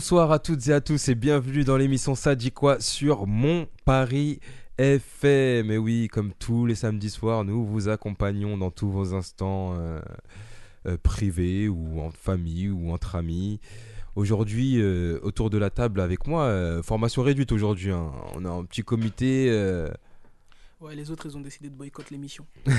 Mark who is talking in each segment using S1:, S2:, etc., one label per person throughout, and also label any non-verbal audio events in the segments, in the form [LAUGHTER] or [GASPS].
S1: Bonsoir à toutes et à tous et bienvenue dans l'émission Ça dit quoi sur Mon Paris FM. Et oui, comme tous les samedis soirs, nous vous accompagnons dans tous vos instants euh, euh, privés ou en famille ou entre amis. Aujourd'hui, euh, autour de la table avec moi, formation réduite aujourd'hui. hein. On a un petit comité.
S2: Ouais, les autres, ils ont décidé de boycotter l'émission. [LAUGHS]
S1: Et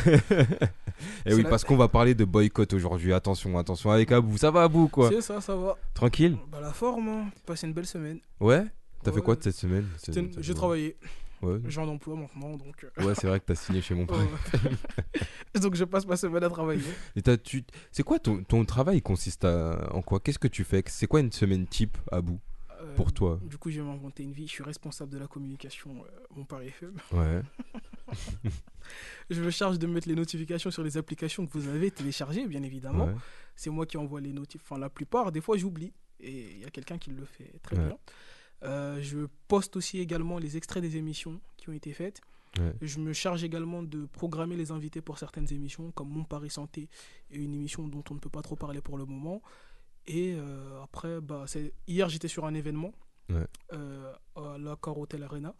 S2: C'est
S1: oui,
S2: la-
S1: parce qu'on va parler de boycott aujourd'hui. Attention, attention avec Abou. Ça va Abou quoi
S2: C'est ça, ça va.
S1: Tranquille
S2: Bah, la forme, hein. Passé une belle semaine.
S1: Ouais T'as fait quoi de cette semaine
S2: une- J'ai travaillé.
S1: Ouais,
S2: J'ai un emploi maintenant, donc. euh,
S1: ouais c'est vrai que t'as signé chez mon père.
S2: ouais. [LAUGHS] donc, je passe ma semaine à travailler. [LAUGHS]
S1: Et t'as- tu... C'est quoi ton, ton travail consiste à... en quoi? Qu'est-ce que tu fais? C'est quoi une semaine type à bout Pour toi.
S2: Du coup, je vais m'inventer une vie. Je suis responsable de la communication, euh, mon Paris FM.
S1: Ouais. [LAUGHS]
S2: Je me charge de mettre les notifications sur les applications que vous avez téléchargées, bien évidemment.
S1: ouais.
S2: C'est moi qui envoie les notifs. Enfin, la plupart, des fois, j'oublie. Et il y a quelqu'un qui le fait très
S1: Ouais.
S2: bien. Euh, je poste aussi également les extraits des émissions qui ont été faites.
S1: Ouais.
S2: Je me charge également de programmer les invités pour certaines émissions, comme Mon Paris Santé et une émission dont on ne peut pas trop parler pour le moment. Et euh, après, bah, c'est- hier, j'étais sur un événement
S1: Ouais.
S2: euh, à la Car Hotel Arena.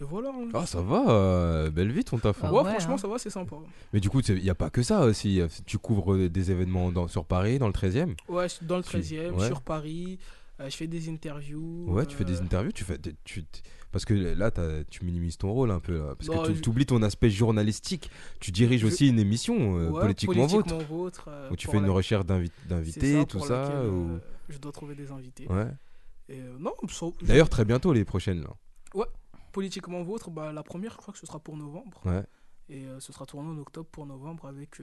S2: Et voilà. hein.
S1: Ah, ça va, euh, belle vie ton taf. hein.
S3: Ah
S2: ouais,
S3: ouais,
S2: franchement,
S3: hein.
S2: ça va, c'est sympa.
S1: Mais du coup, il n'y a pas que ça aussi. Tu couvres des événements dans- sur Paris, dans le 13e
S2: Ouais, dans le
S1: Tu-
S2: 13e,
S1: ouais.
S2: sur Paris. Euh, je fais des interviews.
S1: Ouais, tu fais des
S2: euh,
S1: interviews, tu fais, tu, parce que là, tu minimises ton rôle un peu, là, parce
S2: Non,
S1: que
S2: je-
S1: tu oublies ton aspect journalistique. Tu diriges
S2: Je-
S1: aussi une émission euh,
S2: ouais,
S1: politiquement, vôtre,
S2: vôtre, euh,
S1: où tu fais une
S2: la-
S1: recherche d'invités, tout
S2: pour
S1: ça.
S2: laquelle,
S1: ou-
S2: euh, je dois trouver des invités.
S1: Ouais.
S2: Non, je-
S1: D'ailleurs, très bientôt les prochaines. Là.
S2: politiquement vôtre, bah, la première, je crois que ce sera pour novembre.
S1: Ouais.
S2: Et ce sera tourné en octobre pour novembre avec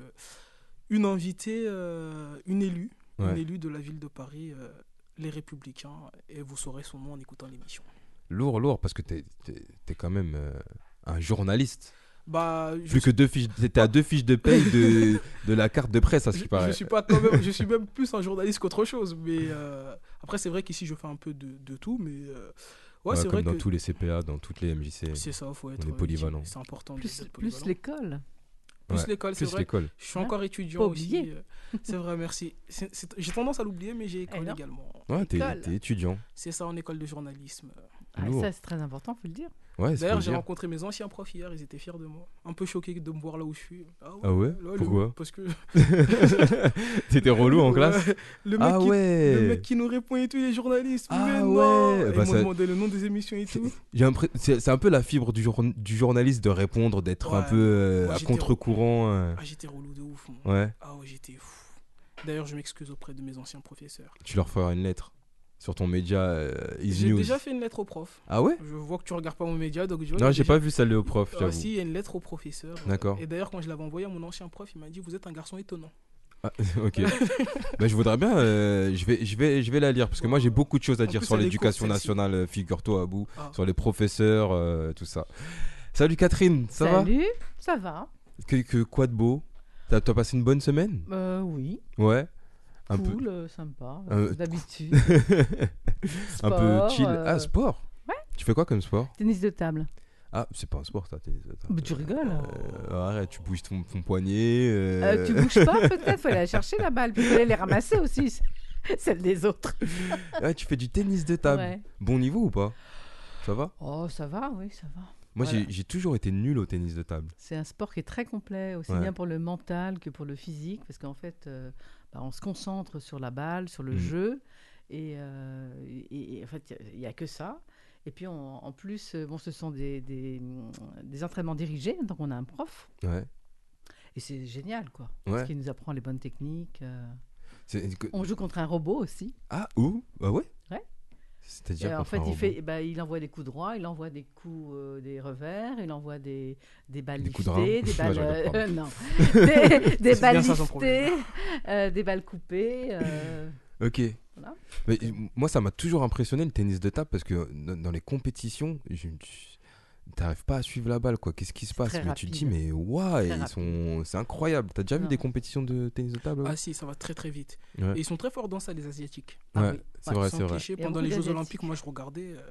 S2: une invitée, une élue, une
S1: Ouais.
S2: élue de la ville de Paris, les Républicains. Et vous saurez son nom en écoutant l'émission.
S1: Lourd, lourd, parce que t'es es, quand même euh, un journaliste.
S2: Bah, je
S1: Plus que deux fiches, t'es à deux fiches de paye de, de la carte de presse, à ce qui paraît.
S2: je suis pas quand même, je suis même plus un journaliste qu'autre chose. Mais euh, après, c'est vrai qu'ici, je fais un peu de, de tout. Mais euh, ouais,
S1: Ouais,
S2: c'est
S1: comme
S2: vrai
S1: dans
S2: que
S1: tous les CPA, dans toutes les MJC.
S2: c'est ça, faut être
S1: est polyvalent.
S2: C'est important.
S3: Plus, l'école.
S2: Plus
S1: Ouais,
S2: l'école, c'est
S1: Plus
S2: vrai.
S1: l'école.
S2: Je suis encore étudiant
S3: Pas
S2: aussi. euh, C'est vrai, merci. C'est- c'est- J'ai tendance à l'oublier, mais j'ai école également.
S1: Ouais, t'es
S3: École.
S1: t'es étudiant.
S2: C'est ça en école de journalisme.
S3: Ah, ça, c'est très important, faut le dire.
S1: Ouais,
S2: D'ailleurs, j'ai rencontré mes anciens profs hier, ils étaient fiers de moi. Un peu choqués de me voir là où je suis. Ah
S1: Ah ouais
S2: là, le-
S1: Pourquoi
S2: Parce que. [LAUGHS]
S1: T'étais relou en classe
S2: le, mec
S1: Ah
S2: qui, le mec qui nous répond et tout, les journalistes.
S1: Ah
S2: mais
S1: ouais. Bah,
S2: Ils m'ont
S1: ça-
S2: demandé le nom des émissions et tout.
S1: C'est un peu la fibre du, jour- du journaliste de répondre, d'être un peu euh, à contre-courant. euh.
S2: Ah, j'étais relou de ouf. moi.
S1: Ouais,
S2: Ah ouais, j'étais fou. D'ailleurs, je m'excuse auprès de mes anciens professeurs.
S1: tu leur feras une lettre sur ton média euh,
S2: J'ai déjà fait une lettre au prof.
S1: Ah ouais?
S2: Je vois que tu regardes pas mon média, donc je
S1: Non, j'ai
S2: déjà-
S1: pas vu celle au prof,
S2: Ah, si, il y a une lettre au professeur. euh,
S1: D'accord.
S2: Et d'ailleurs, quand je l'avais envoyé à mon ancien prof, il m'a dit Vous êtes un garçon étonnant.
S1: Ah, [LAUGHS] ok. [LAUGHS] bah, je voudrais bien, euh, je, vais, je, vais, je vais la lire, parce que moi j'ai beaucoup de choses à
S2: En
S1: dire
S2: plus,
S1: sur l'éducation nationale, euh, figure-toi à bout,
S2: Ah.
S1: sur les professeurs, euh, tout ça. Salut Catherine, ça
S3: Salut, ça va
S1: va que, que quoi de beau? T'as t'as passé une bonne semaine?
S3: Euh, Oui,
S1: Ouais? Un
S3: cool, euh, sympa,
S1: Euh,
S3: euh, d'habitude.
S1: peu, [LAUGHS] un peu chill.
S3: euh,
S1: Ah, sport
S3: ouais.
S1: Tu fais quoi comme sport?
S3: Tennis de table.
S1: Ah, c'est pas un sport, ça. t'es- t'es-
S3: Mais tu rigoles
S1: Euh, arrête, tu bouges ton, ton poignet. euh,
S3: Euh, Tu bouges pas [LAUGHS] peut-être Faut aller la chercher la balle, puis faut aller les ramasser aussi, [LAUGHS] celle des autres.
S1: Ouais, tu fais du tennis de table.
S3: Ouais.
S1: Bon niveau ou pas? Ça va?
S3: Oh, ça va, oui, ça va.
S1: Moi,
S3: Voilà.
S1: j'ai- toujours été nul au tennis de table.
S3: C'est un sport qui est très complet, aussi
S1: Ouais.
S3: bien pour le mental que pour le physique, parce qu'en fait, euh, bah, on se concentre sur la balle, sur le
S1: Mhm.
S3: jeu, et, euh, et- et en fait, il n'y a, que ça. Et puis, on- en plus, euh, bon, ce sont des, des, des entraînements dirigés, donc on a un prof,
S1: Ouais.
S3: et c'est génial, quoi.
S1: Ouais.
S3: Parce qu'il nous apprend les bonnes techniques. euh. On joue contre un robot aussi.
S1: Ah, où? Bah Ouais. C'est-à-dire
S3: en fait, il, bah, il envoie des coups droits, il envoie des coups, euh, des revers, il envoie des, des balles
S1: Des coups
S3: liftées, des [LAUGHS] balles, euh, [LAUGHS] non, des, [LAUGHS] des balles
S2: ça,
S3: liftées, euh, des balles coupées.
S1: Ok.
S3: Voilà.
S1: Mais, moi, ça m'a toujours impressionné le tennis de table parce que dans, dans les compétitions, je- t'arrives pas à suivre la balle, quoi. Qu'est-ce qui se passe Mais tu te dis, mais waouh, ils sont, c'est incroyable. T'as déjà vu des compétitions de tennis de table ouais
S2: Ah si, ça va très très vite.
S1: Ouais.
S2: Et ils sont très forts dans ça, les Asiatiques.
S3: Ah
S1: Ouais,
S3: oui.
S1: c'est
S3: Ouais,
S1: vrai, c'est vrai.
S2: pendant les Jeux. Olympiques, moi je regardais. euh,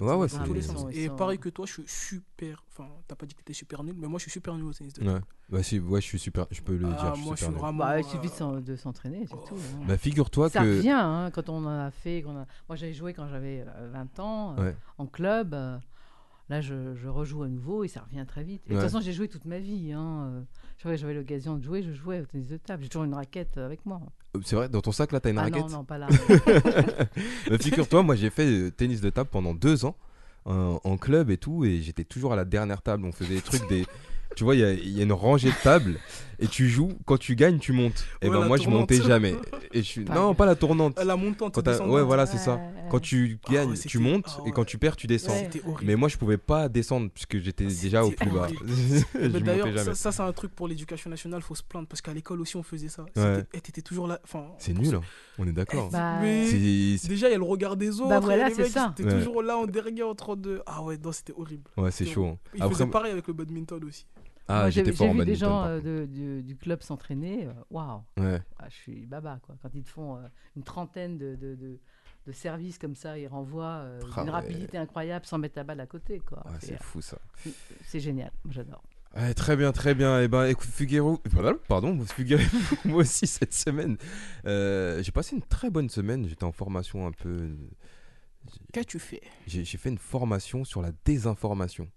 S1: Ouais, ouais,
S2: dans tous les sens. Et pareil que toi, je suis super. Enfin, t'as pas dit que t'étais super nul, mais moi je suis super nul au tennis de
S1: Ouais.
S2: table.
S1: Bah, si, ouais, je suis super, je peux le
S2: Ah,
S1: dire. Je suis
S2: moi je suis
S1: super nul.
S2: vraiment.
S3: Bah, il
S2: euh,
S3: suffit de de s'entraîner, c'est
S2: oh.
S3: tout. hein.
S1: Bah, figure-toi
S3: ça
S1: que.
S3: revient hein, quand on en a fait. Moi, j'avais joué quand j'avais euh, 20 ans euh,
S1: Ouais.
S3: en club. Euh, Là, je, je rejoue à nouveau et ça revient très vite. Et de toute façon, j'ai joué toute ma vie. Hein. euh, j'avais l'occasion de jouer, je jouais au tennis de table. J'ai toujours une raquette euh, avec moi.
S1: C'est vrai, dans ton sac là, t'as une
S3: ah
S1: raquette?
S3: non, non, pas là. [LAUGHS]
S1: Figure-toi, moi j'ai fait euh, tennis de table pendant deux ans en, en club et tout, et j'étais toujours à la dernière table. On faisait des trucs, des. Tu vois, il y y a une rangée de tables, et tu joues, quand tu gagnes, tu montes. Et
S2: Ouais,
S1: ben moi je montais jamais. Et je suis...
S3: Pas
S1: Non, pas la tournante.
S2: La montante.
S1: Ouais, voilà, c'est ça.
S3: Ouais,
S1: Quand tu
S2: Ah
S1: gagnes, tu montes,
S2: ah
S1: et quand tu perds, tu descends.
S3: Ouais.
S2: C'était horrible.
S1: Mais moi je pouvais pas descendre, puisque j'étais
S2: C'était
S1: déjà au plus bas. [LAUGHS]
S2: D'ailleurs, ça, ça, c'est un truc pour l'éducation nationale, faut se plaindre parce qu'à l'école aussi on faisait ça. Et t'étais toujours là. Enfin,
S1: C'est nul, hein. on est d'accord.
S3: Bah,
S1: C'est- c'est-
S2: Déjà, il y a le regard des autres.
S3: Bah
S2: et
S3: voilà, c'est ça.
S2: C'était
S1: Ouais.
S2: toujours là en dernier en train de. Ah ouais, non, c'était horrible.
S1: Ouais, c'est chaud. hein.
S2: Il faisait pareil avec le badminton aussi.
S1: Ah,
S3: moi, j'ai
S1: j'étais
S3: j'ai
S1: fort en
S3: vu des
S1: badminton.
S3: gens euh, de- du, du club s'entraîner. euh, Waouh,
S1: Ouais.
S3: Ah, je suis baba. Quoi. Quand ils te font euh, une trentaine de, de, de- de services comme ça, ils renvoient euh,
S1: Ah ouais.
S3: rapidité incroyable sans mettre la balle à côté. quoi.
S1: Ouais,
S3: C'est-
S1: fou ça.
S3: c'est génial, j'adore.
S1: Ouais, très bien, très bien. Et ben, écoute, Fugero, voilà, pardon, Fugero, [LAUGHS] moi aussi cette semaine, euh, j'ai passé une très bonne semaine. J'étais en formation un peu.
S2: Qu'as-tu fait?
S1: j'ai fait une formation sur la désinformation.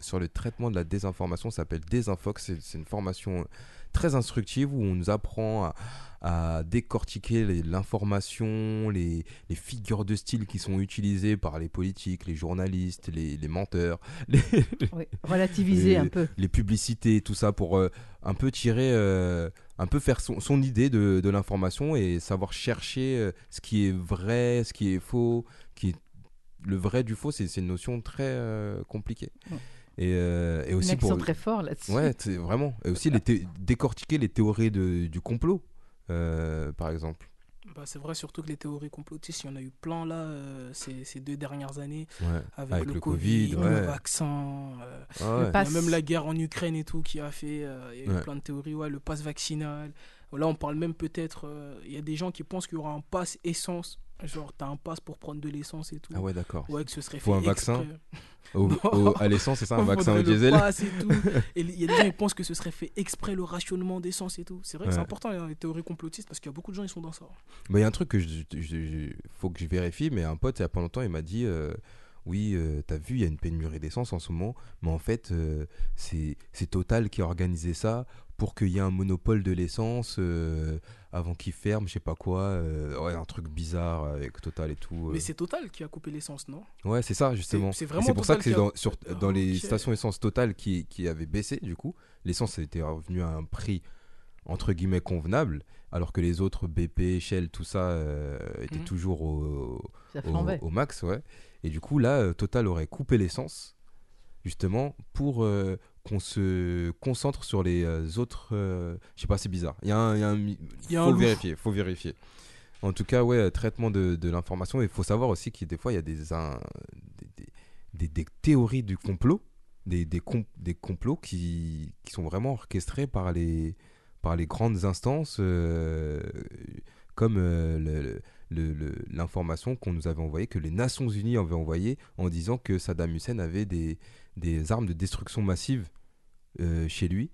S1: Sur le traitement de la désinformation, ça s'appelle Désinfox. C'est une formation très instructive où on nous apprend à, à décortiquer l'information, les, les figures de style qui sont utilisées par les politiques, les journalistes, les, les menteurs, [LAUGHS]
S3: Oui, relativiser un peu.
S1: les publicités, tout ça, pour euh, un peu tirer, euh, un peu faire son, son idée de, de l'information et savoir chercher euh, ce qui est vrai, ce qui est faux, qui est le vrai du faux, c'est c'est une notion très euh, compliquée.
S3: Ouais.
S1: Et, euh, et
S3: Il y en
S1: aussi pour
S3: très forts là-dessus.
S1: ouais, c'est vraiment et aussi les thé- décortiquer les théories de, du complot, euh, par exemple.
S2: bah, C'est vrai, surtout que les théories complotistes, il y en a eu plein là euh, ces, ces deux dernières années
S1: Ouais.
S2: avec,
S1: Avec
S2: le,
S1: le
S2: Covid,
S1: Covid,
S2: le vaccin. euh,
S1: Ah ouais.
S2: même la guerre en Ukraine et tout qui a fait. euh, il y a eu
S1: Ouais.
S2: plein de théories, ouais, le pass vaccinal. Là, on parle même peut-être. euh, Il y a des gens qui pensent qu'il y aura un pass essence. Genre, t'as un pass pour prendre de l'essence et tout.
S1: Ah ouais, d'accord.
S2: Ouais, que ce serait
S1: Faut
S2: fait
S1: un vaccin. [LAUGHS] Au- à l'essence, c'est ça, un vaccin au diesel.
S2: et tout. [LAUGHS] Et il y a des gens qui pensent que ce serait fait exprès le rationnement d'essence et tout. C'est vrai que c'est important les théories complotistes parce qu'il y a beaucoup de gens qui sont dans ça.
S1: Mais il y a un truc que je, je- je- faut que je vérifie, mais un pote, il y a pas longtemps, il m'a dit euh, Oui, euh, t'as vu, il y a une pénurie d'essence en ce moment, mais en fait, euh, c'est Total qui a organisé ça pour qu'il y ait un monopole de l'essence euh, avant qu'il ferme, je sais pas quoi. euh, ouais, un truc bizarre avec Total et tout. euh.
S2: Mais c'est Total qui a coupé l'essence, non?
S1: Ouais, c'est ça, justement.
S2: c'est vraiment
S1: C'est pour ça
S2: Total
S1: que c'est
S2: qui a-
S1: dans, sur- dans les
S2: Ok.
S1: stations essence Total qui, qui avaient baissé, du coup. L'essence était revenue à un prix entre guillemets convenable, alors que les autres BP, Shell, tout ça euh, étaient
S2: Mhm.
S1: toujours au,
S3: Ça
S1: au,
S3: flambait.
S1: au max, ouais. Et du coup, là, euh, Total aurait coupé l'essence, justement, pour euh, qu'on se concentre sur les euh, autres. euh, je sais pas, c'est bizarre. Il y a un. il y a un
S2: y a
S1: faut vérifier, faut vérifier. En tout cas, ouais, traitement de, de l'information. Il faut savoir aussi que des fois, il y a des, un- des, des- des- des théories du complot, des, des, com- des complots qui, qui sont vraiment orchestrés par les, par les grandes instances, euh, comme euh, le- le- le- l'information qu'on nous avait envoyée, que les Nations Unies avaient envoyée en disant que Saddam Hussein avait des, des armes de destruction massive euh, chez lui.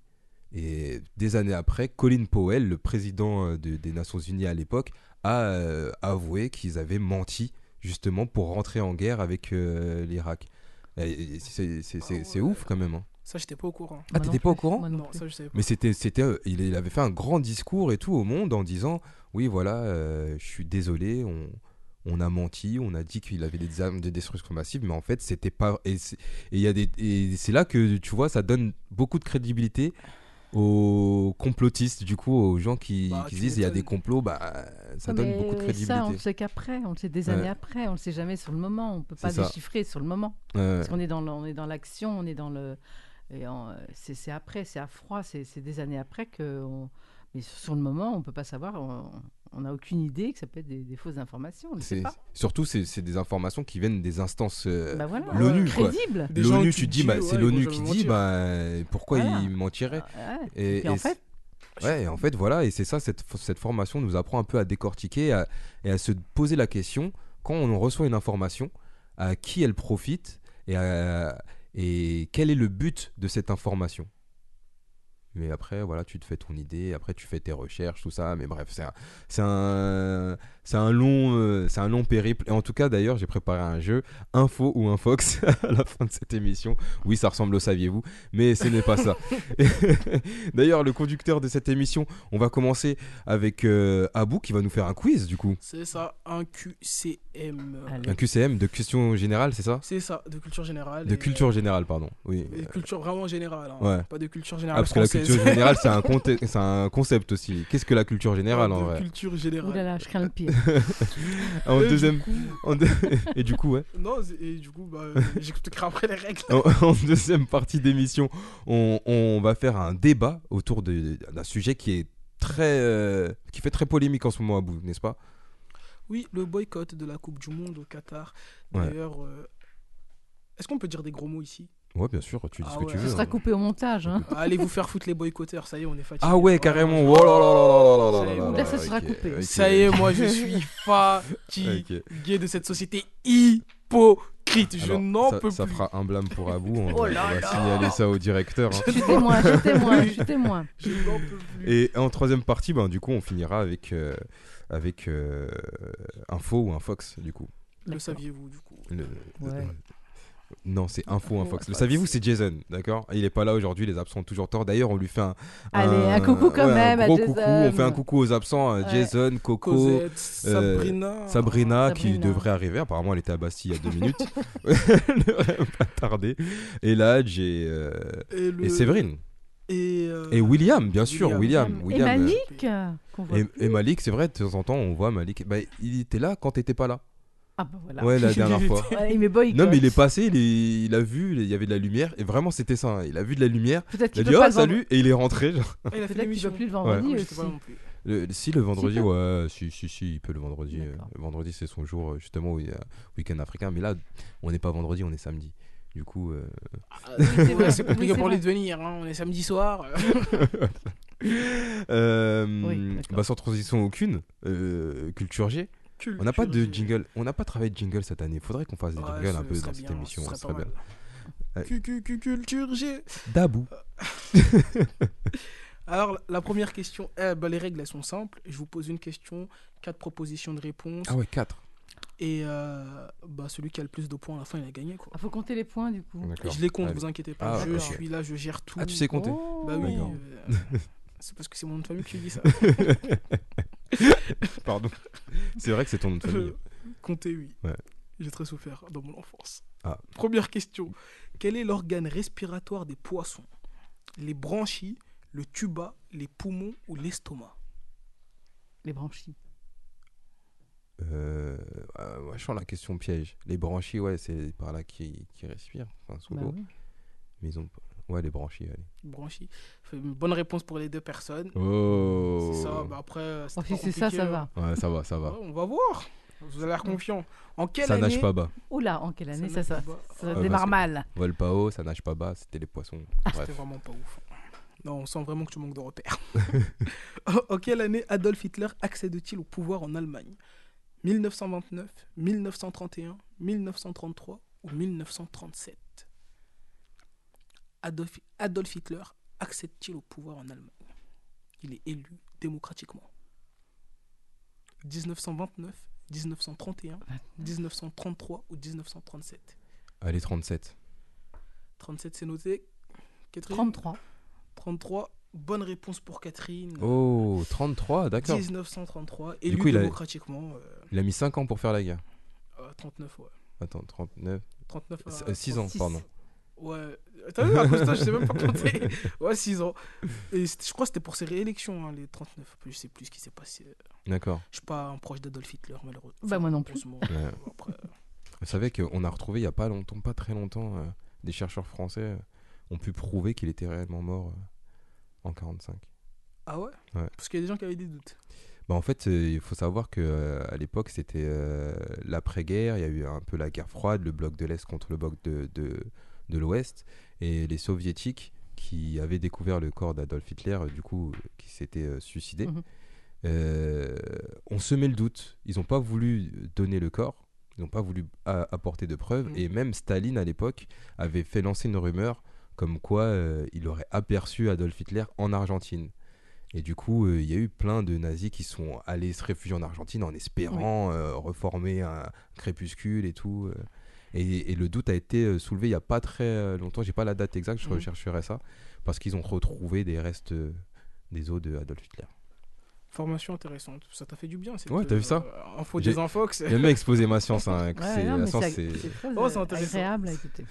S1: Et des années après, Colin Powell, le président euh, de- des Nations Unies à l'époque, a euh, avoué qu'ils avaient menti justement pour rentrer en guerre avec euh, l'Irak. C'est c'est- c'est- c'est ouf quand même. hein.
S2: Ça, j'étais pas au courant.
S1: Ah, t'étais pas au courant
S3: Moi non
S2: ça, je savais pas.
S1: Mais c'était, c'était, euh, il, il avait fait un grand discours et tout au monde en disant, oui voilà, euh, je suis désolé, on, on a menti, on a dit qu'il avait des armes de destruction massive, mais en fait c'était pas. Et c'est, et il y a des, et c'est là que tu vois, ça donne beaucoup de crédibilité aux complotistes, du coup, aux gens qui,
S2: Bah,
S1: qui disent il y a des complots, bah ça donne beaucoup de
S3: Ça, on
S1: crédibilité.
S3: le sait qu'après, on le sait des
S1: Ouais.
S3: années après, on le sait jamais sur le moment, on peut pas déchiffrer sur le moment.
S1: Ouais,
S3: Parce qu'on est dans le- on est dans l'action, on est dans le. C'est après, c'est à froid, c'est c'est des années après que. Mais sur le moment, on peut pas savoir. on- n'a aucune idée que ça peut être des, des fausses informations. On ne sait
S1: C'est-
S3: pas.
S1: Surtout, c'est des informations qui viennent des instances. euh,
S3: Bah voilà,
S1: l'ONU, quoi.
S3: crédible.
S2: Des gens
S1: L'ONU, tu dis, bah, c'est l'ONU qui
S2: jamais
S1: dit, bah, pourquoi
S3: Voilà.
S1: il mentirait
S3: Ah, ouais.
S1: Et,
S3: en fait,
S1: Ouais, et en fait, voilà, et c'est ça, cette, cette formation nous apprend un peu à décortiquer à- et à se poser la question, quand on reçoit une information, à qui elle profite et, à- et quel est le but de cette information? Mais après, voilà, tu te fais ton idée, après tu fais tes recherches, tout ça, mais bref, c'est un, c'est un, c'est un, long, euh, c'est un long périple. Et en tout cas, d'ailleurs, j'ai préparé un jeu, Info ou Infox, [LAUGHS] à la fin de cette émission. Oui, ça ressemble au saviez-vous, mais ce n'est pas ça. [LAUGHS] D'ailleurs, le conducteur de cette émission, on va commencer avec euh, Abou qui va nous faire un quiz du coup.
S2: C'est ça, un QCM.
S3: Allez.
S1: Un QCM de questions générales, c'est ça?
S2: C'est ça, de culture générale.
S1: De
S2: et-
S1: culture générale, pardon. Oui.
S2: et culture vraiment générale. hein.
S1: Ouais.
S2: Pas de culture
S1: Ah,
S2: générale.
S1: parce que la. Culture générale, c'est un, [LAUGHS] c'est un concept aussi. Qu'est-ce que la culture générale en vrai
S2: culture générale.
S3: Ouh là là, je crains le pire. [LAUGHS]
S1: En
S2: Et du
S1: deuxième.
S2: coup-
S1: en deux- [LAUGHS] Et du coup, ouais.
S2: Non, et du coup, bah, j'expliquerai après les règles.
S1: En, en deuxième partie d'émission, on, on va faire un débat autour d'un sujet qui est très. euh, qui fait très polémique en ce moment à bout, n'est-ce pas?
S2: Oui, le boycott de la Coupe du Monde au Qatar.
S1: Ouais.
S2: D'ailleurs, euh, est-ce qu'on peut dire des gros mots ici?
S1: Ouais, bien sûr, tu dis
S2: ah
S1: ce que tu veux.
S3: Ce sera
S1: hein.
S3: coupé au montage. Hein.
S2: Ah, allez vous faire foutre les boycotteurs, ça y est, on est fatigué.
S1: Ah ouais, carrément. Oh là
S3: ça sera coupé.
S2: Ça y est, moi, je suis [LAUGHS] fatigué
S1: okay.
S2: de cette société hypocrite. Je n'en peux
S1: ça
S2: plus.
S1: Ça fera un blâme pour Abou. Hein. On,
S2: oh
S1: on va signaler ça au directeur. Hein.
S3: Je suis témoin, je témoin, je témoin.
S2: Je n'en peux plus.
S1: Et en troisième partie, ben, du coup, on finira avec, euh, avec euh, un faux ou un fox, du coup.
S2: Le saviez-vous, du coup
S1: le,
S3: ouais.
S1: Non, c'est info, un
S3: Info,
S1: fox.
S3: un
S1: Le saviez-vous, c'est Jason, d'accord? Il est pas là aujourd'hui, les absents ont toujours tort. D'ailleurs, on lui fait un.
S3: Allez, un coucou quand
S1: ouais,
S3: même
S1: Un
S3: à
S1: gros
S3: Jason.
S1: coucou, on fait un coucou aux absents. euh,
S3: Ouais.
S1: Jason, Coco,
S2: Cosette, Sabrina.
S1: Sabrina, qui
S3: Sabrina.
S1: devrait arriver. Apparemment, elle était à Bastille il y a deux [LAUGHS] minutes. [LAUGHS] elle devrait pas tarder. Et Ladj et, euh,
S2: Et, le-
S1: et Séverine.
S2: Et, euh,
S1: Et William, bien sûr,
S2: William.
S1: William.
S3: Et
S1: William, euh,
S3: Malik
S1: et Malik, c'est vrai, de temps en temps, on voit Malik. Bah, il était là quand t'étais pas là.
S3: Ah bah voilà.
S1: Ouais, la [LAUGHS] dernière fois.
S3: Ouais, boycotte.
S1: Non, mais il est passé, il, est- il a vu, il y avait de la lumière, et vraiment c'était ça. hein. Il a vu de la lumière,
S3: Peut-être
S1: il a dit oh salut, et il est rentré. genre.
S2: Il a fait
S3: Peut-être qu'il peut plus le vendredi aussi.
S1: Le- si, le vendredi,
S3: Si,
S1: ouais, si, si, si, il peut le vendredi. euh. Le vendredi, c'est son jour, euh, justement, où il y a week-end africain. Mais là, on n'est pas vendredi, on est samedi. Du coup, euh,
S2: Ah,
S3: c'est
S2: compliqué [LAUGHS]
S3: Oui,
S2: pour lui
S3: vrai.
S2: de venir. hein. On est samedi soir. [LAUGHS]
S1: euh,
S3: Oui,
S1: bah, sans transition aucune, euh, Culture G. On n'a pas de jingle, on n'a pas travaillé de jingle cette année. Faudrait qu'on fasse des
S2: Ouais,
S1: jingles un peu dans cette
S2: bien,
S1: émission.
S2: ce serait
S1: bien.
S2: Culture G.
S1: Dabou. [LAUGHS]
S2: Alors, la première question, eh, bah, les règles elles sont simples. Je vous pose une question, quatre propositions de réponse.
S1: Ah ouais, 4.
S2: Et euh, bah, celui qui a le plus de points à la fin, il a gagné. Quoi.
S3: Ah, faut compter les points du coup.
S2: Je les compte,
S1: Allez.
S2: vous inquiétez pas.
S1: Ah,
S2: je suis là, je gère tout.
S1: Ah, tu sais compter
S3: Oh.
S2: Bah oui, euh, [LAUGHS] c'est parce que c'est mon nom de famille que tu dis ça. [LAUGHS] [LAUGHS]
S1: Pardon. C'est vrai que c'est ton nom de famille.
S2: Compter, oui.
S1: Ouais.
S2: J'ai très souffert dans mon enfance.
S1: Ah.
S2: Première question. Quel est l'organe respiratoire des poissons? Les branchies, le tuba, les poumons ou l'estomac?
S3: Les branchies.
S1: Euh, euh, ouais, je sens la question piège. Les branchies, ouais, c'est par là qui, qui respirent. Enfin, sous
S3: Bah
S1: l'eau.
S3: oui.
S1: Mais ils ont pas- Ouais, les branchies, allez.
S2: Branchies. Bonne réponse pour les deux personnes.
S1: Oh
S2: C'est ça. Bah après,
S3: Oh, si c'est ça, ça
S2: hein.
S3: va.
S1: Ouais, ça va, ça va.
S2: Ouais, on va voir. Vous avez l'air confiant. En quelle
S1: ça
S2: année
S1: nage pas bas.
S3: Oula, en quelle année ça, ça,
S2: bas.
S3: ça
S1: Ah,
S3: démarre mal
S1: Vole pas haut, ça nage pas bas, c'était les poissons. Bref.
S2: C'était vraiment pas ouf. Non, on sent vraiment que tu manques de repères. [LAUGHS] en quelle année Adolf Hitler accède-t-il au pouvoir en Allemagne? 1929, 1931, 1933 ou 1937 Adolf, Adolf Hitler accède-t-il au pouvoir en Allemagne? Il est élu démocratiquement. 1929, 1931, 1933 ou 1937
S1: Allez, 37.
S2: 37 c'est noté. Catherine?
S3: 33.
S2: 33, bonne réponse pour Catherine.
S1: Oh, 33, d'accord.
S2: 1933, élu
S1: coup, il a-
S2: démocratiquement. euh,
S1: Il a mis 5 ans pour faire la guerre.
S2: euh, 39, ouais.
S1: Attends, 39.
S2: 39 à
S1: 6 ans,
S3: 36.
S1: pardon.
S2: Ouais. T'as vu, à cause de toi, je sais même pas compter. [LAUGHS] Ouais, 6 ans. Et je crois que c'était pour ses réélections, hein, les 39. Je sais plus ce qui s'est passé.
S1: D'accord.
S2: Je suis pas un proche d'Adolf Hitler, malheureusement.
S3: Bah, moi non plus.
S1: Ouais.
S2: Après,
S1: Vous savez qu'on a retrouvé il y a pas longtemps, pas très longtemps, euh, des chercheurs français euh, ont pu prouver qu'il était réellement mort euh, en 45.
S2: Ah ouais,
S1: Ouais.
S2: Parce qu'il y a des gens qui avaient des doutes.
S1: Bah, en fait, euh, il faut savoir que euh, à l'époque, c'était euh, l'après-guerre. Il y a eu un peu la guerre froide, le bloc de l'Est contre le bloc de, de, de l'Ouest. Et les Soviétiques, qui avaient découvert le corps d'Adolf Hitler, euh, du coup, euh, qui s'était euh, suicidé,
S3: Mhm.
S1: euh, ont semé le doute. Ils n'ont pas voulu donner le corps. Ils n'ont pas voulu apporter de preuves.
S2: Mhm.
S1: Et même Staline, à l'époque, avait fait lancer une rumeur comme quoi euh, il aurait aperçu Adolf Hitler en Argentine. Et du coup, euh, il y a eu plein de nazis qui sont allés se réfugier en Argentine en espérant euh, reformer un crépuscule et tout. Et, et le doute a été euh, soulevé il n'y a pas très euh, longtemps. J'ai pas la date exacte, je
S2: Mhm.
S1: rechercherai ça. Parce qu'ils ont retrouvé des restes euh, des os de Adolf Hitler.
S2: Formation intéressante. Ça t'a fait du bien. cette,
S1: Ouais, t'as vu ça
S2: euh, Info
S1: J'ai-
S2: des infox. [LAUGHS]
S1: J'aime bien exposer ma science. hein,
S3: Ouais,
S1: c'est-
S2: Oh,
S3: agréable à écouter.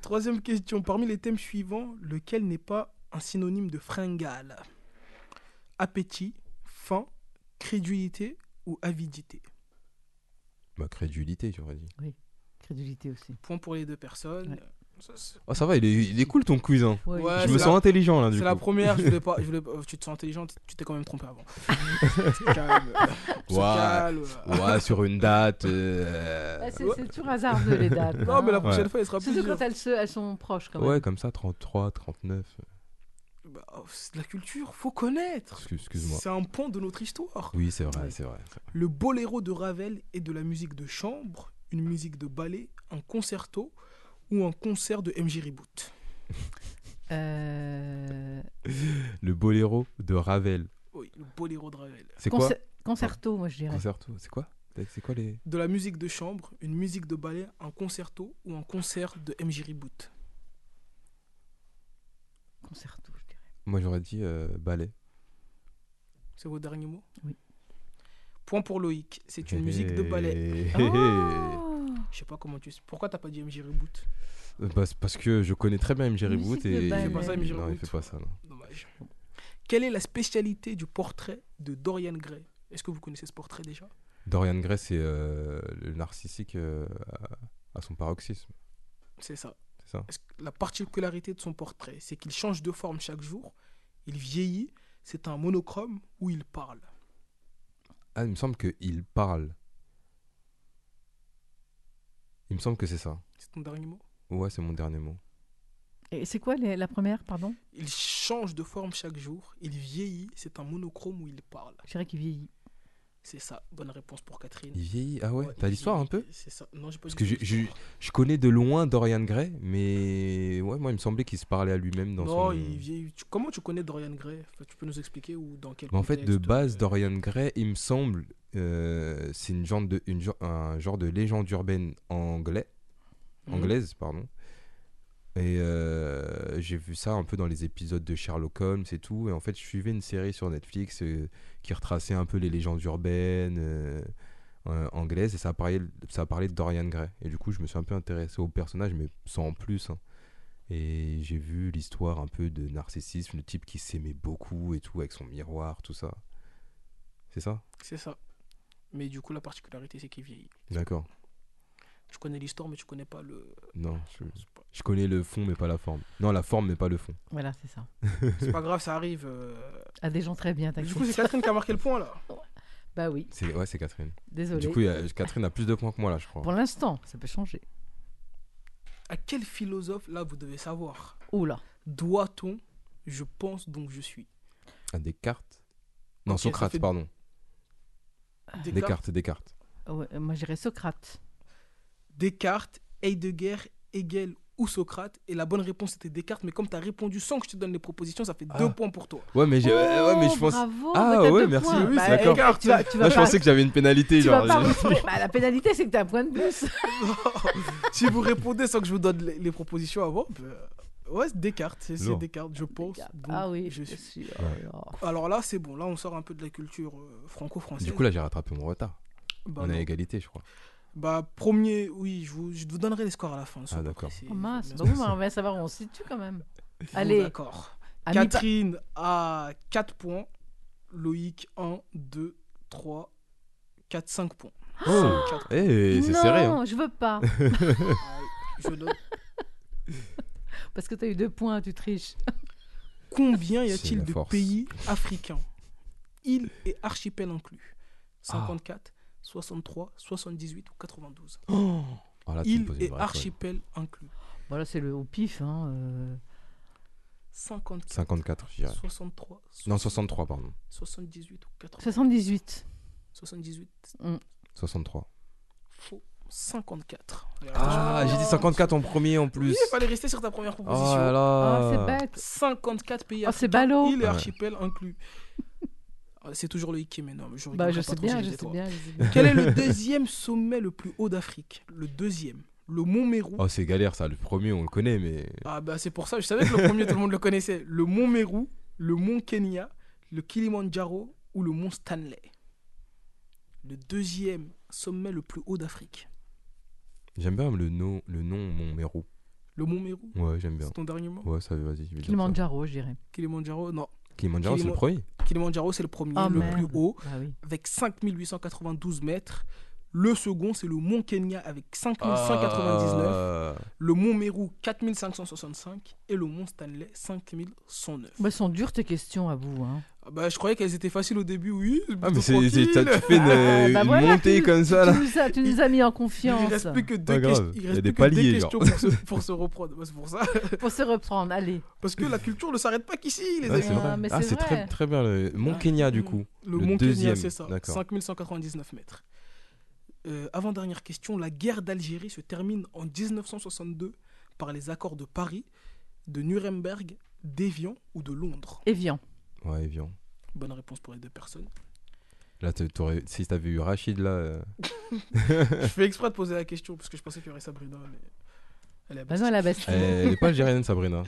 S2: Troisième question. Parmi les thèmes suivants, lequel n'est pas un synonyme de fringale? Appétit, faim, crédulité ou avidité?
S1: Ma crédulité, j'aurais dit.
S3: Crédulité aussi.
S2: Point pour les deux personnes.
S3: Ouais.
S2: Ça,
S1: Oh, ça va, il est, il est cool ton quiz. hein.
S3: Ouais,
S2: Ouais,
S1: je me
S2: la-
S1: sens intelligent là,
S2: C'est la première, je voulais pas, je [LAUGHS] voulais pas- tu te sens intelligente, tu t'es quand même trompé avant. [LAUGHS] calme, se
S1: Ouais.
S2: calme.
S1: Ouais, sur une date. euh,
S3: Ouais, c'est c'est toujours hasardeux les dates.
S2: Non, mais la prochaine
S1: Ouais.
S2: fois, il sera plus
S3: Surtout quand elles, se, elles sont proches quand même.
S1: Ouais, comme ça, 33, 39.
S2: Bah, oh, c'est de la culture, faut connaître.
S1: Excuse- Excuse-moi.
S2: C'est un point de notre histoire.
S1: Oui, c'est vrai,
S3: Oui.
S1: c'est vrai. c'est vrai.
S2: Le boléro de Ravel est de la musique de chambre, une musique de ballet, un concerto ou un concert de MJ Reboot. [LAUGHS]
S3: Euh,
S1: Le boléro de Ravel.
S2: Oui, le boléro de Ravel.
S1: C'est quoi
S3: Concerto, moi je dirais.
S1: Concerto. C'est quoi? C'est quoi les.
S2: De la musique de chambre, une musique de ballet, un concerto ou un concert de MJ Reboot.
S3: Concerto, je dirais.
S1: Moi, j'aurais dit euh, ballet.
S2: C'est vos derniers mots?
S3: Oui.
S2: Point pour Loïc, c'est une musique de ballet.
S1: Hé, hé, hé.
S3: Oh [LAUGHS]
S2: Je sais pas comment tu. Pourquoi t'as pas dit MJ Reboot
S1: Euh, bah, parce que je connais très bien MJ Reboot [LAUGHS] et.
S3: ballet.
S2: Il fait pas ça, MJ
S1: Non, il
S2: Reboot.
S1: fait pas ça, non.
S2: Dommage. [LAUGHS] Quelle est la spécialité du portrait de Dorian Gray? Est-ce que vous connaissez ce portrait déjà?
S1: Dorian Gray, c'est euh, le narcissique euh, à, à son paroxysme.
S2: C'est ça.
S1: C'est ça
S2: La particularité de son portrait, c'est qu'il change de forme chaque jour, il vieillit, c'est un monochrome où il parle?
S1: Ah, il me semble qu'il parle. Il me semble que c'est ça.
S2: C'est ton dernier mot
S1: Ouais, c'est mon dernier mot.
S3: Et c'est quoi les- la première, pardon?
S2: Il change de forme chaque jour, il vieillit, c'est un monochrome où il parle.
S3: Je dirais qu'il vieillit.
S2: C'est ça, bonne réponse pour Catherine.
S1: Il vieillit Ah ouais,
S2: Ouais,
S1: T'as l'histoire un peu?
S2: C'est ça. Non, j'ai pas
S1: Parce que je, je, je connais de loin Dorian Gray, mais ouais, moi il me semblait qu'il se parlait à lui-même dans
S2: Non,
S1: son.
S2: il vieillit. Comment tu connais Dorian Gray? Enfin, Tu peux nous expliquer ou dans quel
S1: Mais en fait, de
S2: contexte,
S1: base,
S2: euh,
S1: Dorian Gray, il me semble, euh, c'est une genre de, une, un genre de légende urbaine anglais,
S2: mhm.
S1: anglaise, pardon. Et euh, j'ai vu ça un peu dans les épisodes de Sherlock Holmes et tout. Et en fait, je suivais une série sur Netflix euh, qui retraçait un peu les légendes urbaines anglaises. Et ça parlait, ça parlait de Dorian Gray. Et du coup, je me suis un peu intéressé au personnage, mais sans plus. hein. Et j'ai vu l'histoire un peu de narcissisme, le type qui s'aimait beaucoup et tout, avec son miroir, tout ça. C'est ça?
S2: C'est ça. Mais du coup, la particularité, c'est qu'il vieillit.
S1: D'accord.
S2: Tu connais l'histoire, mais tu connais pas le.
S1: Non, je,
S2: pas,
S1: je connais le fond, mais pas la forme. Non, la forme, mais pas le fond.
S3: Voilà, c'est ça. [LAUGHS]
S2: c'est pas grave, ça arrive. euh.
S3: À des gens très bien,
S2: Du coup, c'est Catherine qui a marqué le point là. [LAUGHS]
S3: Bah oui,
S1: C'est ouais, c'est Catherine.
S3: désolé.
S1: Du coup, il y a- Catherine a plus de points que moi là, je crois.
S3: Pour l'instant, ça peut changer.
S2: À quel philosophe, là, vous devez savoir,
S3: Oula.
S2: doit-on Je pense donc je suis
S1: À Descartes? Non, Socrate,
S2: fait-
S1: pardon.
S2: Descartes,
S1: Descartes, Descartes.
S3: Ouais, euh, moi, j'irais Socrate.
S2: Descartes, Heidegger, Hegel ou Socrate. Et la bonne réponse était Descartes. Mais comme tu as répondu sans que je te donne les propositions, ça fait
S1: Ah.
S2: deux points pour toi.
S1: Ouais, mais, j'ai- ouais, mais je
S3: Oh,
S1: pense.
S3: Bravo,
S1: Ah,
S3: bah,
S1: ouais,
S3: deux
S1: merci. Oui,
S3: Bah,
S1: d'accord.
S3: Tu vas, tu vas
S1: Là, je pensais que j'avais une pénalité.
S3: tu vas
S1: Genre,
S3: pas Bah, la pénalité, c'est que t'as un point de plus. [LAUGHS]
S2: si vous répondez sans que je vous donne les, les propositions avant, ben, ouais, c'est Descartes. C'est. Descartes, je pense. donc
S3: ah oui,
S2: je suis.
S3: suis.
S1: Ouais.
S2: Alors là, c'est bon. Là, on sort un peu de la culture euh, franco-française.
S1: Du coup, là, j'ai rattrapé mon retard.
S2: Bah
S1: On est
S2: non.
S1: à égalité, je crois.
S2: Bah, premier, oui, je vous, je vous donnerai les scores à la fin.
S1: Ah, d'accord.
S3: Oh mince, bah oui, on va savoir où on se situe quand même.
S2: Bon,
S3: Allez,
S2: D'accord.
S3: à mi-pa-
S2: Catherine a 4 points. Loïc 1, 2, 3, 4, 5 points.
S1: Oh
S2: Quatre.
S1: Eh, c'est
S3: non,
S1: serré. Hein.
S3: je veux pas.
S2: Aïe, je note. [LAUGHS]
S3: Parce que t'as eu deux points, tu triches. [LAUGHS]
S2: Combien y a-t-il de
S1: force.
S2: pays africains? Îles et archipels inclus 54, 63, 78 ou 92
S1: Ah, là, tu me
S2: Îles et archipels inclus.
S3: Voilà, c'est le au pif. Hein, euh.
S2: 54,
S1: 54, je dirais.
S2: 63,
S1: Non, 63, pardon.
S2: 78 ou 80.
S3: 78.
S2: 78,
S1: 63.
S2: faux. 54. Allez,
S1: Ah, j'ai dit 54 en premier en
S2: Oui,
S1: plus.
S2: il fallait rester sur ta première
S1: Oh
S2: proposition.
S1: là
S3: Ah, c'est bête.
S2: 54 pays
S3: Oh, c'est
S2: africains,
S3: ballot.
S2: îles et
S1: Ouais.
S2: archipels inclus. Ah, C'est toujours le non, mais je
S3: Bah, je
S2: pas
S3: sais
S2: trop
S3: bien, je sais bien. je.
S2: Quel est le deuxième sommet le plus haut d'Afrique? Le deuxième. Le Mont Mérou.
S1: Oh, c'est galère ça. Le premier, on le connaît, mais.
S2: Ah bah c'est pour ça, je savais que le premier tout le monde le connaissait. Le Mont Mérou, le Mont Kenya, le Kilimandjaro ou le Mont Stanley. Le deuxième sommet le plus haut d'Afrique.
S1: J'aime bien le nom, le nom Montmérou.
S2: Le Mont Mérou
S1: Ouais, j'aime bien.
S2: C'est ton dernier mot
S1: Ouais, ça vas-y. je vais dire ça.
S3: Kilimanjaro, je dirais.
S2: Kilimandjaro, non.
S1: Kilimanjaro, c'est le premier.
S2: Kilimandjaro c'est le premier,
S3: Oh,
S2: le
S3: merde.
S2: plus haut,
S3: Bah oui.
S2: avec 5892 mètres. Le second c'est le Mont Kenya avec 5199.
S1: Ah.
S2: Le Mont Mérou 4565 et le Mont Stanley 5109.
S3: Bah, elles sont dures tes questions à vous. Hein.
S2: Ah Bah, je croyais qu'elles étaient faciles au début, oui.
S1: Ah, mais c'est, c'est- t'as-
S2: tranquille.
S1: tu fais [LAUGHS] une,
S3: Ah, bah
S1: une
S3: voilà,
S1: montée
S3: tu-
S1: comme ça
S3: Tu
S1: là.
S3: nous as, tu nous as mis en
S2: Il
S3: confiance.
S2: reste plus que deux, questions- il
S1: il
S2: reste
S1: des
S2: plus que deux
S1: paliers,
S2: questions pour se, pour se reprendre. Bah, c'est pour ça. [LAUGHS]
S3: Pour se reprendre, allez.
S2: Parce que la culture ne s'arrête pas qu'ici, les
S1: Ouais,
S2: amis.
S1: c'est
S3: Ah,
S1: Ah,
S3: c'est
S1: très, bien. Le Mont
S2: Ah.
S1: Kenya, du coup.
S2: Le,
S1: Le
S2: Mont
S1: deuxième,
S2: Kenya, c'est ça.
S1: d'accord.
S2: 5199 mètres. Euh, Avant-dernière question. La guerre d'Algérie se termine en 1962 par les accords de Paris, de Nuremberg, d'Évian ou de Londres?
S3: Evian.
S1: Ouais, Evian.
S2: Bonne réponse pour les deux personnes.
S1: Là, t'a- t'aurais- si t'avais eu Rachid là. euh, [LAUGHS]
S2: je fais exprès de poser la question parce que je pensais qu'il y aurait Sabrina. Mais... Elle est à
S3: Bah non, la Bastille.
S1: Elle est pas algérienne, Sabrina.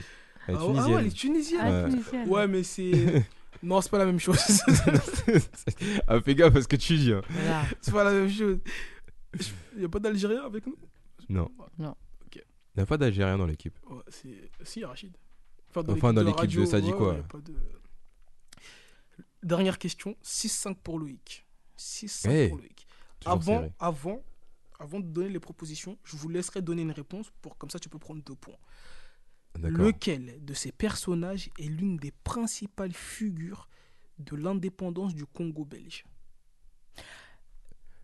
S1: Elle est
S2: Ah, ouais, ah ouais, elle est
S1: tunisienne.
S2: tunisienne.
S3: Ah,
S1: Ouais.
S3: tunisienne.
S2: Ouais, mais c'est. [LAUGHS] non, c'est pas la même chose. [LAUGHS]
S1: ah, fais gaffe à ce que tu dis. hein.
S3: Voilà.
S2: c'est pas la même chose. Il n'y a pas d'Algérien avec nous?
S1: Non.
S3: Non.
S2: Ok.
S1: Il n'y a pas d'Algérien dans l'équipe.
S2: Ouais, c'est... Si, Rachid. Enfin,
S1: Enfin, dans l'équipe de
S2: radio,
S1: ça dit quoi
S2: ouais, y a pas de- Dernière question 6-5 pour Loïc. 6-5
S1: Hey,
S2: pour Loïc. Avant,
S1: serré.
S2: avant, avant de donner les propositions, je vous laisserai donner une réponse pour comme ça tu peux prendre deux points. Lequel de ces personnages est l'une des principales figures de l'indépendance du Congo belge?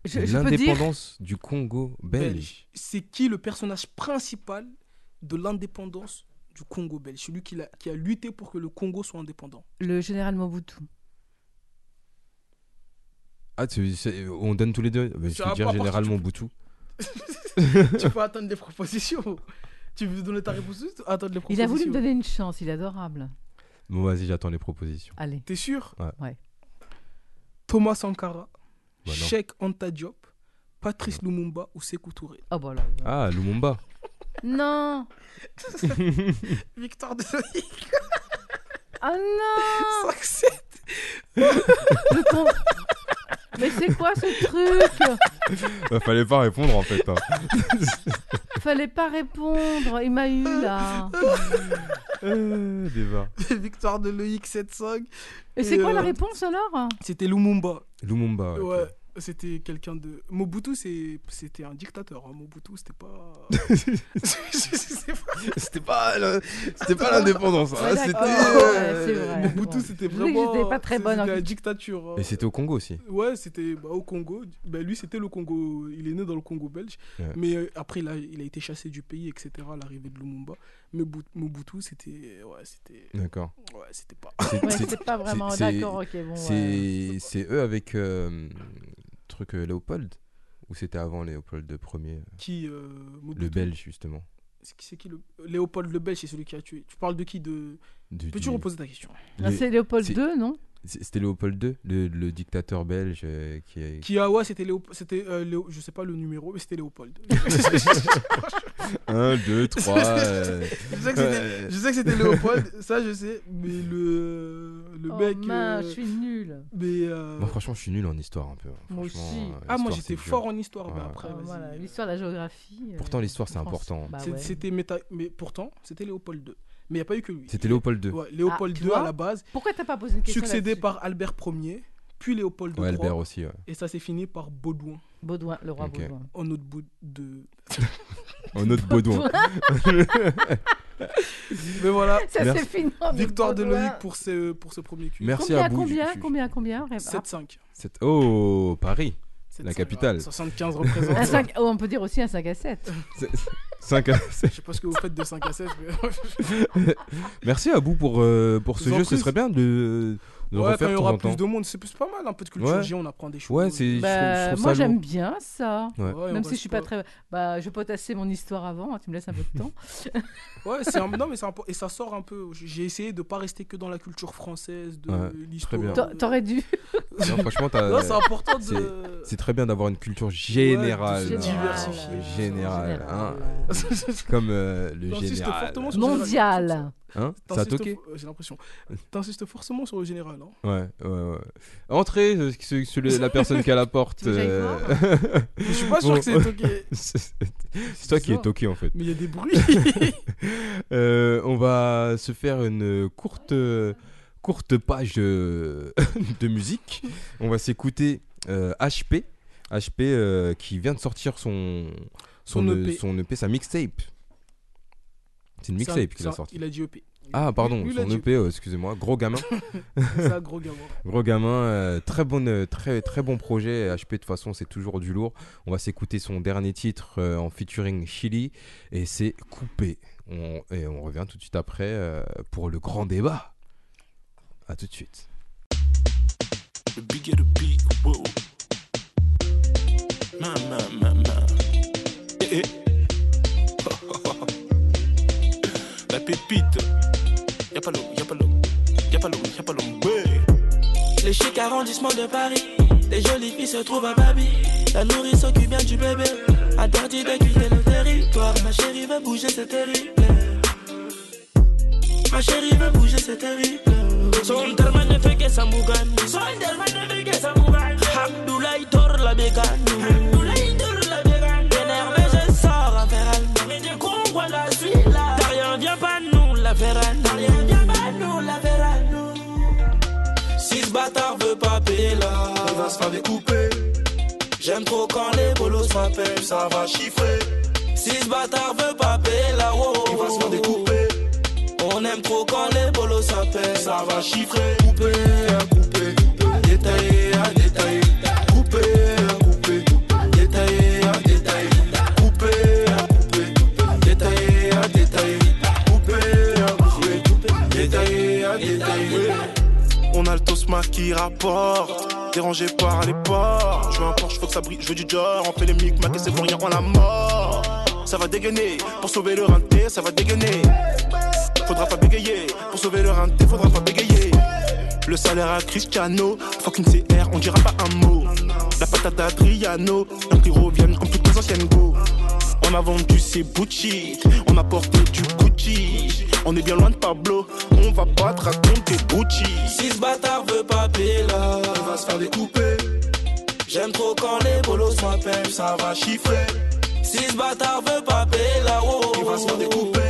S3: Dire.
S1: L'indépendance du Congo belge.
S2: C'est qui le personnage principal de l'indépendance du Congo belge? Celui qui a, qui a lutté pour que le Congo soit indépendant?
S3: Le général Mobutu.
S1: Ah, tu- c'est- on donne tous les deux. Je vais
S2: va
S1: dire généralement
S2: parce
S1: Boutou. [LAUGHS]
S2: tu peux attendre des propositions. Tu veux donner ta réponse ou attendre les
S3: Il
S2: propositions
S3: a voulu me donner une chance, il est adorable.
S1: Bon, vas-y, j'attends les propositions.
S3: Allez.
S2: T'es sûr?
S1: Ouais.
S3: Ouais.
S2: Thomas Sankara,
S1: Bah.
S2: Cheikh Anta Diop, Patrice Lumumba ou Sékou Touré?
S3: Oh, bah là.
S1: Ah, Lumumba.
S3: Non [LAUGHS]
S2: Victoire de
S3: Oh non [LAUGHS]
S2: 5-7.
S3: Le con- Mais c'est quoi ce truc [LAUGHS]
S1: bah, fallait pas répondre en fait. hein. [LAUGHS]
S3: Fallait pas répondre, il m'a eu là. [LAUGHS]
S1: Euh, débat.
S2: Victoire de Loïc 7-5.
S3: Et c'est
S2: Et,
S3: quoi la
S2: euh,
S3: réponse alors?
S2: C'était Lumumba.
S1: Lumumba. ouais.
S2: C'était quelqu'un de. Mobutu, c'est- c'était un dictateur. hein. Mobutu, c'était pas. [LAUGHS]
S1: C'était pas, le- c'était pas l'indépendance. hein. C'était. euh,
S3: Ouais.
S2: Mobutu, c'était vraiment.
S3: pas très bonne en
S2: C'était la dictature. hein.
S1: Et c'était au Congo aussi.
S2: Ouais, c'était bah, au Congo. Bah, lui, c'était le Congo. Il est né dans le Congo belge.
S1: Ouais.
S2: Mais euh, après, il a, il a été chassé du pays, etc. à l'arrivée de Lumumba. Mais Mobutu, c'était. Ouais, c'était.
S1: D'accord.
S2: Ouais, c'était pas.
S3: Ouais,
S1: c'est
S3: pas vraiment d'accord, ok, bon.
S1: c'est eux avec euh, truc euh, Léopold ou c'était avant Léopold Ier,
S2: Qui euh, Mobutu?
S1: le Belge justement.
S2: C'est qui, qui le. Léopold le Belge, c'est celui qui a tué. Tu parles de qui? De... Peux-tu reposer ta question?
S3: Ah, c'est Léopold II, non?
S1: C'était Léopold II, le, le dictateur belge euh, qui est.
S2: Qui a. Ouais, c'était Léo... C'était. euh, Léo- Je sais pas le numéro, mais c'était Léopold.
S1: 1, 2, 3. euh,
S2: je sais que c'était- Léopold, ça je sais, mais le. Le
S3: Oh
S2: mec.
S3: mince,
S2: euh,
S3: je suis nul.
S2: Mais. euh,
S1: Moi franchement je suis nul en histoire un peu. hein.
S3: Moi aussi.
S2: Ah, moi j'étais fort en histoire, mais après.
S3: Ah, voilà, l'histoire de la géographie.
S1: Pourtant, l'histoire, c'est important.
S3: Bah ouais.
S2: C'était méta... Mais pourtant, c'était Léopold II. Mais il n'y a pas eu que lui.
S1: C'était Léopold II.
S2: Ouais, Léopold
S3: Ah,
S2: II à la base,
S3: Pourquoi t'as pas posé une question
S2: succédé par Albert Ier, puis Léopold
S1: Ouais,
S2: III,
S1: Albert aussi. ouais.
S2: et ça s'est fini par Baudouin,
S3: Baudouin, le roi
S1: Ok.
S3: Baudouin.
S2: en autre bout de. [LAUGHS]
S1: En autre Baudouin. [LAUGHS]
S2: Mais voilà,
S3: Ça c'est fini. en
S2: victoire de. Loïc pour ce, pour ce premier cul.
S1: Merci
S3: Combien,
S1: à vous.
S3: combien, combien, combien, Ré-
S2: 7-5.
S1: c'est- Oh, Paris.
S2: 7-5,
S1: La capitale.
S2: 75 [LAUGHS]
S3: Un
S2: représente.
S3: cinq- oh, on peut dire aussi un 5 à 7.
S1: 5 à
S2: Je sais pas ce que vous faites de 5 à 16, mais. [LAUGHS]
S1: Merci à vous pour, euh, pour ce jeu. Ce serait bien de, de
S2: ouais,
S1: refaire
S2: quand il y aura
S1: temps.
S2: plus de monde, c'est plus pas mal. Un peu de culture
S1: Ouais.
S2: On apprend des choses.
S1: Ouais, c'est.
S3: Bah, moi j'aime bien ça.
S1: Ouais.
S2: Ouais, on
S3: Même si je suis pas très. Bah, je potassais mon histoire avant, hein, tu me laisses un peu de temps. [LAUGHS]
S2: Ouais, c'est un... non, mais c'est un... Et ça sort un peu. J'ai essayé de pas rester que dans la culture française, de
S1: Ouais,
S2: l'histoire.
S3: T'aurais dû. [LAUGHS]
S1: Non, franchement,
S2: c'est important de.
S1: c'est- très bien d'avoir une culture générale.
S2: de se diversifier.
S1: Générale. hein.
S3: Général. [LAUGHS]
S1: Comme euh, le général.
S3: Mondial.
S1: Hein [LAUGHS] Ça a toqué
S2: fo- J'ai l'impression. [LAUGHS] T'insistes forcément sur le général. Hein.
S1: Ouais, ouais, ouais. Entrez, euh, ce- ce- le- la personne qui est à la porte.
S3: Tu veux que j'aille
S1: euh,
S2: Je suis pas sûr
S1: Bon.
S2: que c'est toqué. [LAUGHS]
S1: C'est toi qui es
S2: bizarre.
S1: toqué en fait.
S2: Mais il y a des bruits.
S1: Euh, on va se faire une courte, courte page euh, de musique. On va s'écouter euh, HP. HP euh, qui vient de sortir son, son,
S2: Son
S1: euh,
S2: EP.
S1: son EP, sa mixtape. C'est une mixtape qu'il a
S2: Ça,
S1: sorti.
S2: Il a dit EP.
S1: Ah, pardon,
S2: Lui- lui,
S1: son EP, euh, excusez-moi. Gros gamin. [LAUGHS]
S2: Gros gamin.
S1: Gros gamin, euh, très, bon, euh, très, très bon projet. HP, de toute façon, c'est toujours du lourd. On va s'écouter son dernier titre euh, en featuring Chili et c'est Coupé. On, et on revient tout de suite après euh, pour le grand débat. A tout de suite.
S4: The bigger the whoa. Eh, eh. Pépite. Y'a pas l'eau, y'a pas l'eau. Y'a pas l'eau, y'a pas l'eau,
S5: arrondissements de Paris, les jolies filles se trouvent à Babi. La nourrice s'occupe bien du bébé, interdit de quitter le territoire. Ma chérie veut bouger, c'est terrible. Ma chérie veut bouger, c'est terrible. Son terme ne fait que ça mougane. Son terme ne fait que ça mougane. Abdoulaye tord la bégane. La rien, la. Si ce bâtard veut pas payer là,
S4: On va se faire découper.
S5: j'aime trop quand les bolos m'appellent.
S4: Ça va chiffrer.
S5: Si ce bâtard veut pas payer là, oh,
S4: Il va se faire découper.
S5: on aime trop quand les bolos s'appellent.
S4: Ça va chiffrer. Couper, à couper. Détailler, à détailler. On a le Tosma qui rapporte. Dérangé par les ports. Je veux un Porsche, faut que ça brille. Je veux du Dior. On fait les mic, et c'est pour rien, on la mort. Ça va dégainer. Pour sauver le rinté, ça va dégainer. Faudra pas bégayer. Pour sauver le rinté, faudra pas bégayer. Le salaire à Cristiano, fuck une CR, on dira pas un mot. La patate d'Adriano, un qui reviennent comme toutes les anciennes go. On a vendu ses Gucci, on a porté du Gucci. On est bien loin de Pablo, on va pas te raconter Gucci.
S5: Si ce bâtard veut pas payer là,
S4: On va se faire découper,
S5: j'aime trop quand les bolos m'appellent.
S4: ça va chiffrer.
S5: Si ce bâtard veut pas payer là, oh,
S4: On va se faire découper,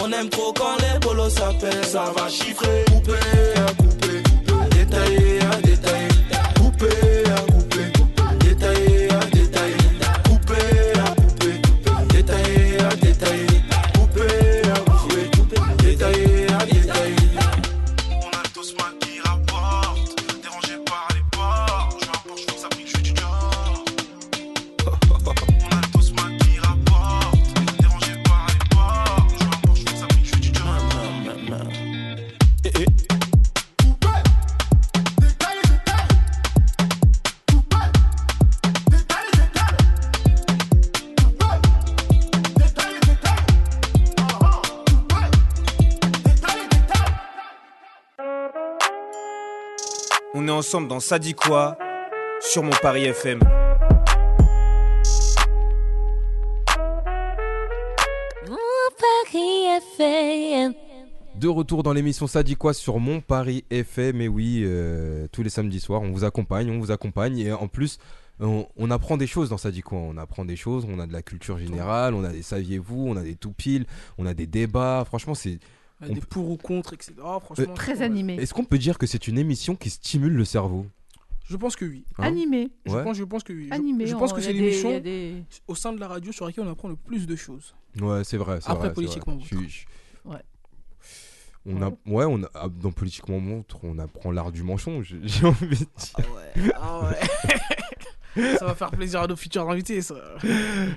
S5: on aime trop quand les bolos s'appellent.
S4: ça va chiffrer. Couper à couper, détailler à détailler. Ça
S6: dit quoi sur mon Paris FM.
S7: Mon Paris FM.
S1: De retour dans l'émission Ça dit quoi sur Mon Paris FM. Mais oui, euh, tous les samedis soirs, on vous accompagne, on vous accompagne. Et en plus, on, on apprend des choses dans Ça dit quoi. On apprend des choses, on a de la culture générale, on a des saviez-vous, on a des tout piles, on a des débats. Franchement, c'est.
S2: Il y a
S1: On
S2: des
S1: peut-
S2: pour ou contre, etc. Franchement,
S3: Très animé.
S1: Est-ce qu'on peut dire que c'est une émission qui stimule le cerveau?
S2: Je pense que oui.
S1: Hein?
S3: Animé.
S2: Je,
S1: Ouais.
S2: pense, je pense que oui. Je-
S3: Animé.
S2: je, pense que c'est l'émission
S3: des-
S2: au sein de la radio sur laquelle on apprend le plus de choses.
S1: Ouais, c'est vrai. c'est
S2: Après,
S1: vrai,
S2: politiquement
S1: vrai. Je suis- je-
S3: Ouais.
S1: On a, ouais, on a, ah, dans Politiquement Montre, on apprend l'art du mensonge, [LAUGHS] j'ai envie de dire.
S2: Ah ouais. Ah ouais. [LAUGHS] ça va faire plaisir à nos futurs invités, ça.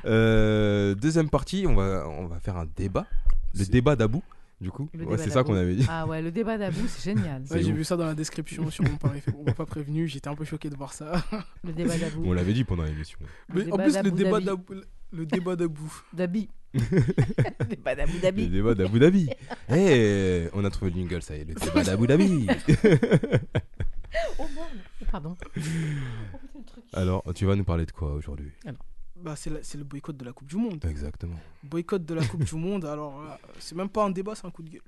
S1: Euh, deuxième partie, on va, on va faire un débat. Le débat d'Abou, du coup.
S3: Le
S1: Ouais, c'est ça qu'on avait dit.
S3: Ah ouais, le débat d'Abou, c'est génial.
S2: Ouais, j'ai vu ça dans la description sur mon pari. On m'a pas prévenu, j'étais un peu choqué de voir ça.
S3: Le débat d'Abou.
S1: On l'avait dit pendant l'émission.
S3: Le
S2: Mais en plus, le débat
S3: Dhabi.
S2: d'Abou. Le débat d'Abou.
S3: D'abi. [LAUGHS] le débat d'Abu
S1: Le
S3: Dhabi.
S1: débat d'Abu Dhabi. Eh, on a trouvé le jingle, ça y est, le débat d'Abu Dhabi.
S3: Oh. Pardon.
S1: Alors, tu vas nous parler de quoi aujourd'hui?
S2: Bah, c'est le boycott de la Coupe du Monde.
S1: Exactement.
S2: Boycott de la Coupe du [LAUGHS] Monde, alors là, c'est même pas un débat, c'est un coup de gueule.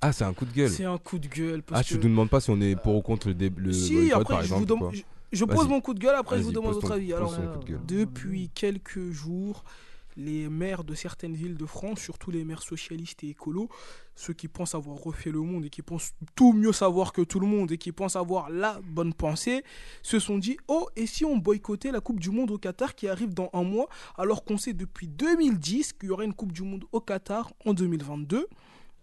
S1: Ah, c'est un coup de gueule.
S2: C'est un coup de gueule. Parce
S1: Ah, tu
S2: que...
S1: nous demandes pas si on est pour ou contre le, le
S2: si,
S1: boycott,
S2: après,
S1: par
S2: je,
S1: exemple
S2: vous je, je pose mon coup de gueule, après, je vous demande votre
S1: ton-
S2: avis. Alors,
S1: gueule.
S2: Depuis quelques jours, les maires de certaines villes de France, surtout les maires socialistes et écolos, ceux qui pensent avoir refait le monde et qui pensent tout mieux savoir que tout le monde et qui pensent avoir la bonne pensée, se sont dit Oh, et si on boycottait la Coupe du Monde au Qatar qui arrive dans un mois, alors qu'on sait depuis 2010 qu'il y aura une Coupe du Monde au Qatar en 2022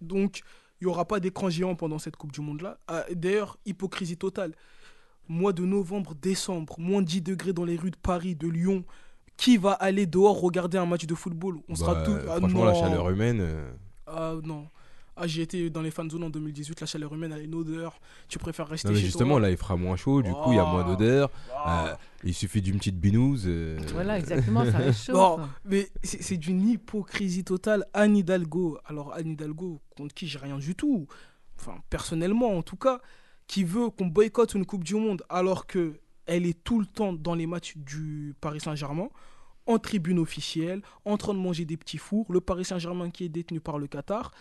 S2: Donc, il n'y aura pas d'écran géant pendant cette Coupe du Monde-là. Ah, D'ailleurs, hypocrisie totale. Mois de novembre, décembre, moins 10 degrés dans les rues de Paris, de Lyon. Qui va aller dehors regarder un match de football On sera
S1: Bah,
S2: tous. Ah
S1: Franchement, la
S2: non.
S1: chaleur humaine. euh,
S2: Ah non. Ah, j'ai été dans les fan zones en 2018, la chaleur humaine a une odeur. Tu préfères rester
S1: Non, mais
S2: chez
S1: justement,
S2: toi.
S1: là, il fera moins chaud, du coup, il y a moins
S2: Oh.
S1: d'odeur.
S2: Ah.
S1: Euh, il suffit d'une petite binouse. euh,
S3: Voilà, exactement, ça réchauffe. [LAUGHS]
S2: Non, mais c'est c'est d'une hypocrisie totale. Anne Hidalgo, alors Anne Hidalgo, contre qui j'ai rien du tout, enfin personnellement en tout cas, qui veut qu'on boycotte une Coupe du Monde alors que elle est tout le temps dans les matchs du Paris Saint-Germain, en tribune officielle, en train de manger des petits fours, le Paris Saint-Germain qui est détenu par le Qatar.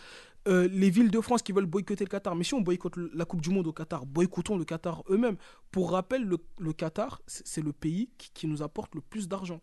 S2: euh, les villes de France qui veulent boycotter le Qatar. Mais si on boycotte la Coupe du Monde au Qatar, boycottons le Qatar eux-mêmes. Pour rappel, le, le Qatar, c'est le pays qui, qui nous apporte le plus d'argent.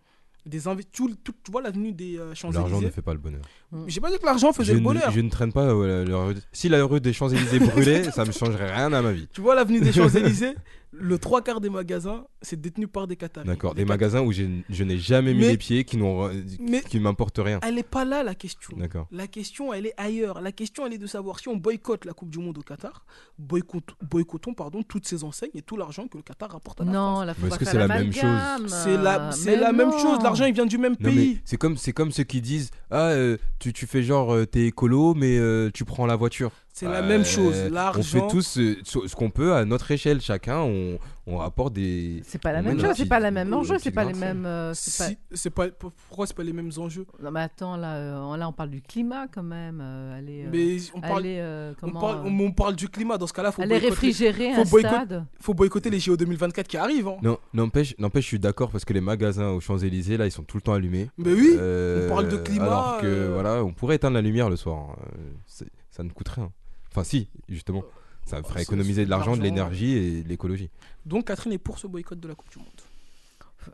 S2: Des inve- tout, tout- tu vois l'avenue des euh,
S1: L'argent ne
S2: Champs-Élysées
S1: fait pas le bonheur.
S2: J'ai pas dit que l'argent faisait
S1: je,
S2: le
S1: ne,
S2: bonheur.
S1: je ne traîne pas. euh, la rue- Si la rue des Champs-Élysées brûlait, ça me changerait rien à ma vie.
S2: Tu vois l'avenue des Champs-Élysées? [LAUGHS] Le trois quarts des magasins, c'est détenu par des Qataris.
S1: D'accord.
S2: Les
S1: Des magasins où je n'ai jamais mis
S2: Mais-
S1: les pieds, qui n'ont,
S2: Mais
S1: qui ne m'importent rien.
S2: elle n'est pas là la question.
S1: D'accord.
S2: La question, elle est ailleurs. La question, elle est de savoir si on boycotte la Coupe du Monde au Qatar, boycotte- boycottons pardon, toutes ces enseignes et tout l'argent que le Qatar rapporte à la
S3: Non,
S2: France.
S3: pas
S1: est-ce que c'est la même
S3: l'amalgame,
S2: C'est la, c'est la même
S3: non.
S2: chose. L'argent, il vient du même
S1: Non, mais
S2: pays.
S1: c'est comme, c'est comme ceux qui disent Ah, euh, tu, tu fais genre, euh, t'es écolo, mais euh, tu prends la voiture.
S2: C'est la
S1: Euh,
S2: même chose.
S1: On fait
S2: L'argent.
S1: tous euh, ce ce qu'on peut à notre échelle. Chacun, on, on apporte des.
S3: C'est pas la
S1: on
S3: même chose, c'est pas la même enjeu, c'est pas les mêmes. euh, c'est pas-
S2: Si- c'est pas... Pourquoi c'est pas les mêmes enjeux?
S3: Non, mais attends, là, euh, là, on parle du climat quand même. euh, allez, euh,
S2: Mais on parle,
S3: allez, euh,
S2: on, parle,
S3: euh,
S2: on, on parle du climat. Dans ce cas-là, faut
S3: allez
S2: boycotter,
S3: réfrigérer
S2: faut
S3: un
S2: boycotter-
S3: stade.
S2: faut boycotter les JO 2024 qui arrivent. hein.
S1: Non, n'empêche, n'empêche, je suis d'accord parce que les magasins aux Champs-Élysées, là, ils sont tout le temps allumés.
S2: Mais oui,
S1: Euh,
S2: on parle de climat,
S1: Alors que,
S2: euh.
S1: voilà, on pourrait éteindre la lumière le soir. hein. Euh, ça ne coûte rien. Enfin, si, justement. Ça ferait
S2: c'est-
S1: économiser de l'argent, de l'énergie et de l'écologie.
S2: Donc Catherine est pour ce boycott de la Coupe du Monde.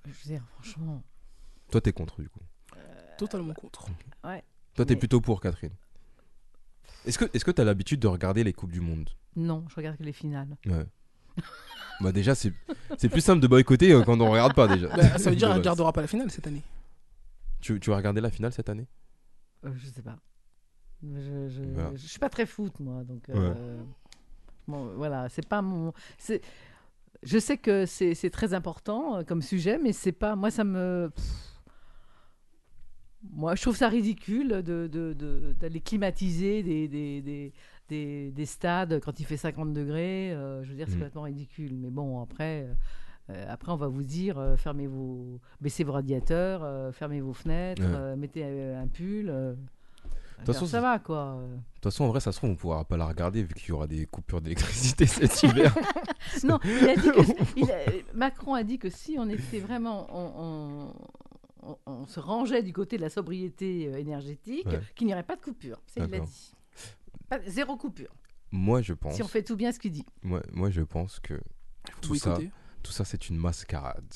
S3: Je veux dire, franchement.
S1: Toi, t'es contre, du coup.
S2: Totalement contre.
S1: Toi, t'es
S3: Mais-
S1: plutôt pour, Catherine. Est-ce que est-ce que t'as l'habitude de regarder les Coupes du Monde?
S3: Non, je regarde que les finales.
S1: Ouais. [LAUGHS] bah, déjà, c'est c'est plus simple de boycotter euh, quand on regarde pas, déjà.
S2: Bah, ça veut dire
S1: De
S2: qu'elle ne
S1: base.
S2: regardera pas la finale cette année.
S1: Tu, tu vas regarder la finale cette année?
S3: Euh, je sais pas. Je, je,
S1: Voilà.
S3: je suis pas très foot, moi. Donc, euh, bon, voilà, c'est pas mon. Je sais que c'est très important euh, comme sujet, mais c'est pas. Moi, ça me. pff, Moi, je trouve ça ridicule de- de- de- d'aller climatiser des, des, des, des- des stades quand il fait 50 degrés. euh, je veux dire, c'est
S1: Mm.
S3: complètement ridicule. Mais bon, après. euh, après, on va vous dire, euh, fermez vos, baissez vos radiateurs, euh, fermez vos fenêtres,
S1: Ouais.
S3: mettez un pull. Euh,
S1: toute façon,
S3: ça va, quoi.
S1: De toute façon, en vrai, ça se trouve, on pourra pas la regarder vu qu'il y aura des coupures d'électricité [LAUGHS] cet hiver. [LAUGHS]
S3: Non, il a dit que, [LAUGHS] il a- Macron a dit que si on était vraiment, on, on- on- on se rangeait du côté de la sobriété euh, énergétique,
S1: Ouais.
S3: qu'il n'y aurait pas de coupure. Ça, il l'a
S1: D'accord.
S3: dit. Pas- zéro coupure.
S1: moi, je pense.
S3: Si on fait tout bien ce qu'il dit.
S1: Moi, moi, je pense que tout ça, tout ça, c'est une mascarade.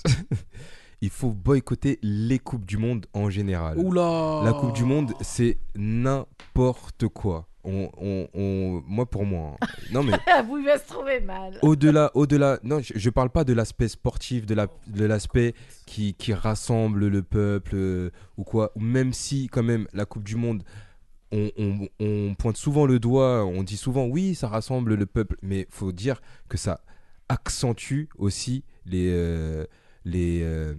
S1: Il faut boycotter les coupes du monde en général.
S2: Oula
S1: La Coupe du Monde, c'est n'importe quoi. On, on- on- moi, pour moi. hein. [LAUGHS] Non, mais
S3: Vous va se trouver mal.
S1: au-delà, au-delà. Non, je, je parle pas de l'aspect sportif, de la- de l'aspect qui, qui rassemble le peuple euh, ou quoi. Même si, quand même, la Coupe du Monde, on, on- on pointe souvent le doigt, on dit souvent oui, ça rassemble le peuple, mais faut dire que ça accentue aussi les, euh, les, euh,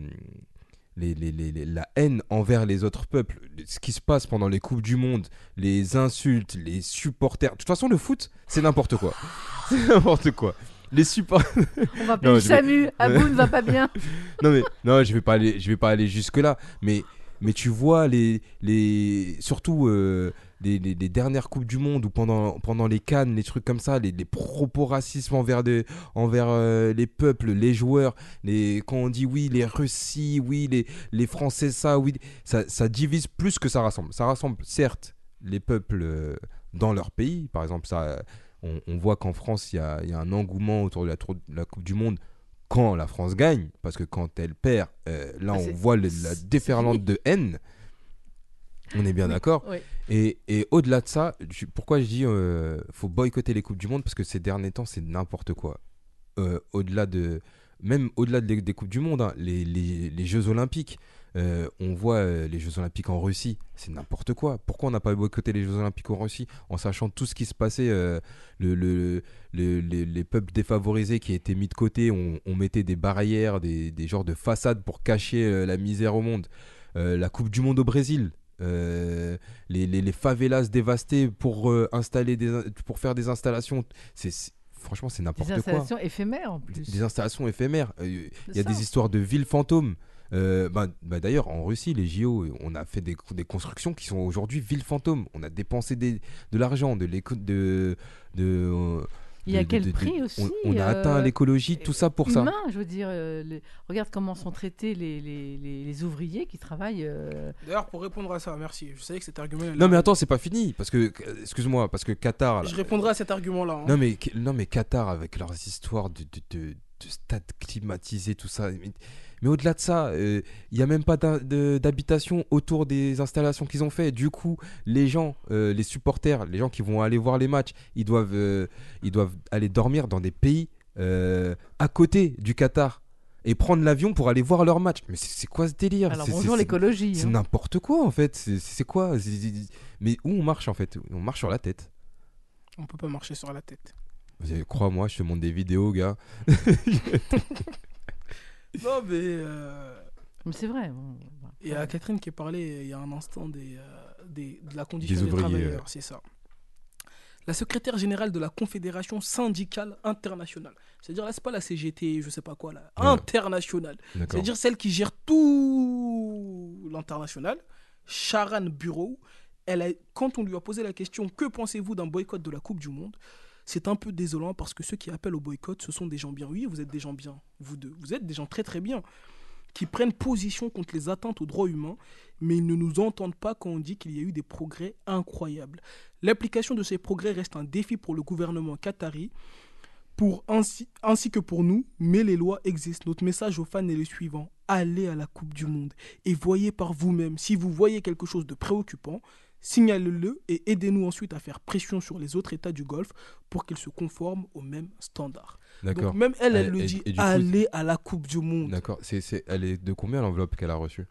S1: les, les- les- les- la haine envers les autres peuples. Ce qui se passe pendant les Coupes du Monde, les insultes, les supporters. De toute façon, le foot, c'est n'importe quoi. [LAUGHS] C'est n'importe quoi. Les supporters.
S3: On va [LAUGHS] appeler
S1: Non,
S3: le
S1: je vais-
S3: Samu. Abou ne va pas bien. [LAUGHS]
S1: non mais non, je vais pas aller, je vais pas aller jusque là. Mais mais tu vois les les surtout euh, les, les- les dernières coupes du monde ou pendant pendant les cannes, les trucs comme ça, les, les propos racistes envers des envers euh, les peuples, les joueurs, les quand on dit oui les Russies, oui les les Français ça, oui ça ça divise plus que ça rassemble. Ça rassemble certes les peuples euh, dans leur pays, par exemple ça. On, on voit qu'en France, il y a, y a un engouement autour de la, tour- de la Coupe du Monde quand la France gagne, parce que quand elle perd, euh, là
S3: Ah,
S1: on voit le- la déferlante de haine. On est bien d'accord.
S3: Oui.
S1: Et, et au-delà de ça, je- pourquoi je dis euh, faut boycotter les coupes du monde? Parce que ces derniers temps c'est n'importe quoi. Euh, au-delà de même au-delà des, des coupes du monde, hein, les, les- les Jeux Olympiques, euh, on voit euh, les Jeux Olympiques en Russie, c'est n'importe quoi. Pourquoi on n'a pas boycotté les Jeux Olympiques en Russie? En sachant tout ce qui se passait, le, le- le- les, les peuples défavorisés qui étaient mis de côté, on, on mettait des barrières, des, des genres de façades pour cacher la misère au monde. Euh, la Coupe du Monde au Brésil, euh, les, les, les favelas dévastées pour euh, installer des, pour faire des installations, c'est franchement c'est
S3: Des
S1: n'importe quoi.
S3: installations éphémères en
S1: Des,
S3: plus.
S1: des installations éphémères. Euh, Il
S3: C'est
S1: y a
S3: ça.
S1: des histoires de villes fantômes. Euh, bah, bah, D'ailleurs, en Russie, les JO, on a fait des, des constructions qui sont aujourd'hui villes fantômes. On a dépensé des, de l'argent, de de, de, euh,
S3: Il y a quel prix aussi
S1: On, on a
S3: euh,
S1: atteint l'écologie, tout ça pour ça.
S3: humain, je veux dire, euh, les- regarde comment sont traités les, les, les, les ouvriers qui travaillent. euh,
S2: D'ailleurs, pour répondre à ça, merci. Je savais que cet argument.
S1: Non mais attends, c'est pas fini parce que euh, excuse-moi parce que Qatar. là-
S2: Je répondrai à cet argument-là. hein.
S1: Non mais non mais Qatar avec leurs histoires de de, de, de stades climatisés tout ça. Mais, au-delà de ça, euh, il y a même pas d'habitation autour des installations qu'ils ont fait. Du coup, les gens, euh, les supporters, les gens qui vont aller voir les matchs, ils doivent euh, ils doivent aller dormir dans des pays euh, à côté du Qatar et prendre l'avion pour aller voir leur match. Mais c'est quoi ce délire?
S3: Alors
S1: C'est-
S3: bonjour l'écologie.
S1: c'est
S3: hein.
S1: n'importe quoi en fait. C'est quoi? Mais où on marche en fait? On marche sur la tête.
S2: On peut pas marcher sur la tête.
S1: Crois-moi, je te montre des vidéos, gars. [LAUGHS]
S2: Non, mais. euh,
S3: Mais c'est vrai. bon, bah,
S2: Il y a Catherine qui parlait il y a un instant des, euh, des- de la condition
S1: Des
S2: des,
S1: ouvriers,
S2: travailleurs, c'est ça. La secrétaire générale de la Confédération syndicale internationale. C'est-à-dire, là, c'est pas la CGT, je sais pas quoi, là.
S1: Ouais.
S2: Internationale. C'est-à-dire celle qui gère tout l'international. Sharon Bureau. Elle a, quand on lui a posé la question Que pensez-vous d'un boycott de la Coupe du Monde? C'est un peu désolant parce que ceux qui appellent au boycott, ce sont des gens bien. Oui, vous êtes des gens bien, vous deux. Vous êtes des gens très très bien qui prennent position contre les atteintes aux droits humains, mais ils ne nous entendent pas quand on dit qu'il y a eu des progrès incroyables. L'application de ces progrès reste un défi pour le gouvernement qatari, pour ainsi, ainsi que pour nous, mais les lois existent. Notre message aux fans est le suivant. Allez à la Coupe du Monde et voyez par vous-même. Si vous voyez quelque chose de préoccupant, signalez-le et aidez-nous ensuite à faire pression sur les autres États du Golfe pour qu'ils se conforment aux mêmes standards.
S1: D'accord.
S2: Donc même elle, elle le dit, allez à la Coupe du Monde.
S1: D'accord. C'est, c'est, elle est de combien l'enveloppe qu'elle a reçue?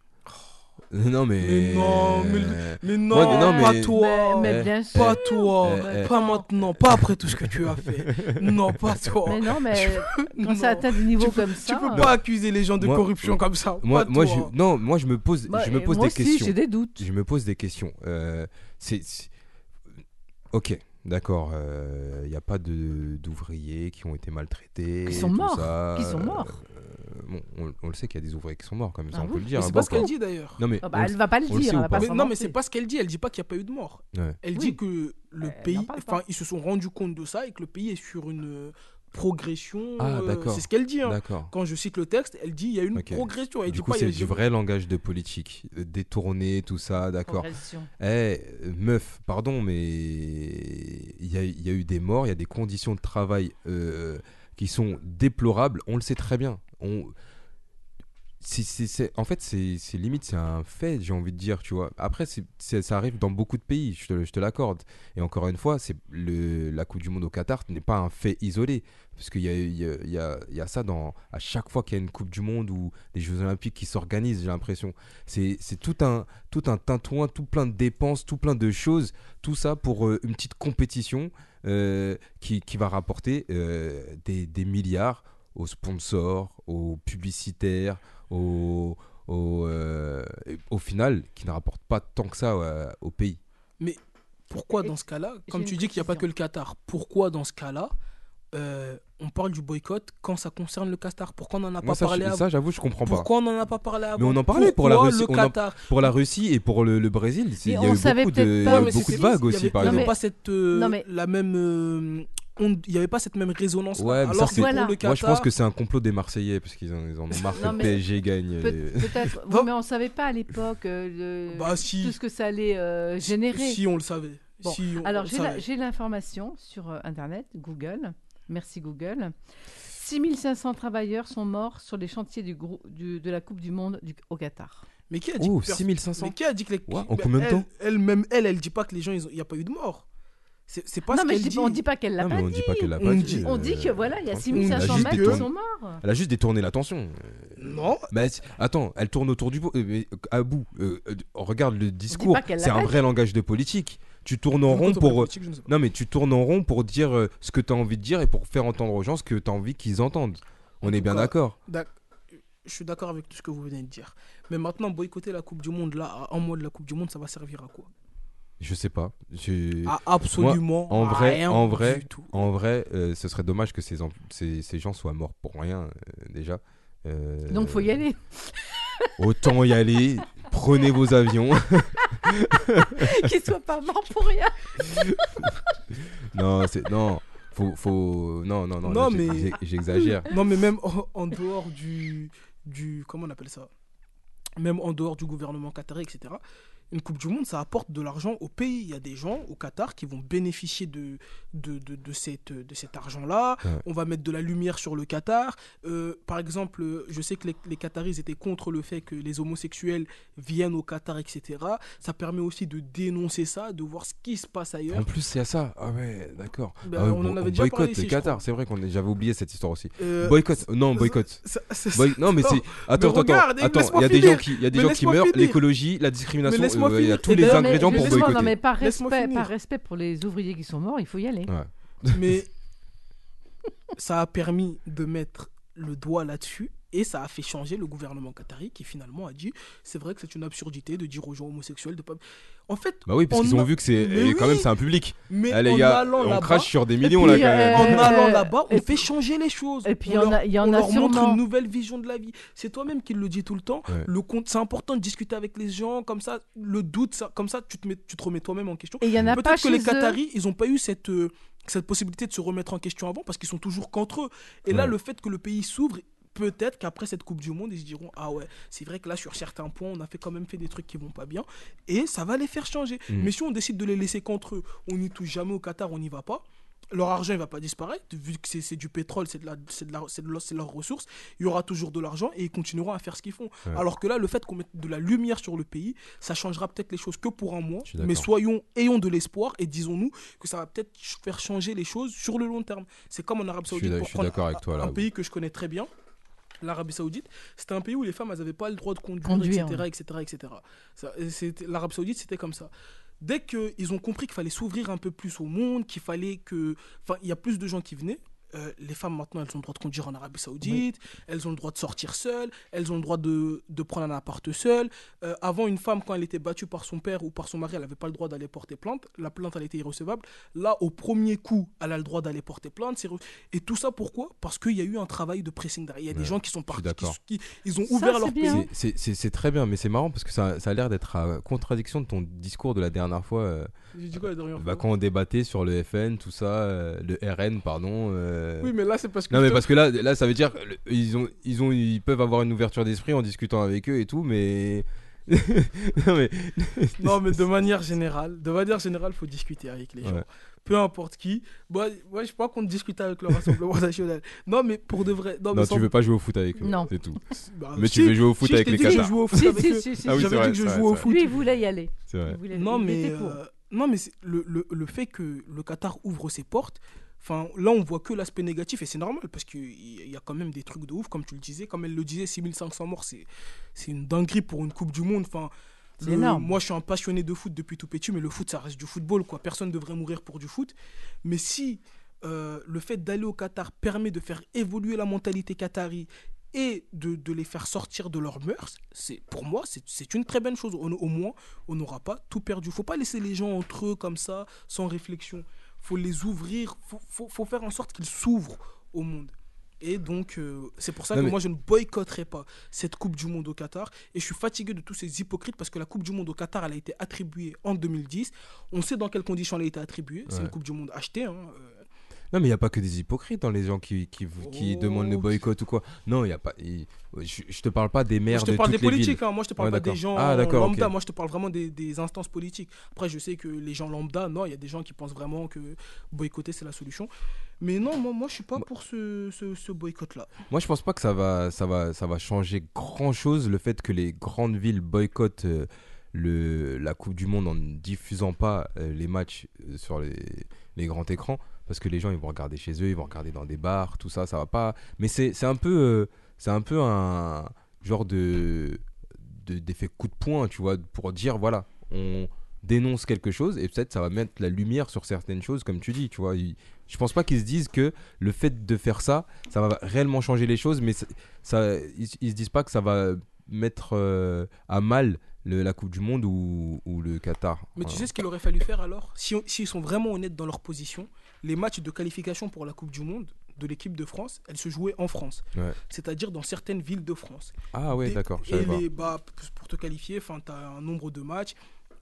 S1: [LAUGHS] Non mais.
S2: Mais non, mais, mais non,
S1: Ouais, non,
S2: pas
S1: mais-
S2: toi.
S3: Mais, mais bien sûr.
S2: Pas toi,
S1: Eh, eh.
S2: pas maintenant, pas après tout ce que tu as fait. [LAUGHS] Non, pas toi.
S3: Mais non, mais quand [LAUGHS]
S2: Non.
S3: ça atteint des niveaux
S2: tu peux,
S3: comme
S2: tu
S3: ça.
S2: peux pas accuser les gens de
S1: Moi-
S2: corruption comme ça.
S1: Moi,
S2: pas
S1: moi,
S2: toi.
S1: je, non, moi je me pose,
S3: bah,
S1: je me pose
S3: moi
S1: des
S3: aussi,
S1: questions.
S3: j'ai des doutes.
S1: Je me pose des questions. Euh, c'est, c'est- ok, d'accord. Il n'y a pas de d'ouvriers qui ont été maltraités.
S3: Qui sont morts, qui sont
S1: euh,
S3: morts.
S1: Bon, on, on le sait qu'il y a des ouvriers qui sont morts, comme ça,
S3: Ah
S1: on peut le dire.
S2: Mais
S1: hein,
S2: c'est pas ce qu'elle dit d'ailleurs.
S1: Non mais
S3: Ah bah, elle
S1: le-
S3: va pas le dire, elle va
S1: pas
S3: pas
S2: Mais non, mais c'est pas ce qu'elle dit. Elle dit pas qu'il n'y a pas eu de mort.
S1: Ouais.
S2: Elle
S3: Oui.
S2: dit que le
S3: Elle
S2: pays, enfin, ils se sont rendus compte de ça et que le pays est sur une euh, progression.
S1: Ah,
S2: euh, c'est ce qu'elle dit. hein.
S1: D'accord.
S2: Quand je cite le texte, elle dit il y a une progression. Elle
S1: Du
S2: dit
S1: coup, c'est
S2: a-
S1: du vrai langage de politique, euh, détourné, tout ça, d'accord. Eh, euh, meuf, pardon, mais il y a, il y a eu des morts, il y a des conditions de travail euh, qui sont déplorables, on le sait très bien. En fait, c'est limite, c'est un fait, j'ai envie de dire, tu vois. Après, ça arrive dans beaucoup de pays, je te, l'accorde. Et encore une fois, la Coupe du Monde au Qatar n'est pas un fait isolé. Parce qu'il y a, ça à chaque fois qu'il y a une Coupe du Monde ou des Jeux Olympiques qui s'organisent, j'ai l'impression. C'est tout un, tintouin, tout plein de dépenses, tout plein de choses. Tout ça pour euh, une petite compétition euh, qui, va rapporter euh, des milliards aux sponsors, aux publicitaires, aux, aux, euh, au final, qui ne rapportent pas tant que ça euh, au pays.
S2: Pourquoi
S3: Et-
S2: dans ce cas-là, comme tu dis qu'il n'y a pas que le Qatar, pourquoi dans ce cas-là, euh, on parle du boycott quand ça concerne le Qatar? Pourquoi on n'en a
S1: Moi,
S2: pas
S1: ça,
S2: parlé
S1: je-
S2: avant
S1: ça, j'avoue, je comprends pas.
S2: Pourquoi on n'en a pas parlé avant
S1: on en parlait pour la
S2: Pourquoi
S1: Russie,
S2: le
S1: on en-
S2: Qatar?
S1: Pour la Russie et pour le, le Brésil, c'est- il y
S3: Mais
S1: a eu beaucoup de,
S3: pas,
S1: a eu
S3: mais
S1: beaucoup
S2: c'est-
S1: de vagues aussi, par
S2: Il n'y avait
S1: exemple.
S2: pas cette, euh,
S3: Non, mais-
S2: la même, euh, il y avait pas cette même résonance.
S1: Ouais, mais ça,
S2: alors
S1: c'est-
S2: que pour
S3: Voilà.
S2: le Qatar,
S1: Moi, je pense que c'est un complot des Marseillais parce qu'ils en, ils en ont marre que le PSG gagne.
S3: Peut-
S1: les-
S3: Peut-être. Oui, mais on savait pas à l'époque euh, le-
S2: Bah, si.
S3: tout ce que ça allait euh, générer.
S2: Si on le savait.
S3: Bon,
S2: Si on
S3: Alors j'ai la-
S2: savait.
S3: j'ai l'information sur euh, Internet, Google. Merci Google. 6500 travailleurs sont morts sur les chantiers du grou- du- de la Coupe du Monde du- au Qatar.
S2: Mais qui a dit
S1: Oh,
S2: que pers-
S1: 6500
S2: Mais qui a dit que les.
S1: Ouais, en combien de
S2: elle-
S1: temps
S2: Elle même elle, elle dit pas que les gens, il n'y a pas eu de mort. C'est pas
S3: non,
S2: ce
S3: mais
S2: dit.
S3: on dit pas qu'elle l'a pas
S1: on
S3: dit.
S1: pas qu'elle l'a
S2: On
S1: pas
S2: dit-
S1: dit.
S3: On dit que
S1: euh,
S3: voilà, il y a
S1: tranquille.
S3: 6500
S1: Elle a
S3: mecs
S1: juste
S3: qui
S1: détourné-
S3: sont morts.
S1: Elle a juste détourné l'attention.
S2: Non.
S1: Bah, attends, elle tourne autour du pot. euh, mais, à bout, euh, euh, regarde le discours.
S3: pas
S1: C'est un
S3: pas
S1: vrai langage de politique. Tu tournes en rond pour.
S2: pas.
S1: Non, mais tu tournes en rond pour dire euh, ce que tu as envie de dire et pour faire entendre aux gens ce que tu as envie qu'ils entendent. On
S2: En
S1: est bien d'accord.
S2: D'ac- Je suis d'accord avec tout ce que vous venez de dire. Mais maintenant, boycotter la Coupe du Monde, là, un mois de la Coupe du Monde, ça va servir à quoi?
S1: Je sais pas. Je-
S2: À absolument
S1: en vrai,
S2: rien
S1: en vrai,
S2: du tout.
S1: En vrai, euh, ce serait dommage que ces, ces, ces gens soient morts pour rien, euh, déjà. Euh,
S3: Donc faut y aller. [LAUGHS]
S1: Autant y aller. Prenez vos avions. [LAUGHS]
S3: Qu'ils soient pas morts pour rien. [LAUGHS]
S1: non, c'est non. Faut, faut, non, non, non.
S2: Non, mais-
S1: j'exagère.
S2: Non, mais même en, dehors du, du. Comment on appelle ça? Même en dehors du gouvernement qatarais, etc. Une Coupe du Monde, ça apporte de l'argent au pays. Il y a des gens au Qatar qui vont bénéficier de, de, de, de cette, de cet argent-là.
S1: Ouais.
S2: On va mettre de la lumière sur le Qatar. Euh, par exemple, je sais que les, les Qataris étaient contre le fait que les homosexuels viennent au Qatar, etc. Ça permet aussi de dénoncer ça, de voir ce qui se passe ailleurs.
S1: En plus, c'est à ça. Ah ouais, d'accord.
S2: Ben,
S1: Ah
S2: on en avait déjà
S1: boycott
S2: parlé ici,
S1: Qatar. C'est vrai qu'on j'avais oublié cette histoire aussi.
S2: Euh,
S1: boycott. Non, boycott.
S2: ça- ça-
S1: Boy- Non, mais c'est. Attends, attends,
S2: regarde,
S1: attends. Il y a des gens qui, y a des gens qui meurent. L'écologie, la discrimination.
S2: Laisse-moi
S1: euh, Il y a tous
S2: Et
S1: les
S2: d'ailleurs,
S3: mais
S1: ingrédients pour boycotter.
S3: non, mais par respect, par respect pour les ouvriers qui sont morts, il faut y aller.
S1: Ouais.
S2: Mais [LAUGHS] ça a permis de mettre le doigt là-dessus et ça a fait changer le gouvernement qatari qui finalement a dit c'est vrai que c'est une absurdité de dire aux gens homosexuels de pas. En fait,
S1: Bah oui, parce
S2: On
S1: qu'ils ont vu que c'est.
S2: Mais
S1: et Quand
S2: oui.
S1: même, c'est un public.
S2: mais
S1: Eh les
S2: en
S1: gars,
S2: allant
S1: on crache sur des millions
S3: puis,
S1: là quand même.
S3: euh,
S2: en [LAUGHS] allant là-bas, on
S3: et
S2: fait changer les choses.
S3: et puis,
S2: on
S3: il y en
S2: leur,
S3: a- y en
S2: on
S3: a
S2: leur montre
S3: sûrement.
S2: une nouvelle vision de la vie. C'est toi-même qui le dis tout le temps.
S1: Ouais.
S2: Le compte, c'est important de discuter avec les gens comme ça. Le doute, ça, comme ça, tu te mets, tu te remets toi-même en question.
S3: Et il y en a pas
S2: Peut-être que les
S3: eux.
S2: Qataris, ils n'ont pas eu cette, euh, cette possibilité de se remettre en question avant parce qu'ils sont toujours qu'entre eux. Et là, le fait que le pays s'ouvre, peut-être qu'après cette Coupe du Monde, ils se diront Ah ouais, c'est vrai que là, sur certains points, on a fait quand même fait des trucs qui vont pas bien. Et ça va les faire changer.
S1: Mm.
S2: Mais si on décide de les laisser qu'entre eux, on n'y touche jamais au Qatar, on n'y va pas. Leur argent il va pas disparaître, vu que c'est c'est du pétrole, c'est de, la, c'est de, la, c'est de, leur- ressource. Il y aura toujours de l'argent et ils continueront à faire ce qu'ils font.
S1: Ouais.
S2: Alors que là, le fait qu'on mette de la lumière sur le pays, ça changera peut-être les choses que pour un mois.
S1: Je
S2: Mais soyons, ayons de l'espoir et disons-nous que ça va peut-être faire changer les choses sur le long terme. C'est comme en Arabie
S1: Je suis
S2: Saoudite.
S1: je suis
S2: un-
S1: avec toi, là,
S2: Un
S1: oui.
S2: pays que je connais très bien. L'Arabie Saoudite, c'était un pays où les femmes elles n'avaient pas le droit de conduire,
S3: Conduire,
S2: etc.,
S3: ouais.
S2: etc., etc. L'Arabie Saoudite, c'était comme ça. Dès qu'ils ont compris qu'il fallait s'ouvrir un peu plus au monde, qu'il fallait que. Enfin, il y a plus de gens qui venaient. Euh, les femmes maintenant, elles ont le droit de conduire en Arabie Saoudite, elles ont le droit de sortir seules, elles ont le droit de, de prendre un appart seule. Euh, avant, une femme, quand elle était battue par son père ou par son mari, elle n'avait pas le droit d'aller porter plainte. La plainte, elle était irrecevable. Là, au premier coup, elle a le droit d'aller porter plainte. Et tout ça, pourquoi? Parce qu'il y a eu un travail de pressing derrière. Il y a des gens qui sont partis, qui, ils ont
S3: Ça,
S2: ouvert
S3: c'est
S2: leur
S3: bien.
S2: pays.
S1: C'est- C'est c'est- c'est très bien, mais c'est marrant parce que ça, ça a l'air d'être à contradiction de ton discours de la dernière fois. euh,
S2: J'ai dit quoi la dernière
S1: bah,
S2: fois?
S1: quand on débattait sur le FN, tout ça, euh, le RN, pardon. Euh,
S2: Oui, mais là, c'est parce que.
S1: Non mais
S2: te-
S1: parce que là, là ça veut dire ils ont, ils ont, ils peuvent avoir une ouverture d'esprit en discutant avec eux et tout, mais [LAUGHS] non, mais. [LAUGHS]
S2: Non, mais de manière générale, de manière générale, faut discuter avec les gens.
S1: Ouais.
S2: Peu importe qui. Moi, moi je pas qu'on discute avec le Rassemblement [LAUGHS] national. Non, mais pour de vrai. Non, mais
S1: Non,
S2: sans-
S1: tu veux pas jouer au foot avec eux.
S3: Non.
S1: C'est tout.
S2: Bah,
S1: Mais
S2: si,
S1: tu veux jouer au foot
S2: si,
S1: avec les Qatars. Ah oui,
S3: si.
S1: c'est
S2: J'avais
S1: vrai,
S2: dit que je jouais au foot.
S3: Lui, il voulait y aller.
S1: C'est vrai.
S3: Il voulait-
S2: Non, mais, euh, non, mais c'est le, le, le fait que le Qatar ouvre ses portes, enfin, là, on voit que l'aspect négatif et c'est normal parce qu'il y a quand même des trucs de ouf, comme tu le disais. Comme elle le disait, 6500 morts, c'est c'est une dinguerie pour une Coupe du Monde. Enfin, le-
S3: énorme.
S2: Moi, je suis un passionné de foot depuis tout petit, mais le foot, ça reste du football, quoi. Personne ne devrait mourir pour du foot. Mais si euh, le fait d'aller au Qatar permet de faire évoluer la mentalité qatari et de, de les faire sortir de leurs mœurs, c'est pour moi, c'est- c'est une très bonne chose. On- au moins, on n'aura pas tout perdu. faut pas laisser les gens entre eux comme ça, sans réflexion. Faut les ouvrir, faut, faut, faut faire en sorte qu'ils s'ouvrent au monde. Et donc, euh, c'est pour ça
S1: Non,
S2: que
S1: mais-
S2: moi, je ne boycotterai pas cette Coupe du Monde au Qatar. Et je suis fatigué de tous ces hypocrites parce que la Coupe du Monde au Qatar, elle a été attribuée en 2010. On sait dans quelles conditions elle a été attribuée. C'est une Coupe du Monde achetée. hein, euh,
S1: Non, mais il n'y a pas que des hypocrites dans les gens qui, qui, qui
S2: Oh.
S1: demandent le boycott ou quoi. Non, il y a pas. Je, je te parle pas des maires
S2: je te
S1: de
S2: parle
S1: toutes
S2: des
S1: les villes.
S2: politiques, hein. moi je te parle
S1: Ouais,
S2: pas des gens
S1: Ah,
S2: lambda, moi je te parle vraiment des, des instances politiques. Après, je sais que les gens lambda, non, il y a des gens qui pensent vraiment que boycotter c'est la solution. Mais non, moi, moi je suis pas pour ce, ce, ce boycott-là.
S1: Moi, je pense pas que ça va, ça va, ça va changer grand chose le fait que les grandes villes boycottent euh, le, la Coupe du Monde en ne diffusant pas euh, les matchs euh, sur les, les grands écrans parce que les gens ils vont regarder chez eux, ils vont regarder dans des bars, tout ça, ça va pas. Mais c'est un peu, euh, c'est un peu un genre de de- d'effet coup de poing, tu vois, pour dire voilà, on dénonce quelque chose et peut-être ça va mettre la lumière sur certaines choses, comme tu dis, tu vois. Je pense pas qu'ils se disent que le fait de faire ça, ça va réellement changer les choses, mais ça- ils, ils se disent pas que ça va mettre euh, à mal le- la Coupe du Monde ou, ou le Qatar.
S2: Mais tu sais ce qu'il aurait fallu faire alors? Si S'ils sont vraiment honnêtes dans leur position, les matchs de qualification pour la Coupe du Monde de l'équipe de France, elles se jouaient en France.
S1: Ouais.
S2: C'est-à-dire dans certaines villes de France.
S1: Ah ouais, d'accord.
S2: Et les, bah, pour te qualifier, tu as un nombre de matchs.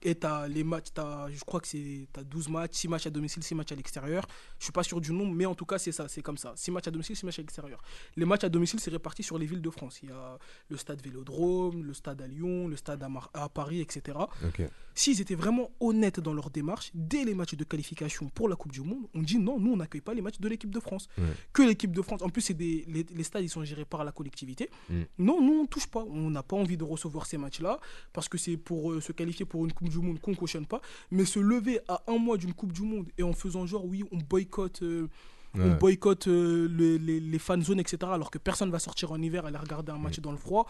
S2: Et tu as les matchs, t'as- je crois que c'est as 12 matchs, 6 matchs à domicile, 6 matchs à l'extérieur. Je suis pas sûr du nombre, mais en tout cas, c'est ça, c'est comme ça. 6 matchs à domicile, 6 matchs à l'extérieur. Les matchs à domicile, c'est réparti sur les villes de France. Il y a le stade Vélodrome, le stade à Lyon, le stade à, Mar- à Paris, etc.
S1: Ok.
S2: S'ils étaient vraiment honnêtes dans leur démarche, dès les matchs de qualification pour la Coupe du Monde, on dit non, nous on n'accueille pas les matchs de l'équipe de France. Que l'équipe de France, en plus des, les, les stades ils sont gérés par la collectivité.
S1: Mm.
S2: Non, nous on touche pas, on n'a pas envie de recevoir ces matchs-là parce que c'est pour euh, se qualifier pour une Coupe du Monde qu'on cautionne pas. Mais se lever à un mois d'une Coupe du Monde et en faisant genre oui on boycotte. euh, on boycotte euh, le- les, les fan zones, etc. Alors que personne va sortir en hiver aller regarder un match dans le froid.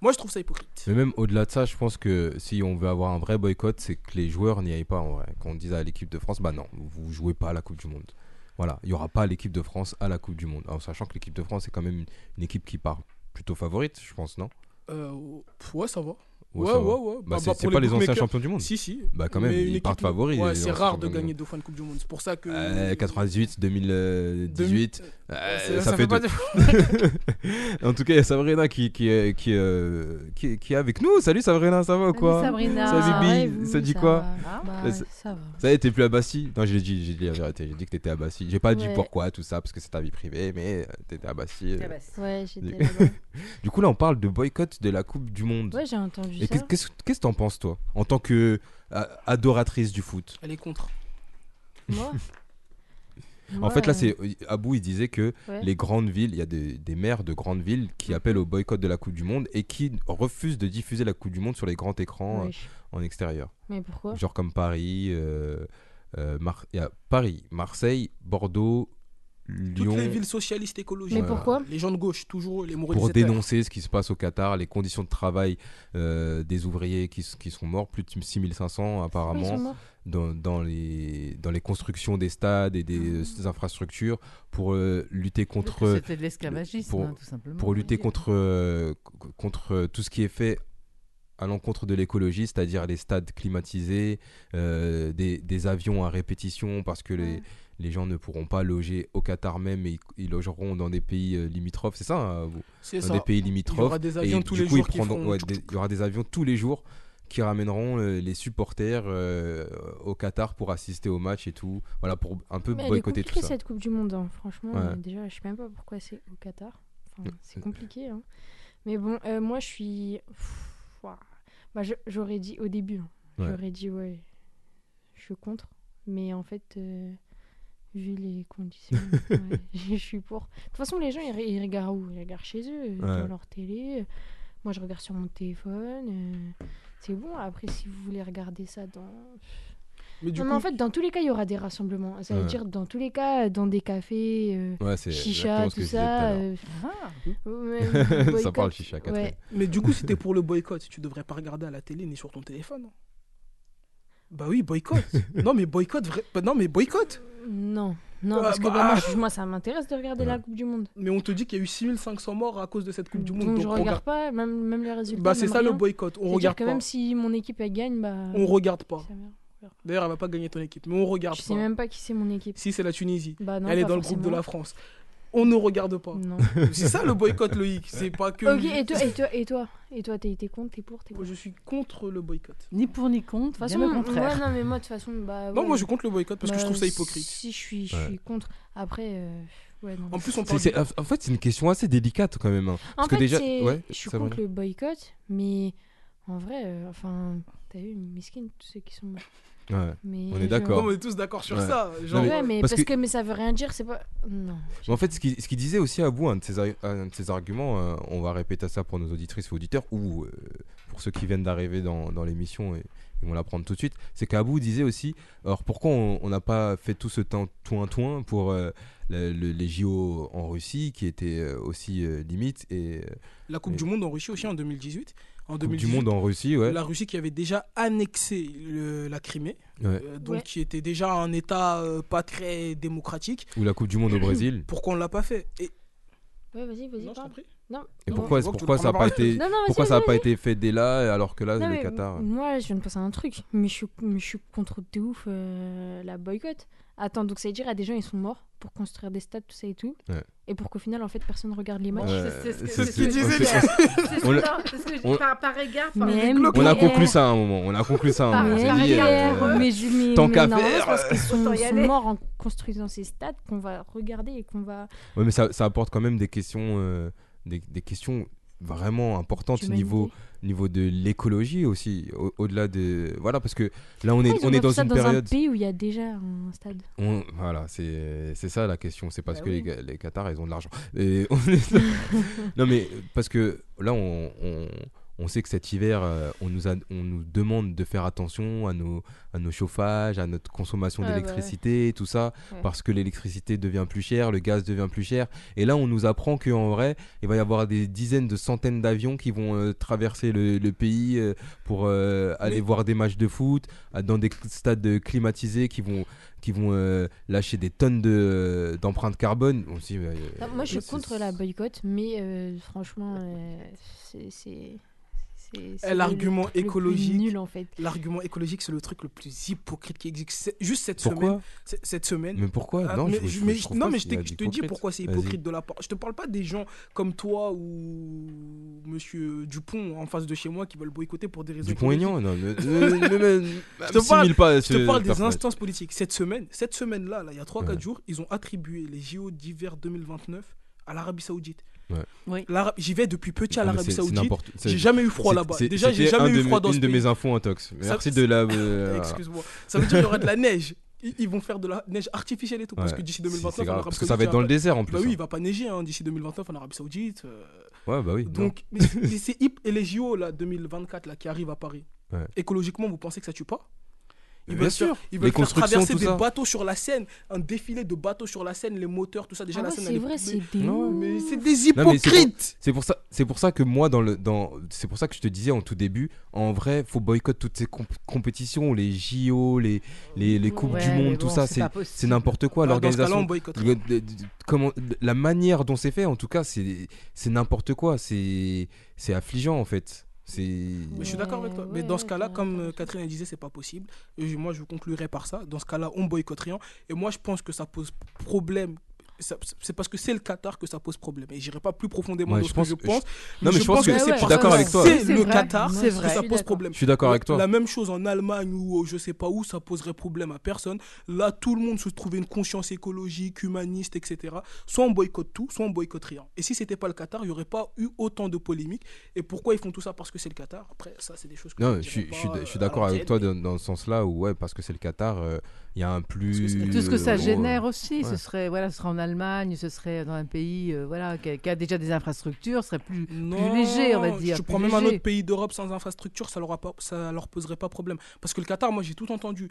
S2: Moi, je trouve ça hypocrite.
S1: Mais même au-delà de ça, je pense que si on veut avoir un vrai boycott, c'est que les joueurs n'y aillent pas en vrai. Quand on disait à l'équipe de France, bah non, vous jouez pas à la Coupe du Monde. Voilà, il y aura pas l'équipe de France à la Coupe du Monde. En sachant que l'équipe de France est quand même une, équipe qui part plutôt favorite, je pense, non?
S2: Euh, ouais, ça va.
S1: Ouais,
S2: Ouais, ouais.
S1: Bah,
S2: Bah,
S1: c'est
S2: bah,
S1: c'est pas
S2: les
S1: les anciens champions du monde.
S2: Si, si.
S1: Bah quand même, ils partent favoris.
S2: Ouais, c'est rare de gagner deux fois une Coupe du Monde. C'est pour ça que.
S1: Euh, 98, 2018. Euh,
S2: Ça-
S1: fait
S2: fait pas
S1: deux. [LAUGHS] en tout cas, il y a Sabrina qui, qui, est, qui, euh, qui, qui est avec nous. Salut Sabrina, ça va ou quoi
S3: Sabrina.
S1: Salut,
S3: Ça
S1: Bibi. ça dit
S8: ça
S1: quoi
S8: va
S3: Ah,
S8: Bah,
S1: Bah,
S8: ça va.
S1: Ça y est, t'es plus à Bassi Non, j'ai dit, j'ai dit la vérité. J'ai dit que t'étais à Bassi. J'ai pas dit pourquoi, tout ça, parce que c'est ta vie privée, mais euh, t'étais à Bassi. euh.
S8: Ouais, j'étais [LAUGHS]
S1: Du- coup, là, on parle de boycott de la Coupe du Monde.
S8: Ouais, j'ai entendu
S1: Et
S8: ça.
S1: qu'est- qu'est-ce qu'est-ce que t'en penses, toi, en tant que euh, adoratrice du foot?
S2: Elle est contre.
S8: Moi?
S1: En fait, là, c'est Abou, il disait que
S8: ouais.
S1: les grandes villes, il y a des, des maires de grandes villes qui appellent au boycott de la Coupe du Monde et qui refusent de diffuser la Coupe du Monde sur les grands écrans euh, en extérieur.
S8: Mais pourquoi?
S1: Genre comme Paris, euh, euh, Mar- y a Paris, Marseille, Bordeaux,
S2: Toutes
S1: Lyon.
S2: les villes socialistes écologiques.
S8: Mais pourquoi
S2: Les gens de gauche, toujours les
S1: pour dénoncer ce qui se passe au Qatar, les conditions de travail euh, des ouvriers qui, sont morts, plus de 6500
S8: Pourquoi ils
S1: apparemment, dans, dans les, dans les constructions des stades et des,
S8: Ah.
S1: infrastructures pour euh, lutter contre,
S3: C'était de l'esclavagisme, hein, tout simplement.
S1: pour lutter contre, euh, contre tout ce qui est fait à l'encontre de l'écologie, c'est-à-dire les stades climatisés, euh, des, des avions à répétition parce que les,
S8: Ouais.
S1: les gens ne pourront pas loger au Qatar même et ils, ils logeront dans des pays euh, limitrophes. C'est ça, hein, vous?
S2: C'est ça.
S1: des pays
S2: Il y
S1: limitrophes.
S2: aura des avions
S1: et
S2: tous les
S1: coup,
S2: jours
S1: prendront- ouais, des- il y aura des avions tous les jours qui ramèneront euh, les supporters euh, au Qatar pour assister au match et tout. Voilà, pour un peu
S8: Mais elle est
S1: boycotter tout ça.
S8: cette Coupe du Monde, hein? franchement.
S1: Ouais.
S8: Déjà, je sais même pas pourquoi c'est au Qatar. Enfin, c'est compliqué. hein. Mais bon, euh, moi, je suis. Pff. Bah, j'aurais dit au début, hein,
S1: Ouais.
S8: j'aurais dit ouais, je suis contre. Mais en fait, euh, vu les conditions, [LAUGHS] ouais, [LAUGHS] je suis pour. De toute façon, les gens, ils, re- ils regardent où? Ils regardent chez eux,
S1: Ouais.
S8: dans leur télé. Moi, je regarde sur mon téléphone. euh, C'est bon. Après, si vous voulez regarder ça dans.
S2: Mais du
S8: non,
S2: coup,
S8: mais en fait, dans tous les cas, il y aura des rassemblements. Ça veut
S1: Ouais.
S8: dire, dans tous les cas, dans des cafés, euh,
S1: Ouais,
S8: chicha, tout ça. euh,
S3: Ah,
S8: ouais, [LAUGHS]
S1: Ça parle chicha,
S2: mais du coup, si t'es pour le boycott, tu devrais pas regarder à la télé ni sur ton téléphone. Bah oui, boycott. [LAUGHS] non, mais boycott, vrai... bah non, mais boycott.
S8: Non, non, parce que
S2: bah,
S8: bah, moi,
S2: ah.
S8: je- moi, ça m'intéresse de regarder la. Coupe du Monde.
S2: Mais on te dit qu'il y a eu 6500 morts à cause de cette Coupe du Monde.
S8: Donc,
S2: donc
S8: je
S2: on
S8: regarde pas, même, même les résultats.
S2: Bah c'est ça le boycott, on regarde
S8: que
S2: pas.
S8: même si mon équipe elle gagne, bah.
S2: On regarde pas. D'ailleurs, elle va pas gagner ton équipe, mais on regarde
S8: Je
S2: pas.
S8: sais même pas qui c'est mon équipe.
S2: Si c'est la Tunisie,
S8: Bah non,
S2: elle est dans le groupe de la France. On ne regarde pas.
S8: Non. [LAUGHS]
S2: C'est ça le boycott Loïc, c'est pas que
S8: Ok, et toi, et toi, et toi, et toi, t'es contre, t'es pour, t'es
S2: Moi,
S8: contre.
S2: je suis contre le boycott.
S3: Ni pour ni contre,
S8: De toute façon,
S3: contraire.
S8: ouais, non, mais moi, de toute façon, bah.
S2: Non, moi je suis contre le boycott parce que je
S8: Bah,
S2: trouve ça hypocrite.
S8: Si je suis, je
S1: Ouais.
S8: contre. Après, euh, ouais, non.
S2: En plus, on parle
S1: en fait, c'est une question assez délicate quand même. hein.
S8: En
S1: Parce que
S8: fait,
S1: déjà,
S8: c'est-
S1: ouais,
S8: je suis contre le boycott, mais en vrai, euh, enfin, t'as vu, miskin, tous ceux qui sont morts.
S1: Ouais.
S8: Mais
S1: On est d'accord.
S2: On est tous d'accord sur
S1: Ouais.
S2: ça.
S1: Non,
S2: Genre,
S1: mais-
S8: Ouais, mais
S1: parce
S8: parce,
S1: que-
S8: que... mais ça veut rien dire, c'est pas. Non.
S1: Mais en fait, ce qu'il ce qu'il disait aussi à bout, un de ses, ar- un de ses arguments, euh, on va répéter ça pour nos auditrices et auditeurs, ou euh, pour ceux qui viennent d'arriver dans, dans l'émission et ils vont l'apprendre tout de suite, c'est qu'Abou disait aussi, alors pourquoi on on n'a pas fait tout ce temps toin-toin pour euh, le- le- les JO en Russie, qui étaient euh, aussi euh, limite, et euh,
S2: la Coupe
S1: Et-
S2: du Monde en Russie aussi en 2018. En
S1: Coupe
S2: 2018,
S1: du Monde en Russie, ouais.
S2: la Russie qui avait déjà annexé le- la Crimée,
S1: Ouais.
S2: euh, donc
S8: Ouais.
S2: qui était déjà un État euh, pas très démocratique.
S1: ou la Coupe du Monde au Brésil.
S2: Pourquoi on l'a pas fait? Et
S8: Ouais, vas-y, vas-y,
S2: non, je t'en
S8: parle.
S2: prie.
S8: Non.
S1: Et
S8: non.
S1: pourquoi, ça n'a pas été,
S8: Non, non, vas-y,
S1: pourquoi ça
S8: vas-y,
S1: pas été fait dès là, alors que là,
S8: Non,
S1: le Qatar.
S8: Moi, je viens de penser à un truc, mais je suis, mais je suis contre de ouf euh, la boycott. Attends, donc ça veut dire, il y a des gens, ils sont morts pour construire des stades, tout ça et tout.
S1: Ouais.
S8: Et pour qu'au final, en fait, personne ne regarde les matchs.
S1: Ouais,
S3: c'est ce que-
S2: disait,
S3: par, par égard. par
S8: Mais-.
S1: On a conclu ça à un moment. On a conclu ça à un moment. On
S3: par égard,
S1: euh,
S8: mais, je- mais-
S1: tant qu'à faire,
S8: c'est parce qu'ils sont, sont morts en construisant ces stades qu'on va regarder et qu'on va.
S1: Ouais, mais ça, ça apporte quand même des questions, euh, des, des questions vraiment au
S8: d'humanité.
S1: niveau, niveau de l'écologie aussi, au- au-delà de voilà parce que là on est on
S8: ont
S1: est dans une
S8: dans
S1: période,
S8: un pays où il y a déjà un stade?
S1: on- voilà c'est ça la question, c'est parce
S3: Bah
S1: que
S3: oui.
S1: les, les Qatars ils ont de l'argent. On [LAUGHS] non mais parce que là on, on, on sait que cet hiver euh, on nous a, on nous demande de faire attention à nos à nos chauffages, à notre consommation
S8: Ah, bah ouais.
S1: d'électricité, tout ça
S8: Ouais.
S1: parce que l'électricité devient plus chère, le gaz devient plus cher. Et là, on nous apprend qu'en vrai, il va y avoir des dizaines de centaines d'avions qui vont euh, traverser le, le pays euh, pour euh, aller
S2: Mais-
S1: voir des matchs de foot dans des stades climatisés qui vont, qui vont euh, lâcher des tonnes de, d'empreintes carbone. Euh,
S8: Ah, moi, je suis contre la boycott, mais euh, franchement, euh, c'est. c'est- c'est- c'est
S2: Eh, l'argument
S8: le plus
S2: écologique.
S8: Nul en fait.
S2: L'argument écologique, c'est le truc le plus hypocrite qui existe. Juste cette
S1: Pourquoi
S2: semaine. Cette semaine.
S1: Mais pourquoi
S2: Ah,
S1: Non,
S2: mais
S1: je,
S2: je-
S1: je-
S2: mais
S1: je
S2: je-
S1: trouve
S2: non,
S1: pas
S2: mais je,
S1: qu'il y a
S2: t'ai- je te dis pourquoi c'est hypocrite de la part. Je te parle pas des gens comme toi ou Monsieur Dupont en face de chez moi qui veulent boycotter pour des raisons. Écologiques.
S1: non, ne- [LAUGHS]
S2: Je te parle-
S1: pas
S2: Je te parle des instances politiques. Cette semaine, cette semaine-là, là, il y a 3-4
S1: Ouais.
S2: jours, ils ont attribué les JO d'hiver 2029 à l'Arabie Saoudite.
S1: Ouais.
S3: Oui.
S2: L'Ara- J'y vais depuis petit à l'Arabie Saoudite. J'ai jamais eu froid là-bas.
S1: c'est-
S2: Déjà, j'ai jamais eu
S1: de
S2: froid
S1: mes-
S2: dans ce
S1: une de mes infos intox. Merci de la. euh, [LAUGHS]
S2: Excuse-moi. Ça veut dire qu'il y aura de la neige. Ils vont faire de la neige artificielle et tout. Parce que d'ici
S1: C'est-
S2: 2029,
S1: c'est
S2: en
S1: grave,
S2: Arabie
S1: parce que ça va être dans le désert en plus.
S2: Bah oui,
S1: hein.
S2: il va pas neiger hein, d'ici 2029 en Arabie Saoudite. euh.
S1: Ouais, bah oui.
S2: Donc, mais, mais c'est [LAUGHS] hip. Et les JO là, 2024 là, qui arrivent à Paris,
S1: Ouais.
S2: écologiquement, vous pensez que ça tue pas? Ils
S1: Bien
S2: veulent
S1: sûr.
S2: faire, ils
S1: Les
S2: veulent faire traverser des
S1: ça.
S2: bateaux sur la Seine, un défilé de bateaux sur la Seine, les moteurs, tout ça. Déjà,
S8: Ah
S2: la
S8: ouais,
S2: Seine,
S8: c'est vrai, c'est des
S1: Non.
S2: Mais c'est des
S1: Non, mais c'est pour-
S2: hypocrites
S1: C'est pour ça, c'est pour ça que moi dans le dans, c'est pour ça que je te disais en tout début, en vrai, faut boycotter toutes ces comp- compétitions, les JO, les les, les coupes
S3: Ouais,
S1: du monde, tout
S3: bon,
S1: ça,
S3: c'est
S1: c'est n'importe quoi.
S2: Bah, Dans ce cas-là, on
S1: L'organisation, comment, la manière dont c'est fait, en tout cas, c'est c'est n'importe quoi. C'est c'est affligeant en fait.
S2: Mais je suis d'accord avec toi.
S8: Ouais,
S2: Mais dans ce cas-là, comme euh. Catherine disait, c'est pas possible. Et moi, je conclurai par ça. Dans ce cas-là, on boycotte rien. Et moi, je pense que ça pose problème c'est parce que c'est le Qatar que ça pose problème. Et j'irai pas plus profondément
S1: Ouais,
S2: dans
S1: je
S2: ce
S1: pense-
S2: que je pense.
S1: Non, mais je pense que
S2: c'est
S1: je suis
S2: parce
S1: d'accord avec toi.
S2: C'est le
S3: vrai.
S2: Qatar
S3: C'est
S2: que
S3: vrai.
S2: ça pose problème.
S1: Je suis d'accord avec toi.
S2: La même chose en Allemagne ou je sais pas où, ça poserait problème à personne. Là, tout le monde se trouvait une conscience écologique, humaniste, etc. Soit on boycotte tout, soit on boycotte rien. Et si c'était pas le Qatar, il y aurait pas eu autant de polémiques. Et pourquoi ils font tout ça? Parce que c'est le Qatar? Après, ça, c'est des choses que
S1: Non,
S2: je
S1: je suis, d'accord avec toi dans, dans ce sens-là où, ouais, parce que c'est le Qatar, euh, il y a un plus.
S2: que
S3: Tout ce que ça
S1: euh,
S3: génère aussi, ce serait voilà, ce serait en Allemagne, ce serait dans un pays euh, voilà qui a, qui a déjà des infrastructures, ce serait plus, léger, on va dire.
S2: Tu
S3: plus
S2: prends même un autre pays d'Europe sans infrastructure, ça leur, a pas, ça leur poserait pas problème. Parce que le Qatar, moi j'ai tout entendu.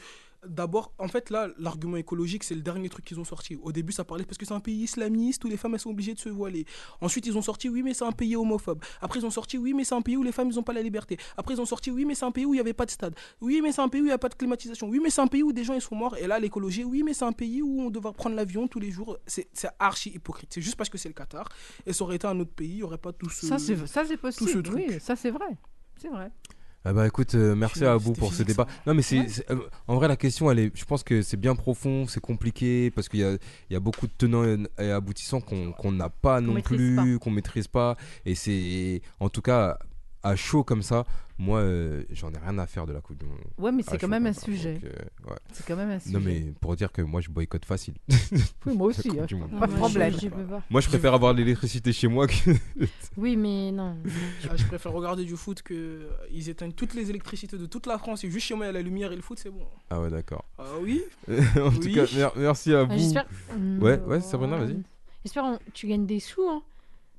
S2: D'abord, en fait, là, l'argument écologique, c'est le dernier truc qu'ils ont sorti. Au début, ça parlait parce que c'est un pays islamiste où les femmes elles sont obligées de se voiler. Ensuite, ils ont sorti, oui, mais c'est un pays homophobe. Après, ils ont sorti, oui, mais c'est un pays où les femmes ils ont pas la liberté. Après, ils ont sorti, oui, mais c'est un pays où il y avait pas de stade. Oui, mais c'est un pays où il n'y a pas de climatisation. Oui, mais c'est un pays où des gens ils sont morts. Et là, l'écologie, oui, mais c'est un pays où on devra prendre l'avion tous les jours. C'est archi hypocrite. C'est juste parce que c'est le Qatar. Et ça aurait été un autre pays, il n'y aurait pas tout ce.
S3: Ça c'est possible.
S2: truc.
S3: Oui, ça c'est vrai. C'est vrai.
S1: Ah bah écoute, euh, merci à vous pour ce débat.
S2: ça.
S1: Non mais c'est, euh, en vrai la question, elle est, je pense que c'est bien profond, c'est compliqué parce qu'il y a, il y a beaucoup de tenants et- aboutissants qu'on n'a pas non plus, qu'on maîtrise pas. Et c'est, en tout cas, à chaud comme ça, moi, euh, j'en ai rien à faire de la Coupe du Monde.
S3: Ouais, mais c'est quand
S1: chaud
S3: même un
S1: ça.
S3: sujet.
S1: Euh, ouais.
S3: C'est quand même un sujet.
S1: Non mais pour dire que moi je boycotte facile. [LAUGHS]
S3: Oui, moi aussi. Hein.
S8: Non,
S3: Pas de
S8: je-
S3: problème.
S8: je peux pas.
S1: Moi je préfère avoir l'électricité chez moi que. [LAUGHS]
S8: Oui, mais non.
S2: Ah, je préfère regarder du foot que euh, ils éteignent toutes les électricités de toute la France et juste chez moi il y a la lumière et le foot c'est bon.
S1: Ah ouais d'accord.
S2: Ah oui? [LAUGHS]
S1: en tout cas, mer- merci à
S8: Ah,
S1: vous.
S8: J'espère.
S1: Ouais, ouais, Sabrina, vas-y.
S8: J'espère on- tu gagnes des sous. Hein.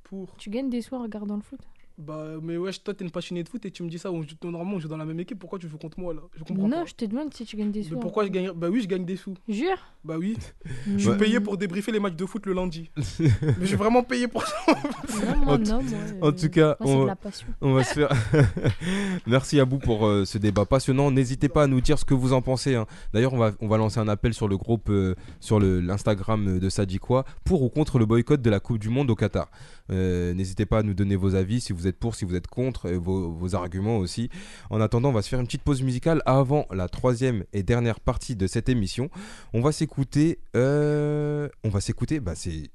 S2: Pour?
S8: Tu gagnes des sous en regardant le foot.
S2: Bah mais wesh toi t'es une passionnée de foot et tu me dis ça on joue normalement on joue dans la même équipe pourquoi tu joues contre moi là? Je comprends
S8: Non,
S2: pas.
S8: je te demande si tu gagnes des sous.
S2: Mais
S8: en-
S2: pourquoi je gagne? Bah oui je gagne des sous.
S8: Jure?
S2: Bah oui. [LAUGHS]
S8: Je
S2: suis payé pour débriefer les matchs de foot le lundi. [LAUGHS] mais je suis vraiment payé pour ça.
S8: Non, moi,
S1: En tout-
S8: non, moi,
S1: en
S8: euh,
S1: tout cas,
S8: moi, c'est
S1: on-
S8: de la passion.
S1: On va se faire. [LAUGHS] Merci à vous pour euh, ce débat passionnant. N'hésitez pas à nous dire ce que vous en pensez. hein. D'ailleurs, on va, on va lancer un appel sur le groupe, euh, sur le- l'Instagram de Sadikwa, pour ou contre le boycott de la Coupe du Monde au Qatar. Euh, N'hésitez pas à nous donner vos avis, si vous êtes pour, si vous êtes contre, et vos, vos arguments aussi. En attendant, on va se faire une petite pause musicale avant la troisième et dernière partie de cette émission. On va s'écouter. euh, on va s'écouter. Bah, c'est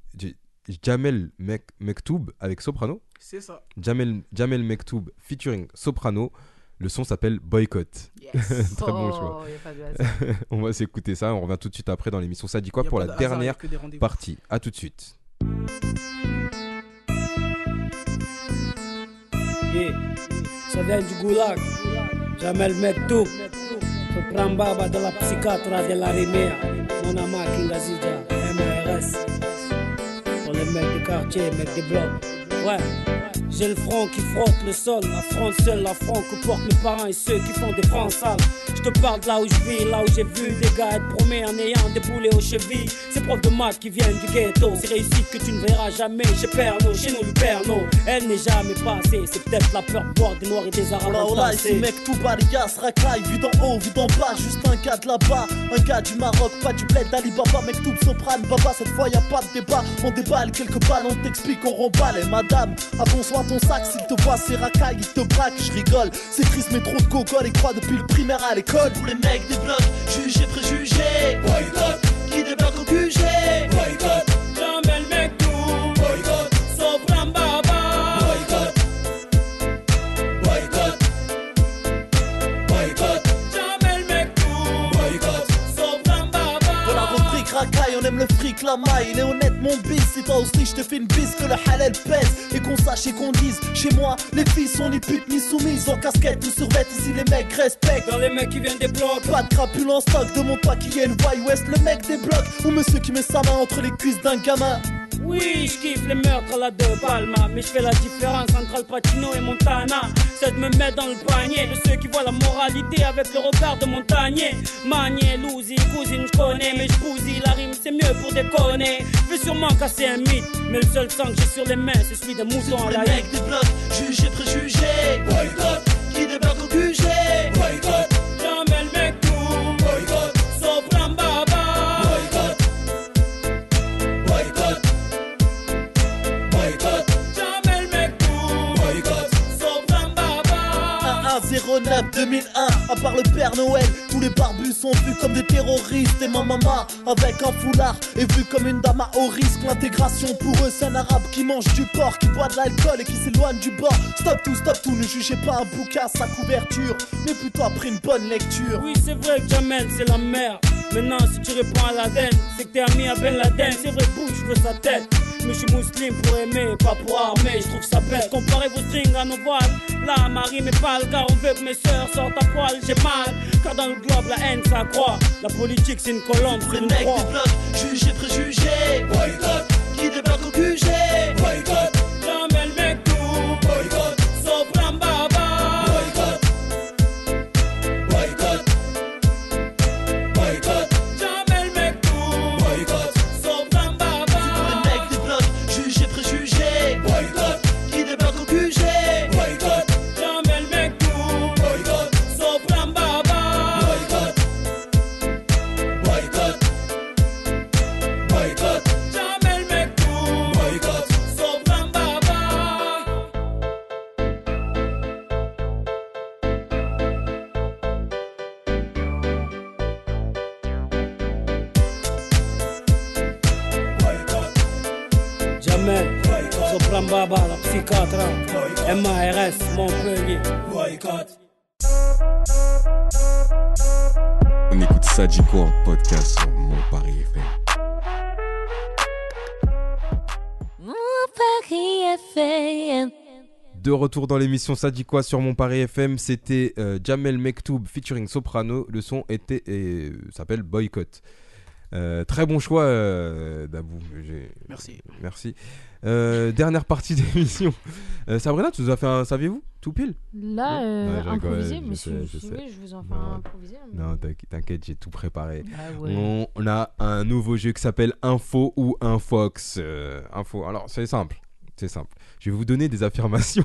S1: Jamel Mek- Mektoub avec Soprano.
S2: C'est ça.
S1: Jamel, Jamel Mektoub featuring Soprano. Le son s'appelle Boycott. [LAUGHS] Très bon choix.
S3: Oh, hasard. [LAUGHS]
S1: On va s'écouter ça. On revient tout de suite après dans l'émission Ça dit quoi pour la dernière partie. À tout de suite.
S9: Yeah. Ça vient du goulag. Jamel Mektoub. Sopran Baba de la psychiatre de la Rivière. Monama Kingazija. MRS. Pour les mecs du quartier, mecs des blocs. Ouais. J'ai le front qui frotte le sol, la France seule, la front que portent mes parents et ceux qui font des francs sales. Je te parle de là où je vis, là où j'ai vu des gars être promis en ayant des boulets aux chevilles. Ces profs de maths qui viennent du ghetto, c'est réussite que tu ne verras jamais chez Pernod, chez nous le Pernod. Elle n'est jamais passée, c'est peut-être la peur de boire des noirs et des arabes.
S10: Oh là,
S9: entassés.
S10: mec tout barigas, racaille, vu d'en haut, vu d'en bas, juste un gars de là-bas, un gars du Maroc, pas du bled d'Alibaba, mec tout soprane, baba, cette fois y a pas de débat, on déballe quelques balles, on t'explique, on remballe, et madame, à bon soin ton sac, s'il te voit, c'est racaille, il te braque, je rigole, c'est triste, mais trop de cocole, et croit depuis le primaire à l'école. Pour les mecs des blocs, jugés, préjugés, boycott, qui débarque au QG, boycott, la maille. Il est honnête, mon bis. Si toi aussi, je te fais une bise, que le halal pèse. Et qu'on sache et qu'on dise, chez moi, les filles sont ni putes ni soumises. En casquette ou sur vêt, ici les mecs respectent.
S9: Dans les mecs qui viennent des blocs.
S10: Pas de crapule en stock, demande pas qui est le Wild West, le mec des blocs. Ou monsieur qui met sa main entre les cuisses d'un gamin.
S9: Oui, je kiffe les meurtres à la De Palma, mais je fais la différence entre Al Pacino et Montana. C'est de me mettre dans le panier de ceux qui voient la moralité avec le regard de montagnier. Manier, Louzi, cousine, je connais, mais je la rime, c'est mieux pour déconner. Je vais sûrement casser un mythe, mais le seul sang que j'ai sur les mains, c'est celui d'un mouton
S10: Pour
S9: à
S10: les
S9: la
S10: des blocs, jugés, préjugés. Boycott, qui débarque au QG. Boycott, 01 09 2001. À part le Père Noël, tous les barbus sont vus comme des terroristes. Et ma maman, avec un foulard, est vue comme une dame à haut risque. L'intégration pour eux, c'est un arabe qui mange du porc, qui boit de l'alcool et qui s'éloigne du bord. Stop tout, stop tout, ne jugez pas un bouquin à sa couverture, mais plutôt après une bonne lecture.
S9: Oui, c'est vrai que Jamel, c'est la merde. Maintenant, si tu réponds à l'Aden, c'est que t'es ami à Ben Laden. C'est vrai, bouge, je veux sa tête. Mais je suis musulman pour aimer, pas pour armer. Je trouve ça bête. Comparez vos strings à nos voiles. Là, Marie mais pas le car on veut que mes sœurs sortent à poil. J'ai mal, car dans le globe, la haine s'accroît. La politique, c'est une colombe, c'est une croix.
S10: jugé, préjugé. Boycott, qui débarque au QG. Boycott,
S1: De retour dans l'émission Ça dit quoi sur mon Paris FM, c'était euh, Jamel Mektoub featuring Soprano. Le son était et euh, s'appelle Boycott. Euh, très bon choix, euh, Dabou.
S2: Merci.
S1: Merci. Euh, dernière partie [LAUGHS] d'émission. Euh, Sabrina, tu nous as fait un saviez-vous? Tout pile?
S8: Là, euh,
S1: Ouais,
S8: improvisé,
S1: je
S8: mais
S1: je
S8: si
S1: sais.
S8: vous voulez, je vous en fais
S1: Non.
S8: un improvisé. mais-
S1: Non, t'inqui- t'inquiète, j'ai tout préparé.
S3: Ah ouais.
S1: on, on a un nouveau jeu qui s'appelle Info ou Infox. Euh, info. Alors, c'est simple. C'est simple. Je vais vous donner des affirmations.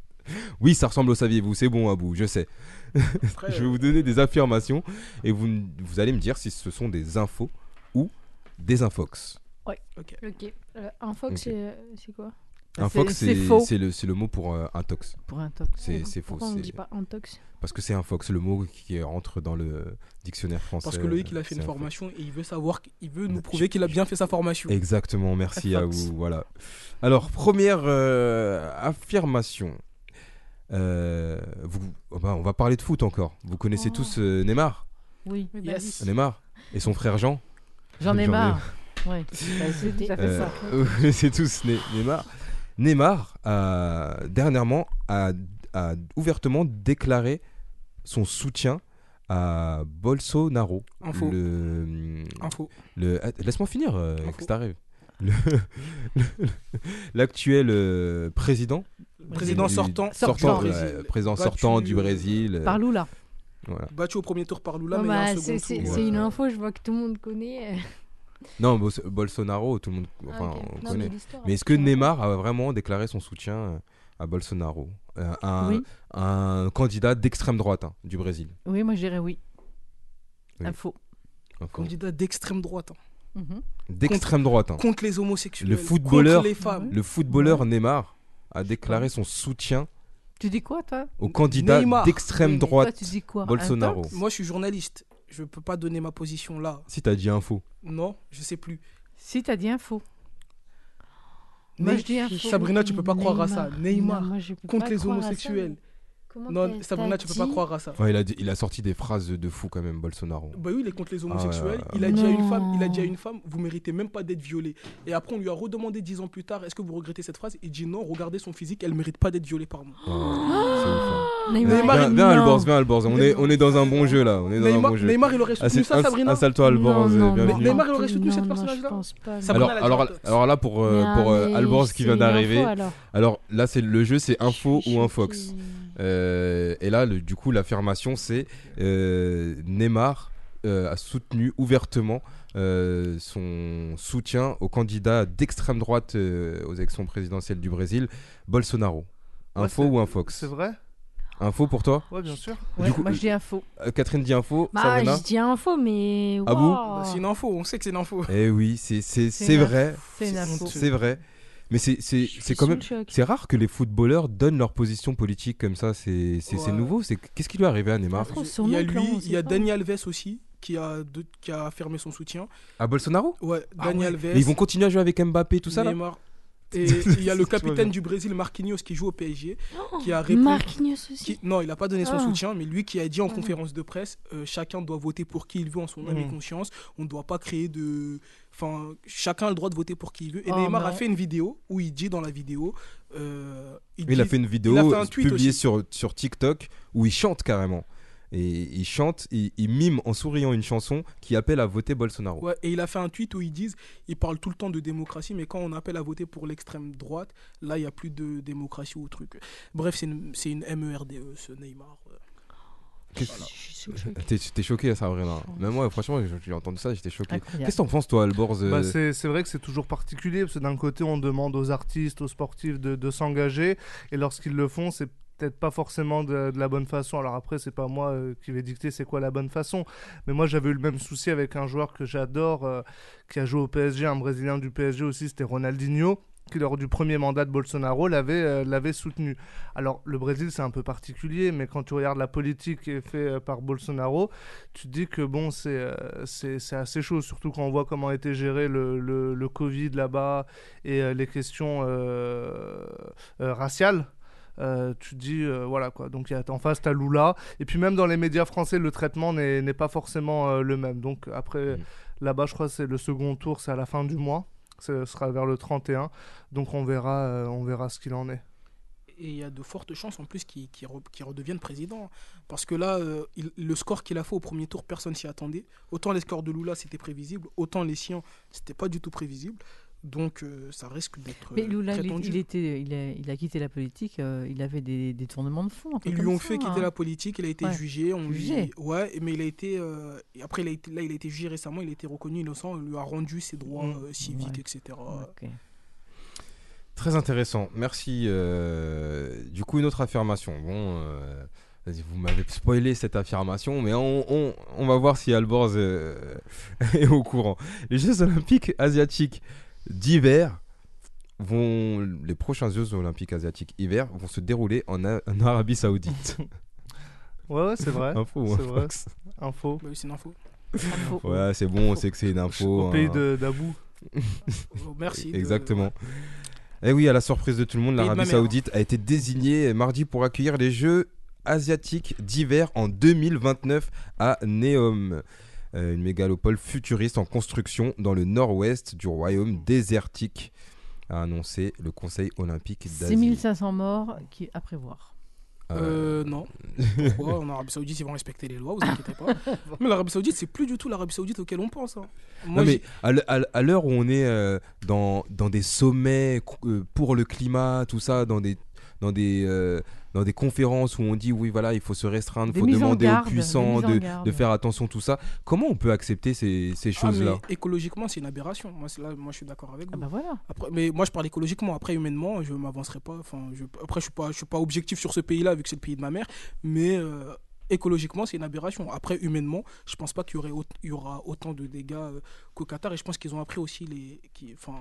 S1: [LAUGHS] oui, ça ressemble au saviez-vous. C'est bon, Abou, je sais. [LAUGHS]
S2: Après,
S1: je vais vous donner des affirmations et vous, vous allez me dire si ce sont des infos ou des infox.
S2: Ok.
S8: Ok. Euh, un fox,
S1: Ok.
S8: c'est c'est quoi?
S1: Infox,
S3: c'est- c'est
S1: le, mot pour euh, intox.
S3: Pour un toc.
S1: C'est faux.
S8: Pourquoi on dit pas intox
S1: Parce que c'est infox, le mot qui rentre dans le dictionnaire français.
S2: Parce que Loïc, il a fait une formation et il veut savoir, il veut nous prouver qu'il a bien fait sa formation.
S1: Exactement, merci à
S2: Fox.
S1: vous. Voilà. Alors, première euh, affirmation. Euh, vous, oh bah, on va parler de foot encore. Vous connaissez
S8: Oh.
S1: tous euh, Neymar?
S3: Oui.
S8: Oui,
S2: Yes.
S1: Neymar Et son frère Jean
S3: J'en ai
S1: J'en ai-
S3: marre. Ouais. Bah, c'est tout à fait
S1: Euh,
S3: ça. [LAUGHS]
S1: vous connaissez tous Ne- Neymar. Neymar, a, dernièrement, a, a ouvertement déclaré son soutien à Bolsonaro.
S2: Info.
S1: Le,
S2: Info.
S1: le, ah, Laisse-moi finir, euh, que ça arrive. Le- le- L'actuel euh, président.
S2: Président
S1: du-
S2: sortant.
S1: sortant,
S2: du
S1: euh,
S2: Brésil.
S1: président
S2: Battu,
S1: sortant du Brésil. euh,
S3: Par Lula.
S1: voilà.
S2: Battu au premier tour par Lula,
S8: Oh,
S2: mais
S8: bah, c'est
S2: second
S8: c'est-
S2: tour.
S8: c'est une info, je vois que tout le monde connaît.
S1: Non, Bos- Bolsonaro, tout le monde
S8: Ah,
S1: enfin,
S8: ok.
S1: on
S8: Non,
S1: connaît. Mais est-ce que Neymar a vraiment déclaré son soutien euh, à Bolsonaro? Euh, un,
S3: Oui.
S1: un candidat d'extrême droite hein, du Brésil.
S3: Oui, moi je dirais oui.
S1: Oui.
S3: Info.
S1: Enfin,
S2: Candidat d'extrême droite. hein.
S3: Mhm.
S1: D'extrême droite. hein.
S2: Contre les homosexuels.
S1: Le footballeur,
S2: Contre les femmes.
S1: le footballeur Neymar a déclaré son soutien
S3: Tu dis quoi, toi?
S1: au candidat
S2: Neymar.
S1: d'extrême droite
S3: Toi, tu dis quoi?
S1: Bolsonaro.
S2: Moi, je suis journaliste. Je peux pas donner ma position là.
S1: Si t'as dit info.
S2: Non, je sais plus.
S3: Si, t'as dit info. Moi,
S2: Mais
S3: je dis info.
S2: Sabrina, tu peux pas croire à ça. Neymar.
S8: Non, moi,
S2: contre les homosexuels.
S8: Comment
S2: Non, Sabrina, tu peux pas croire à ça.
S1: Ouais, il, a dit- il a sorti des phrases de fou quand même, Bolsonaro.
S2: Bah oui, il est contre les
S1: Ah
S2: homosexuels. il a dit à une femme, il a dit à une femme, vous méritez même pas d'être violée. Et après, on lui a redemandé dix ans plus tard, est-ce que vous regrettez cette phrase? Il dit non. Regardez son physique, elle mérite pas d'être violée par moi.
S1: Oh, c'est ouf, hein. [GASPS]
S8: Neymar,
S1: Viens. Alborz, viens Alborz. On est, on est dans un bon jeu là. On est dans un
S2: Neymar,
S1: bon jeu.
S2: Neymar, il aurait
S1: Ah,
S2: soutenu
S1: c'est-
S2: ça, Sabrina
S1: Installe-toi Alborz,
S2: Neymar, il aurait soutenu cette
S8: pas.
S2: Sabrina,
S1: Alors,
S2: un
S1: là pour, euh, euh, Alborz qui vient d'arriver.
S8: alors.
S1: Là c'est le jeu c'est info ou
S8: je-
S1: infox. Euh, et là le- du coup l'affirmation c'est euh, Neymar euh, a soutenu ouvertement euh, son soutien au candidat d'extrême droite euh, aux élections présidentielles du Brésil, Bolsonaro. Info ou infox
S11: C'est vrai?
S1: Info pour toi?
S11: Ouais, bien sûr.
S3: Ouais,
S1: Du coup,
S3: moi je dis info.
S1: Euh, Catherine dit info,
S8: Bah,
S1: Sabrina
S8: je dis info, mais.
S1: Ah bon?
S2: Bah, c'est une info, on sait que c'est une info.
S1: Eh oui, c'est vrai.
S3: C'est une info.
S1: C'est vrai. Mais c'est c'est
S8: suis
S1: c'est quand même c'est rare que les footballeurs donnent leur position politique comme ça. C'est c'est c'est
S2: Ouais.
S1: nouveau. C'est qu'est-ce qui lui est arrivé à Neymar
S2: Il y a lui, il y a. Dani Alves aussi qui a, de- qui a affirmé son soutien.
S1: À Bolsonaro?
S2: Ouais,
S1: Ah
S2: Dani
S1: ouais.
S2: Alves.
S1: Et ils vont continuer à jouer avec Mbappé tout ça là?
S2: Neymar. [LAUGHS] Et il y a le capitaine du Brésil, Marquinhos, qui joue au PSG,
S8: Oh,
S2: qui a répondu.
S8: Marquinhos aussi.
S2: qui- non, il n'a pas donné son
S8: Ah.
S2: soutien, mais lui qui a dit en
S8: Ah.
S2: conférence de presse, euh, chacun doit voter pour qui il veut en son âme et
S1: Mmh.
S11: Mhm.
S2: conscience. On ne doit pas créer de, enfin, chacun a le droit de voter pour qui il veut. Et
S3: Oh,
S2: Neymar a fait une vidéo où il dit dans la vidéo, euh,
S1: Il a
S2: dit-
S1: fait une vidéo
S2: il a fait un tweet
S1: publiée
S2: aussi.
S1: sur, sur TikTok où il chante carrément. Et il chante, il, il mime en souriant une chanson qui appelle à voter Bolsonaro.
S2: Ouais, et il a fait un tweet où ils disent, ils parlent tout le temps de démocratie, mais quand on appelle à voter pour l'extrême droite, là, il n'y a plus de démocratie ou truc. Bref, c'est une, MERDE, E, ce Neymar.
S1: T'es t'es choqué, ça, vraiment. Même moi, franchement, j'ai entendu ça, j'étais choqué. Qu'est-ce que t'en penses, toi, Alborz euh,
S11: Bah, c'est c'est vrai que c'est toujours particulier parce que d'un côté on demande aux artistes, aux sportifs de, de s'engager et lorsqu'ils le font c'est peut-être pas forcément de, de la bonne façon. Alors après c'est pas moi euh, qui vais dicter c'est quoi la bonne façon, mais moi j'avais eu le même souci avec un joueur que j'adore euh, qui a joué au PSG, un Brésilien du PSG aussi, c'était Ronaldinho qui lors du premier mandat de Bolsonaro l'avait euh, l'avait soutenu. Alors le Brésil c'est un peu particulier, mais quand tu regardes la politique qui est faite euh, par Bolsonaro, tu te dis que bon c'est euh, c'est assez chaud, surtout quand on voit comment a été géré le, le, le Covid là-bas et les questions raciales. Euh, tu te dis euh, voilà quoi donc y a- en face t'as Lula et puis même dans les médias français le traitement n'est pas forcément euh, le même donc après
S1: Mm.
S11: là-bas je crois que c'est le second tour c'est à la fin du mois ce sera vers le 31 donc on verra euh, on verra ce qu'il en est
S2: Et il y a de fortes chances en plus qu'il qu'il re- qu'il redevienne président. Parce que là, euh, le score qu'il a fait au premier tour, personne s'y attendait. Autant les scores de Lula, c'était prévisible, autant les siens, c'était pas du tout prévisible. Donc euh, ça risque d'être
S3: Mais
S2: euh,
S3: Lula,
S2: très
S3: il,
S2: tendu.
S3: il était, il, a, il a quitté la politique, euh, il avait des, des tournements de fond. un truc
S2: Ils lui ont
S3: ça,
S2: fait quitter
S3: hein.
S2: la politique, il a été
S3: Ouais.
S2: jugé. On lui-
S3: Jugé.
S2: Ouais, mais il a été. euh, et après, il a été, là, il a été jugé récemment, il a été reconnu innocent, on lui a rendu ses droits
S11: Mm.
S2: euh, civiques,
S3: Ouais.
S2: etc.
S3: Ok.
S1: Très intéressant, merci. euh, Du coup, une autre affirmation. Bon, euh, vas-y, vous m'avez spoilé cette affirmation, mais on, on- on va voir si Alborz euh, [LAUGHS] est au courant. Les Jeux Olympiques asiatiques d'hiver vont. Les prochains Jeux Olympiques asiatiques hiver vont se dérouler en, A- en Arabie Saoudite. [LAUGHS]
S11: ouais ouais c'est vrai
S1: Info
S11: c'est
S1: un
S11: vrai [LAUGHS] info
S2: Bah oui, c'est une info.
S3: Info.
S1: Ouais, c'est bon, on sait que c'est une info.
S11: au pays
S1: hein.
S11: de d'Abou [LAUGHS]
S2: Oh, Merci. de-
S1: Exactement. Et oui, à la surprise de tout le monde,
S2: Pays
S1: l'Arabie. Saoudite a été désignée mardi pour accueillir les Jeux asiatiques d'hiver en 2029 à Neom, euh, une mégalopole futuriste en construction dans le nord-ouest du royaume désertique, a annoncé le Conseil olympique d'Asie.
S3: 6500 morts qui, à prévoir.
S2: Euh, non. Pourquoi [LAUGHS] En Arabie Saoudite, ils vont respecter les lois, vous inquiétez pas. mais l'Arabie Saoudite, c'est plus du tout l'Arabie Saoudite auquel on pense. hein. Moi,
S1: non, mais à l'heure où on est euh, dans, dans des sommets euh, pour le climat, tout ça, dans des, dans, des, euh, dans des conférences où on dit oui, voilà, il faut se restreindre, il faut demander
S3: garde,
S1: aux puissants de, de faire attention, tout ça, comment on peut accepter ces, ces
S2: Ah,
S1: choses-là
S2: écologiquement, c'est une aberration. Moi, là, moi, je suis d'accord avec vous.
S3: Ah bah voilà.
S2: Après, mais moi, je parle écologiquement. Après, humainement, je m'avancerai pas. Enfin, je, après, je suis pas, je suis pas objectif sur ce pays-là, vu que c'est le pays de ma mère. Mais euh, écologiquement, c'est une aberration. Après, humainement, je pense pas qu'il y, aurait au- il y aura autant de dégâts euh, qu'au Qatar. Et je pense qu'ils ont appris aussi les. Qui, enfin,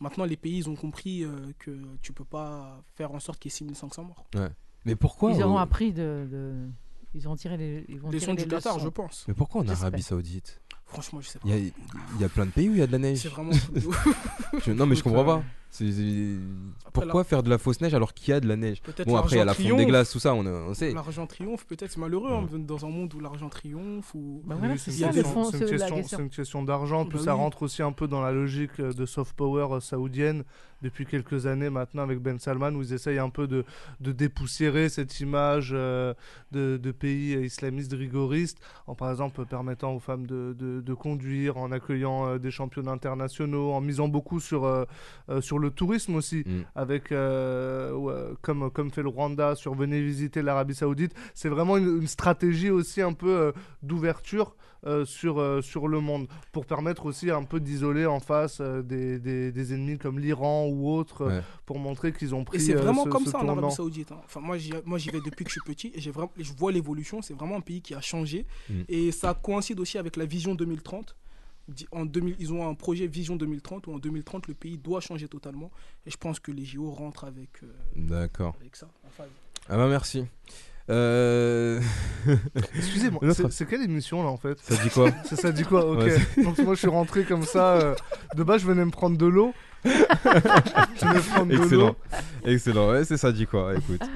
S2: maintenant, les pays, ils ont compris euh, que tu peux pas faire en sorte qu'il y ait 6500 morts.
S1: Ouais. Mais pourquoi
S3: Ils auront
S1: euh,
S3: appris de, de- Ils ont tiré les, ils vont tirer
S2: sons du Qatar,
S3: leçons.
S2: je pense.
S1: Mais pourquoi en
S3: J'espère.
S1: Arabie Saoudite?
S2: Franchement, je sais pas.
S1: Il y a, il y a plein de pays où il y a de la neige.
S2: C'est vraiment. [LAUGHS]
S1: Je- non, mais je comprends
S2: euh,
S1: pas.
S2: Après,
S1: Pourquoi faire de la fausse neige alors qu'il y a de la neige? Bon, après, il y a la fonte des glaces, tout ça, on, on sait.
S2: L'argent triomphe, peut-être c'est malheureux hein, dans un monde où l'argent triomphe. Ou...
S3: Bah voilà,
S11: Oui,
S3: c'est
S11: une question- une question d'argent, puis
S2: Bah
S11: ça
S2: oui.
S11: rentre aussi un peu dans la logique de soft power saoudienne depuis quelques années maintenant avec Ben Salman, où ils essayent un peu de, de dépoussiérer cette image euh, de, de pays islamistes rigoristes, en par exemple permettant aux femmes de, de- de conduire, en accueillant euh, des championnats internationaux, en misant beaucoup sur, euh, euh, sur le tourisme aussi,
S1: Mm.
S11: avec comme, comme fait le Rwanda sur venez visiter l'Arabie Saoudite. C'est vraiment une, une stratégie aussi un peu d'ouverture sur, euh, sur le monde pour permettre aussi un peu d'isoler en face euh, des, des, des ennemis comme l'Iran ou autres euh,
S1: Ouais.
S11: pour montrer qu'ils ont pris
S2: Et c'est
S11: euh,
S2: vraiment
S11: ce-
S2: comme
S11: ce
S2: ça en. Arabie Saoudite. hein. Enfin, moi, j'y moi, j'y vais depuis que je suis petit et j'ai vraiment, je vois l'évolution. C'est vraiment un pays qui a changé.
S1: Mm.
S2: Et ça coïncide aussi avec la vision 2030 Di- En 2000, ils ont un projet Vision 2030 où en 2030 le pays doit changer totalement. Et je pense que les JO rentrent avec, euh,
S1: D'accord.
S2: avec ça. en phase.
S1: Ah bah merci. Euh... [LAUGHS]
S11: Excusez-moi, c'est- quelle émission là en fait?
S1: Ça dit quoi?
S11: Ça dit quoi? Ok.
S1: Ouais,
S11: Donc moi je suis rentré comme ça. euh, de base je venais me prendre de l'eau. [LAUGHS] je venais prendre de
S1: Excellent.
S11: l'eau.
S1: Excellent. Ouais, c'est ça dit quoi Écoute. [LAUGHS]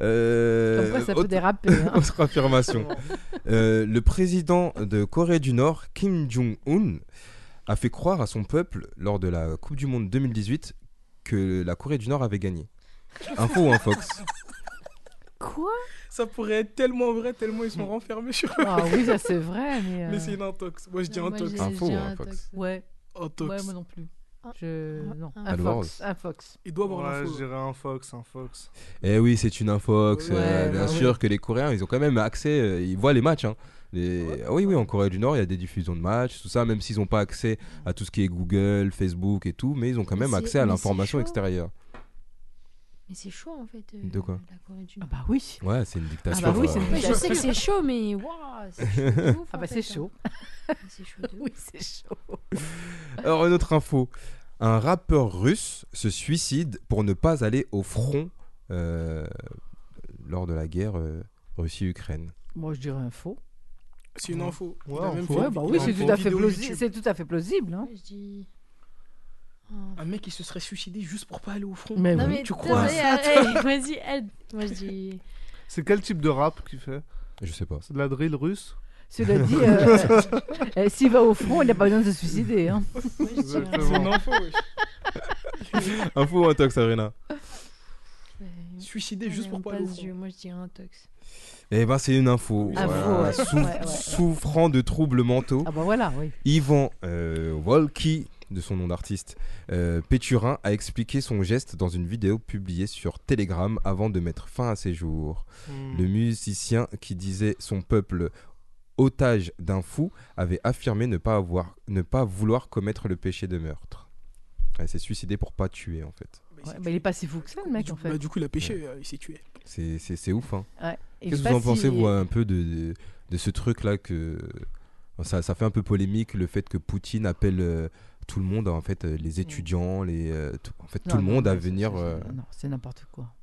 S1: Euh,
S3: Comme quoi, ça peut
S1: autre-
S3: déraper, hein.
S1: Autre affirmation. Euh, le président de Corée du Nord, Kim Jong-un, a fait croire à son peuple lors de la Coupe du Monde 2018 que la Corée du Nord avait gagné. Info ou un Fox?
S8: Quoi?
S2: Ça pourrait être tellement vrai, tellement ils sont renfermés sur
S3: Ah oui, ça [LAUGHS] c'est vrai, mais. euh,
S2: Mais c'est une intox. Moi je dis intox.
S8: j'ai
S1: ou
S8: un
S1: un Fox.
S3: Ouais.
S2: Intox.
S3: Ouais, moi non plus. Je... Non,
S8: un
S3: un
S1: Alvord.
S3: Fox. Un Fox.
S2: Il doit avoir
S11: Ouais,
S2: l'info.
S11: je dirais un fox, un fox.
S1: Eh oui, c'est une infox.
S3: Ouais,
S1: euh, bien
S3: bah
S1: sûr
S3: oui.
S1: que les Coréens, ils ont quand même accès, euh, ils voient les matchs. hein. Les- Ah oui, oui, en Corée du Nord, il y a des diffusions de matchs, tout ça, même s'ils n'ont pas accès à tout ce qui est Google, Facebook et tout, mais ils ont quand
S8: Mais
S1: même accès à l'information extérieure.
S8: Mais c'est chaud en fait. euh,
S1: De quoi
S8: La Corée du
S3: Ah bah oui.
S1: Ouais, c'est une dictature.
S3: Ah bah oui, c'est
S1: euh,
S3: une
S8: Ouais, je sais que c'est chaud, mais waouh, c'est chaud. de [LAUGHS] ouf,
S3: Ah bah
S8: fait,
S3: c'est
S8: hein.
S3: chaud.
S8: C'est chaud de [LAUGHS] ouf.
S3: Oui, c'est chaud.
S1: Alors, une autre info. Un rappeur russe se suicide pour ne pas aller au front euh, lors de la guerre euh, Russie-Ukraine.
S3: Moi, je dirais un faux.
S2: C'est une info.
S11: Ouais,
S3: bah oui, c'est tout à fait plausible. C'est tout à fait plausible. Hein.
S8: Je dis.
S2: Un mec qui se serait suicidé juste pour pas aller au front.
S3: Mais
S8: Non,
S3: oui.
S8: mais
S2: tu crois à ça,
S8: Vas-y, aide. Moi je dis.
S11: C'est quel type de rap qu'il fait?
S1: Je sais pas.
S11: C'est de la drill russe?
S3: Cela dit, [LAUGHS] euh, euh, s'il va au front, il n'a pas besoin de se suicider. Hein.
S8: Un-
S11: Exactement.
S2: C'est une info. [LAUGHS]
S1: Info ou un tox, Sabrina
S8: Ouais,
S2: Suicider juste pour pas
S8: pas
S2: aller au front.
S8: Moi je dis un tox.
S1: Eh ben, c'est une info.
S3: Info,
S1: Voilà.
S3: ouais.
S1: Sou-
S3: Ouais, ouais.
S1: Souffrant de troubles mentaux,
S3: Ah bah voilà, oui.
S1: Yvan euh, Wolki, de son nom d'artiste, euh, Péturin, a expliqué son geste dans une vidéo publiée sur Telegram avant de mettre fin à ses jours.
S11: Hmm.
S1: Le musicien qui disait son peuple otage d'un fou avait affirmé ne pas, avoir, ne pas vouloir commettre le péché de meurtre. Il s'est suicidé pour pas tuer en fait.
S3: Ouais, mais il est pas si fou que ça, le mec,
S2: du,
S3: en fait.
S2: bah, du coup, il a péché, euh, il s'est tué.
S1: C'est- C'est c'est ouf. Hein.
S3: Ouais. Et
S1: Qu'est-ce
S3: je
S1: que vous en pensez,
S3: si-
S1: vous, un peu de, de, de ce truc-là que ça, ça fait un peu polémique, le fait que Poutine appelle euh, tout le monde, en fait, euh, les étudiants, les, euh, tout, en fait,
S3: Non,
S1: tout le
S3: non,
S1: monde à
S3: mais c'est-
S1: venir.
S3: c'est-
S1: euh,
S3: Non, c'est n'importe quoi.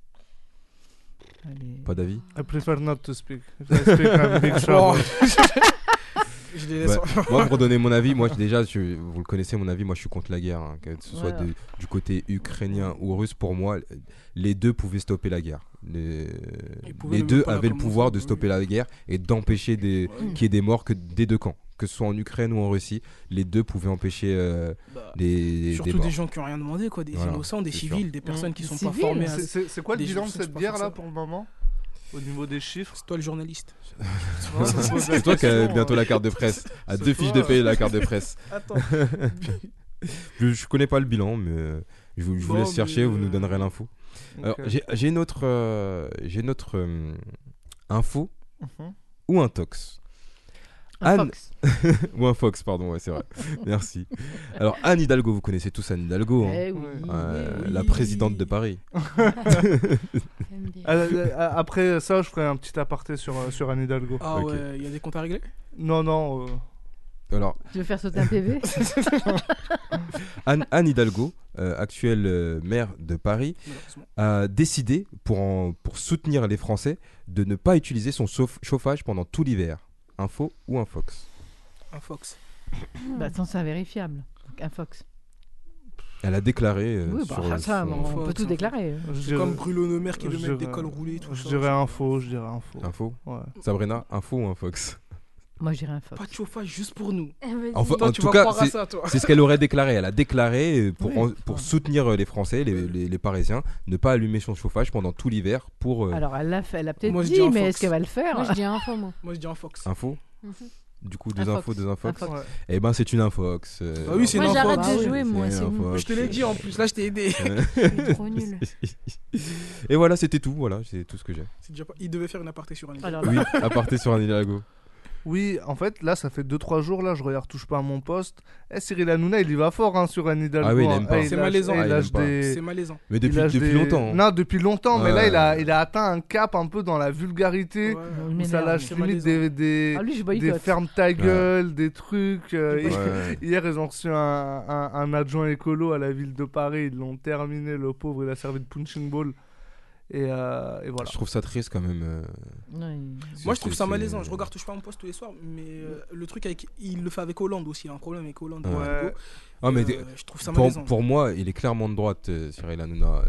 S3: Allez.
S1: Pas d'avis
S11: I prefer not to speak. If I speak, I'm big [LAUGHS] trouble. [LAUGHS]
S2: Je les laisse.
S1: Ouais. moi, pour donner mon avis, moi [LAUGHS] déjà, je- vous le connaissez, mon avis, moi je suis contre la guerre. hein, que ce soit de- du côté ukrainien ou russe, pour moi, les deux pouvaient stopper la guerre. Les, deux
S2: pas
S1: avaient le pouvoir de stopper la guerre et d'empêcher des,
S2: Ouais.
S1: qu'il y ait des morts que des deux camps. Que ce soit en Ukraine ou en Russie, les deux pouvaient empêcher euh,
S2: Bah,
S1: des, des
S2: Surtout
S1: morts.
S2: des gens qui ont rien demandé, quoi. Des
S1: Voilà,
S2: innocents, des civils,
S1: sûr.
S2: des personnes
S3: Mmh.
S2: qui
S3: Des
S2: sont pas
S3: civils.
S2: formées à.
S11: C'est- quoi le bilan
S2: gens
S11: de cette
S2: pas
S11: guerre
S2: comme
S11: là
S2: ça.
S11: pour le moment? Au niveau des chiffres
S2: C'est toi le journaliste. [LAUGHS]
S1: C'est toi qui as bientôt la carte de presse. À deux fiches de payer la carte de presse. [LAUGHS]
S2: Attends. [LAUGHS]
S1: je, je connais pas le bilan, mais euh, je vous, je vous
S2: Bon,
S1: laisse chercher, vous nous
S2: euh,
S1: donnerez l'info. J'ai une autre, euh, j'ai une autre euh, info
S11: Mhm.
S1: ou un tox.
S3: Un
S1: Anne-
S3: Fox. [LAUGHS]
S1: ou un fox, pardon, ouais, c'est vrai. [LAUGHS] Merci. Alors, Anne Hidalgo, vous connaissez tous Anne Hidalgo, hein.
S3: Eh oui.
S1: Euh,
S2: oui.
S1: la présidente de Paris. [LAUGHS]
S11: Après ça, je ferai un petit aparté sur, euh, sur Anne Hidalgo.
S2: Ah ouais, il y a des comptes à régler?
S11: Non, non. euh,
S1: Alors,
S3: Tu veux faire sauter un PV
S1: Anne, Anne Hidalgo, euh, actuelle euh, maire de Paris, a décidé, pour, en- pour soutenir les Français, de ne pas utiliser son chauffage pendant tout l'hiver. Info ou un fox
S2: Un Fox. [COUGHS]
S3: Bah, attends, c'est invérifiable. Donc, un Fox.
S1: Elle a déclaré. euh,
S3: oui,
S1: sur,
S3: bah, ça,
S1: son-
S3: on
S2: Fox,
S3: peut tout déclarer.
S2: C'est
S11: dirais-
S2: comme Bruno Le Maire qui
S11: je
S2: veut mettre des
S11: dirais-
S2: cols roulés. Tout
S11: Je
S2: ça.
S11: dirais info, je dirais info.
S1: Info
S11: Ouais.
S1: Sabrina, info ou un fox
S3: Moi, je dirais un Fox.
S2: Pas de chauffage juste pour nous.
S8: Eh, vas-y.
S1: Enfin,
S2: Toi,
S1: en
S2: tu
S1: tout
S2: vas
S1: cas, c'est-
S2: ça, toi.
S1: C'est ce qu'elle aurait déclaré. Elle a déclaré pour,
S3: Oui,
S1: en-
S3: enfin.
S1: pour soutenir euh, les Français, les, les- les Parisiens, ne pas allumer son chauffage pendant tout l'hiver pour euh,
S3: Alors, elle l'a fait, elle a peut-être
S2: Moi, je
S3: dit,
S2: dis un
S3: mais
S2: Fox.
S3: est-ce qu'elle va le faire
S8: Moi je dis info, moi.
S2: Moi, je dis un Fox.
S1: info. Du coup,
S3: Un
S1: deux infos,
S3: Un
S1: infox.
S3: Fox.
S11: Ouais.
S1: Eh ben, c'est une infox. euh,
S2: Ah oui, c'est
S8: Moi
S2: une
S8: j'arrête
S2: info.
S3: Ah
S8: de
S3: oui,
S8: jouer, moi,
S1: c'est une.
S2: Je te l'ai dit en plus, là, je t'ai aidé.
S8: Je suis trop [LAUGHS] nulle.
S1: Et voilà, c'était tout. Voilà, c'est tout ce que j'ai.
S2: Il devait faire une aparté sur un
S3: Alors,
S1: Oui, à partir sur un Hidalgo.
S11: Oui, en fait, là, ça fait 2-3 jours, là, je regarde Touche pas à mon poste. Eh, Cyril Hanouna, il y va fort hein, sur Anne Hidalgo.
S1: Ah oui, il
S11: hein.
S1: aime pas.
S11: Eh,
S2: C'est malaisant.
S11: eh,
S1: Ah,
S11: des-
S2: C'est malaisant.
S1: Mais depuis, depuis
S11: des-
S1: longtemps. hein.
S11: Non, depuis longtemps, mais là, il a, il a atteint un cap un peu dans la vulgarité.
S2: Ouais.
S11: Où ça lâche limite
S2: malaisant.
S11: des, des,
S3: Ah, lui,
S11: des ferme ta gueule, des trucs. euh. [LAUGHS] Hier, ils ont reçu un, un- un adjoint écolo à la ville de Paris. Ils l'ont terminé, le pauvre. Il a servi de punching ball. Et, euh, et voilà.
S1: Je trouve ça triste quand même. euh,
S3: Ouais.
S2: Moi, je trouve ça malaisant. Je regarde Touche pas mon poste tous les soirs, mais euh, le truc avec. Il le fait avec Hollande aussi. Il a un problème avec Hollande.
S1: Ouais. Ah, mais
S2: Euh, je trouve ça
S1: pour,
S2: malaisant.
S1: pour moi, il est clairement de droite, euh, Cyril Hanouna.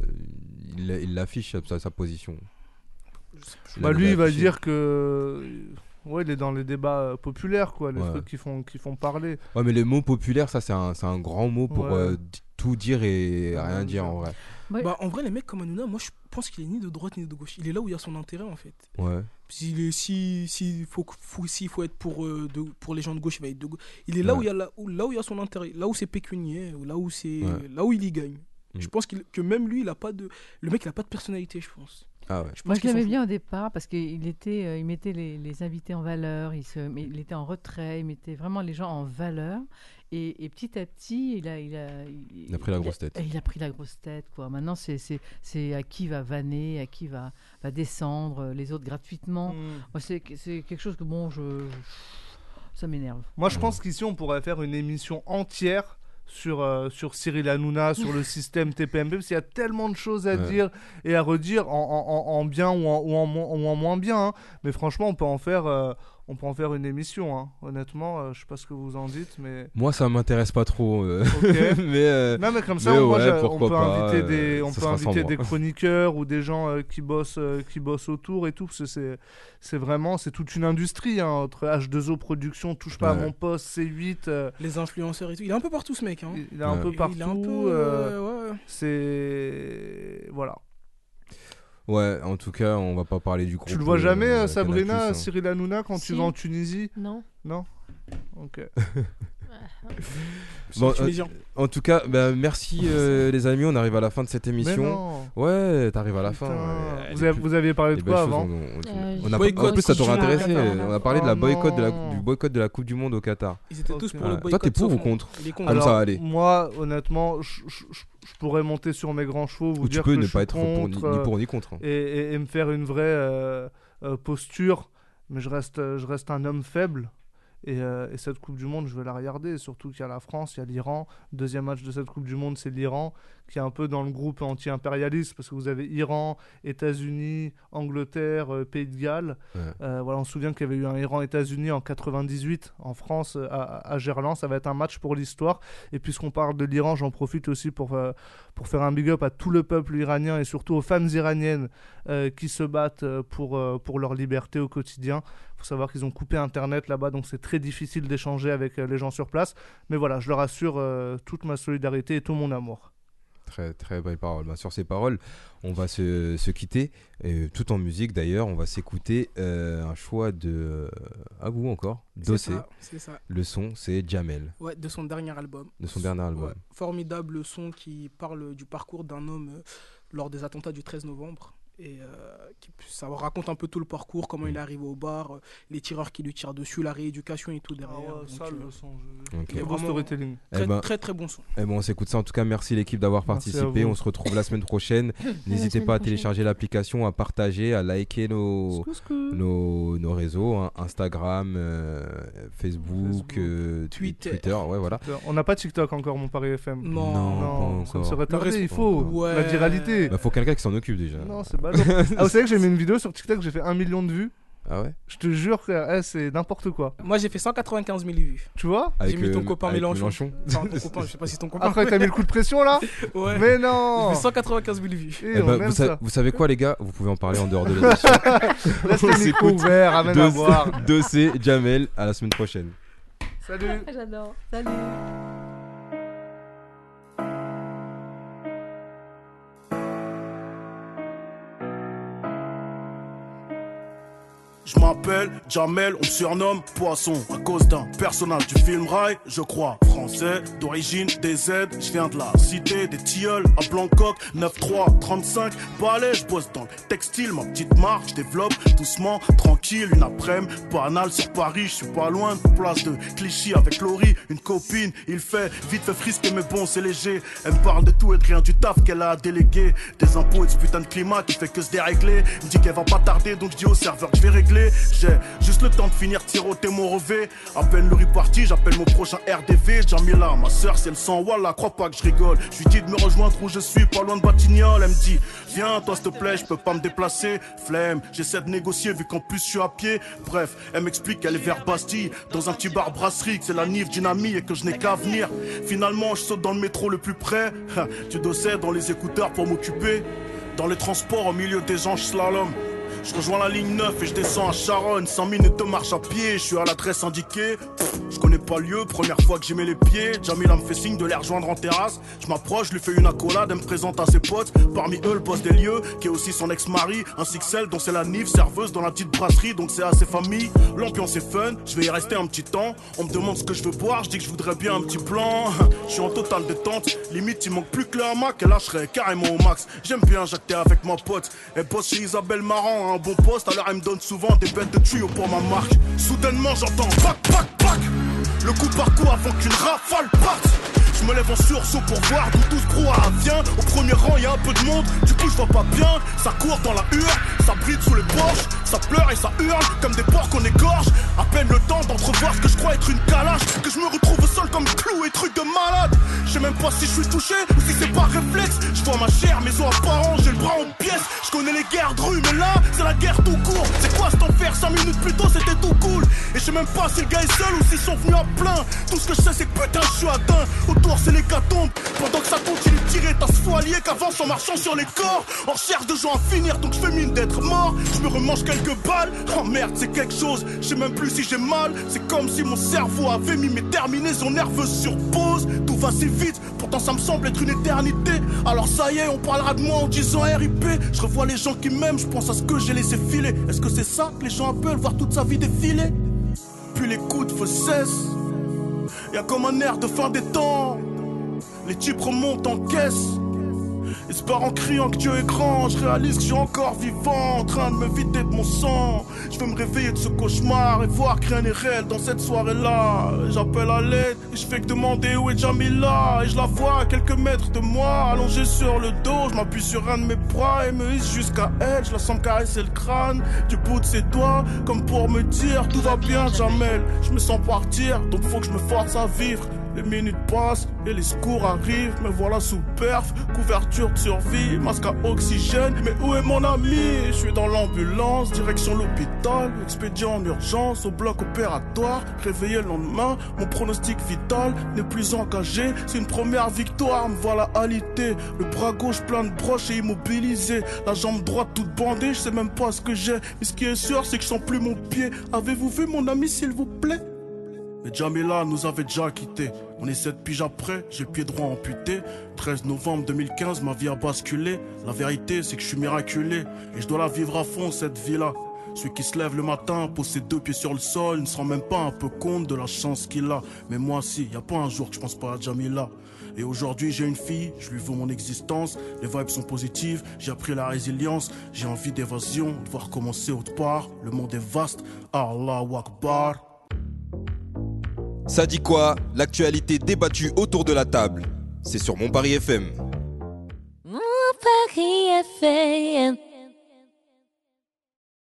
S1: Il l'affiche sa, sa position.
S11: Bah, lui,
S1: il
S11: va dire que. Ouais, il est dans les débats euh, populaires, quoi. Les
S1: Ouais.
S11: trucs qui font, qui font parler.
S1: Ouais, mais les mots populaires, ça, c'est un, c'est un grand mot pour
S11: Ouais.
S1: euh, tout dire et
S11: Ouais,
S1: rien dire en vrai.
S3: Ouais.
S2: Bah, en vrai, les mecs comme Hanouna, moi, je pense qu'il est ni de droite ni de gauche. Il est là où il y a son intérêt, en fait.
S1: Ouais.
S2: S'il est, si, si faut, faut, s'il faut être pour, euh, de, pour les gens de gauche, il va être de gauche. Il est là,
S1: Ouais.
S2: où il y a la- où, là où il y a son intérêt, là où c'est pécunier, là où, c'est,
S1: Ouais.
S2: là où il y gagne.
S1: Mm.
S2: Je pense que même lui, il a pas de. Le mec, il a pas de personnalité, je pense.
S1: Ah ouais.
S2: Je
S3: Moi, je l'aimais bien au départ parce qu'il était, euh, il mettait les, les invités en valeur, il, se, mais il était en retrait, il mettait vraiment les gens en valeur. Et, et petit à petit, il a, il a,
S1: Il a pris la grosse tête.
S3: Il a pris la grosse tête, quoi. Maintenant, c'est, c'est, c'est à qui va vanner, à qui va, va descendre, euh, les autres gratuitement.
S11: Mm.
S3: Moi, c'est, c'est quelque chose que, bon, je, je- ça m'énerve.
S11: Moi, je pense qu'ici, on pourrait faire une émission entière sur, euh, sur Cyril Hanouna, [LAUGHS] sur le système TPMP, parce qu'il y a tellement de choses à
S1: Ouais.
S11: dire et à redire en, en- en- en bien ou en, ou en mo- ou en moins bien. hein. Mais franchement, on peut en faire, euh, on peut en faire une émission. hein. Honnêtement, euh, je sais pas ce que vous en dites, mais.
S1: Moi, ça m'intéresse pas trop. euh, [LAUGHS] mais, euh,
S11: Non mais comme ça,
S1: mais
S11: moi,
S1: ouais,
S11: j'ai- on peut
S1: pas,
S11: inviter
S1: euh,
S11: des, on peut inviter des chroniqueurs ou des gens euh, qui bossent, euh, qui bossent autour et tout, parce que c'est, c'est vraiment, c'est toute une industrie hein, entre H2O production, touche pas à mon poste, C8, euh,
S2: Les influenceurs et tout. Il est un peu partout, ce mec. Hein.
S11: il il est un peu partout.
S2: Il est un peu.
S11: euh,
S2: euh, ouais.
S11: c'est voilà.
S1: Ouais, en tout cas, on va pas parler du groupe.
S11: Tu le vois jamais, euh, Sabrina,
S1: hein.
S11: Cyril Hanouna, quand tu vas en Tunisie?
S8: Non.
S11: Non? Ok. [LAUGHS]
S1: Bon. En tout cas, bah, merci euh, les amis, on arrive à la fin de cette
S11: Mais
S1: émission.
S11: non
S1: Ouais, t'arrives à la fin. Ouais.
S11: vous, avez,
S1: plus-
S11: vous aviez parlé
S1: les
S11: de
S1: belles
S11: quoi
S1: choses,
S11: avant
S1: on- on-
S8: Euh,
S1: on a-
S2: boycott
S1: En plus, ça t'aurait
S2: Qatar.
S1: intéressé. On a parlé de la
S11: Oh
S1: boycott de la,
S11: non.
S1: du boycott de la Coupe du Monde au Qatar.
S2: Ils étaient tous pour le
S1: Ouais.
S2: boycott.
S1: Toi, t'es pour
S2: sauf
S1: ou
S2: moi.
S1: contre
S2: Il est contre.
S1: Comme
S11: Alors,
S1: ça, allez.
S11: Moi, honnêtement, je, je- je- je pourrais monter sur mes grands chevaux, vous
S1: Ou tu
S11: dire
S1: peux
S11: que
S1: ne
S11: je
S1: pas
S11: suis
S1: être pour, ni,
S11: contre,
S1: ni
S11: euh,
S1: pour ni contre. hein.
S11: et, et- et me faire une vraie euh, euh, posture, mais je reste, euh, je reste un homme faible. Et, euh, et cette Coupe du Monde, je vais la regarder. Surtout qu'il y a la France, il y a l'Iran. Deuxième match de cette Coupe du Monde, c'est l'Iran, qui est un peu dans le groupe anti-impérialiste, parce que vous avez Iran, États-Unis, Angleterre, euh, Pays de Galles.
S1: Ouais.
S11: Euh, voilà, on se souvient qu'il y avait eu un Iran-États-Unis en 98 en France, euh, à, à Gerland. Ça va être un match pour l'histoire. Et puisqu'on parle de l'Iran, j'en profite aussi pour, pour faire un big up à tout le peuple iranien et surtout aux femmes iraniennes qui se battent pour, pour leur liberté au quotidien. Il faut savoir qu'ils ont coupé Internet là-bas, donc c'est très difficile d'échanger avec les gens sur place. Mais voilà, je leur assure euh, toute ma solidarité et tout mon amour.
S1: Très très belle parole. Bah, sur ces paroles, on va se, se quitter, et tout en musique d'ailleurs. On va s'écouter euh, un choix de euh, à vous encore, Dossé.
S2: C'est ça.
S1: Le son, c'est Jamel,
S2: Ouais, de son dernier album.
S1: de son dernier album.
S2: Ouais, formidable son qui parle du parcours d'un homme euh, lors des attentats du 13 novembre. Et euh, qui- ça raconte un peu tout le parcours, comment il est arrivé au bar, euh, les tireurs qui lui tirent dessus, la rééducation et tout derrière. Donc, euh,
S1: Ok.
S2: il est
S11: Beau
S2: vraiment
S11: storytelling.
S1: Eh
S2: Très,
S1: ben,
S2: très très bon son.
S1: Eh ben, on s'écoute ça. En tout cas, merci l'équipe d'avoir participé. On se retrouve la semaine prochaine. [COUGHS] N'hésitez pas à
S8: prochaine.
S1: télécharger l'application, à partager, à liker nos, nos, nos réseaux hein, Instagram, euh, Facebook,
S11: Facebook,
S1: euh,
S2: Twitter.
S1: Twitter. Ouais, voilà.
S11: On n'a pas TikTok encore, mon Paris FM.
S2: Non.
S1: Non, pas
S11: ça
S1: encore.
S11: serait tardé, il faut
S2: Ouais.
S11: la viralité.
S1: Bah, faut quelqu'un qui s'en occupe déjà.
S11: Non, c'est ballot. [LAUGHS] ah, vous savez que j'ai mis une vidéo sur TikTok, j'ai fait un million de vues.
S1: Ah ouais
S11: Je te jure, frère, eh, c'est n'importe quoi.
S2: Moi j'ai fait 195 000 vues.
S11: Tu vois
S2: J'ai mis ton
S1: euh,
S2: copain
S1: avec
S2: Mélenchon. Enfin, ton copain, je sais pas si ton copain.
S11: Après, t'as mis le coup de pression là [LAUGHS]
S2: Ouais.
S11: Mais non
S2: J'ai fait 195 000 vues.
S11: Eh,
S1: Eh ben, vous, sa-
S11: ça.
S1: vous savez quoi, les gars? Vous pouvez en parler en dehors de l'émission. [LAUGHS]
S11: Laisse les micros ouverts, amène à boire.
S1: Dossé, Jamel, à la semaine prochaine.
S11: Salut
S8: J'adore.
S3: Salut
S4: Je m'appelle Jamel, on me surnomme Poisson. À cause d'un personnage du film Rail, je crois. Français, d'origine DZ, je viens de la cité des tilleuls à Blancoc, 9-3, 35 balais, je bosse dans le textile, ma petite marque, je développe doucement, tranquille, une après-midi, banale sur Paris, je suis pas loin de place de Clichy avec Laurie, une copine, il fait vite fait frisquer mais bon c'est léger, elle me parle de tout et de rien du taf qu'elle a délégué, des impôts et de ce putain de climat qui fait que se dérégler, me dit qu'elle va pas tarder donc je dis au serveur que je vais régler, j'ai juste le temps de finir tiroter mon revêt, à peine le riz parti, j'appelle mon prochain RDV, Jamila, ma soeur c'est le sang, voilà, crois pas que je rigole, je lui dis de me rejoindre où je suis, pas loin de Batignolles, elle me dit, viens toi s'il te plaît, je peux pas me déplacer, flemme, j'essaie de négocier vu qu'en plus je suis à pied, bref, elle m'explique qu'elle est vers Bastille, dans un petit bar brasserie, que c'est la nive d'une amie et que je n'ai qu'à venir, finalement je saute dans le métro le plus près, tu dossais dans les écouteurs pour m'occuper, dans les transports au milieu des anges slalom, je rejoins la ligne 9 et je descends à Charonne. 100 minutes de marche à pied, je suis à l'adresse indiquée. Je connais pas lieu, première fois que j'y mets les pieds. Jamila me fait signe de les rejoindre en terrasse. Je m'approche, lui fais une accolade, elle me présente à ses potes. Parmi eux, le boss des lieux, qui est aussi son ex-mari, ainsi que celle dont c'est la nive, serveuse dans la petite brasserie, donc c'est assez famille. L'ambiance est fun, je vais y rester un petit temps. On me demande ce que je veux boire, je dis que je voudrais bien un petit plan. [LAUGHS] Je suis en totale détente, limite il manque plus que le hamac, et là je serais carrément au max. J'aime bien jacter avec ma pote. Elle bosse chez Isabelle Marant, un bon poste, alors elle me donne souvent des bêtes de tuyau pour ma marque. Soudainement j'entends pac pac pac Le coup par coup avant qu'une rafale parte je me lève en sursaut pour voir d'où tout ce brouhaha vient. Au premier rang, y a un peu de monde, du coup je vois pas bien. Ça court dans la hure, ça brille sous les porches, ça pleure et ça hurle comme des porcs qu'on égorge. À peine le temps d'entrevoir ce que je crois être une calache, que je me retrouve au sol comme clou et truc de malade. Je sais même pas si je suis touché ou si c'est par réflexe. Je vois ma chair, mes os apparents, j'ai le bras en pièces. Je connais les guerres de mais là, c'est la guerre tout court. C'est quoi cet enfer? 5 minutes plus tôt, c'était tout cool. Et je sais même pas si le gars est seul ou s'ils sont venus à plein. Tout ce que je sais, c'est que putain, je suis atteint. C'est l'hécatombe. Pendant que ça continue de tirer, t'as ce foilier qu'avance en marchant sur les corps. En recherche de gens à finir, donc je fais mine d'être mort. Je me remange quelques balles. Oh merde, c'est quelque chose. Je sais même plus si j'ai mal. C'est comme si mon cerveau avait mis mes terminaisons nerveuses sur pause. Tout va si vite, pourtant ça me semble être une éternité. Alors ça y est, on parlera de moi en disant RIP. Je revois les gens qui m'aiment, je pense à ce que j'ai laissé filer. Est-ce que c'est ça que les gens appellent voir toute sa vie défiler? Puis les coups de feu. Y'a comme un air de fin des temps. Les types remontent en caisse. Espère en criant que Dieu est grand, je réalise que je suis encore vivant, en train de me vider de mon sang. Je veux me réveiller de ce cauchemar et voir que rien n'est réel dans cette soirée-là. J'appelle à l'aide et je fais que demander où est Jamila. Et je la vois à quelques mètres de moi, allongée sur le dos. Je m'appuie sur un de mes bras et me hisse jusqu'à elle. Je la sens caresser le crâne du bout de ses doigts, comme pour me dire tout va bien, Jamel. Je me sens partir, donc faut que je me force à vivre. Les minutes passent et les secours arrivent. Me voilà sous perf, couverture de survie, masque à oxygène. Mais où est mon ami? Je suis dans l'ambulance, direction l'hôpital. Expédient en urgence au bloc opératoire. Réveillé le lendemain, mon pronostic vital n'est plus engagé. C'est une première victoire, me voilà alité. Le bras gauche plein de broches et immobilisé. La jambe droite toute bandée, je sais même pas ce que j'ai. Mais ce qui est sûr, c'est que je sens plus mon pied. Avez-vous vu mon ami, s'il vous plaît? Mais Jamila nous avait déjà quittés. On est sept piges après, j'ai pied droit amputé. 13 novembre 2015, ma vie a basculé. La vérité, c'est que je suis miraculé. Et je dois la vivre à fond, cette vie-là. Celui qui se lève le matin, pose ses deux pieds sur le sol, ne se rend même pas un peu compte de la chance qu'il a. Mais moi, si, y a pas un jour que je pense pas à Jamila. Et aujourd'hui, j'ai une fille, je lui veux mon existence. Les vibes sont positives, j'ai appris la résilience. J'ai envie d'évasion, de voir commencer autre part. Le monde est vaste, Allahu Akbar.
S12: Ça dit quoi? L'actualité débattue autour de la table. C'est sur Mon Paris FM.
S13: Mon Paris FM.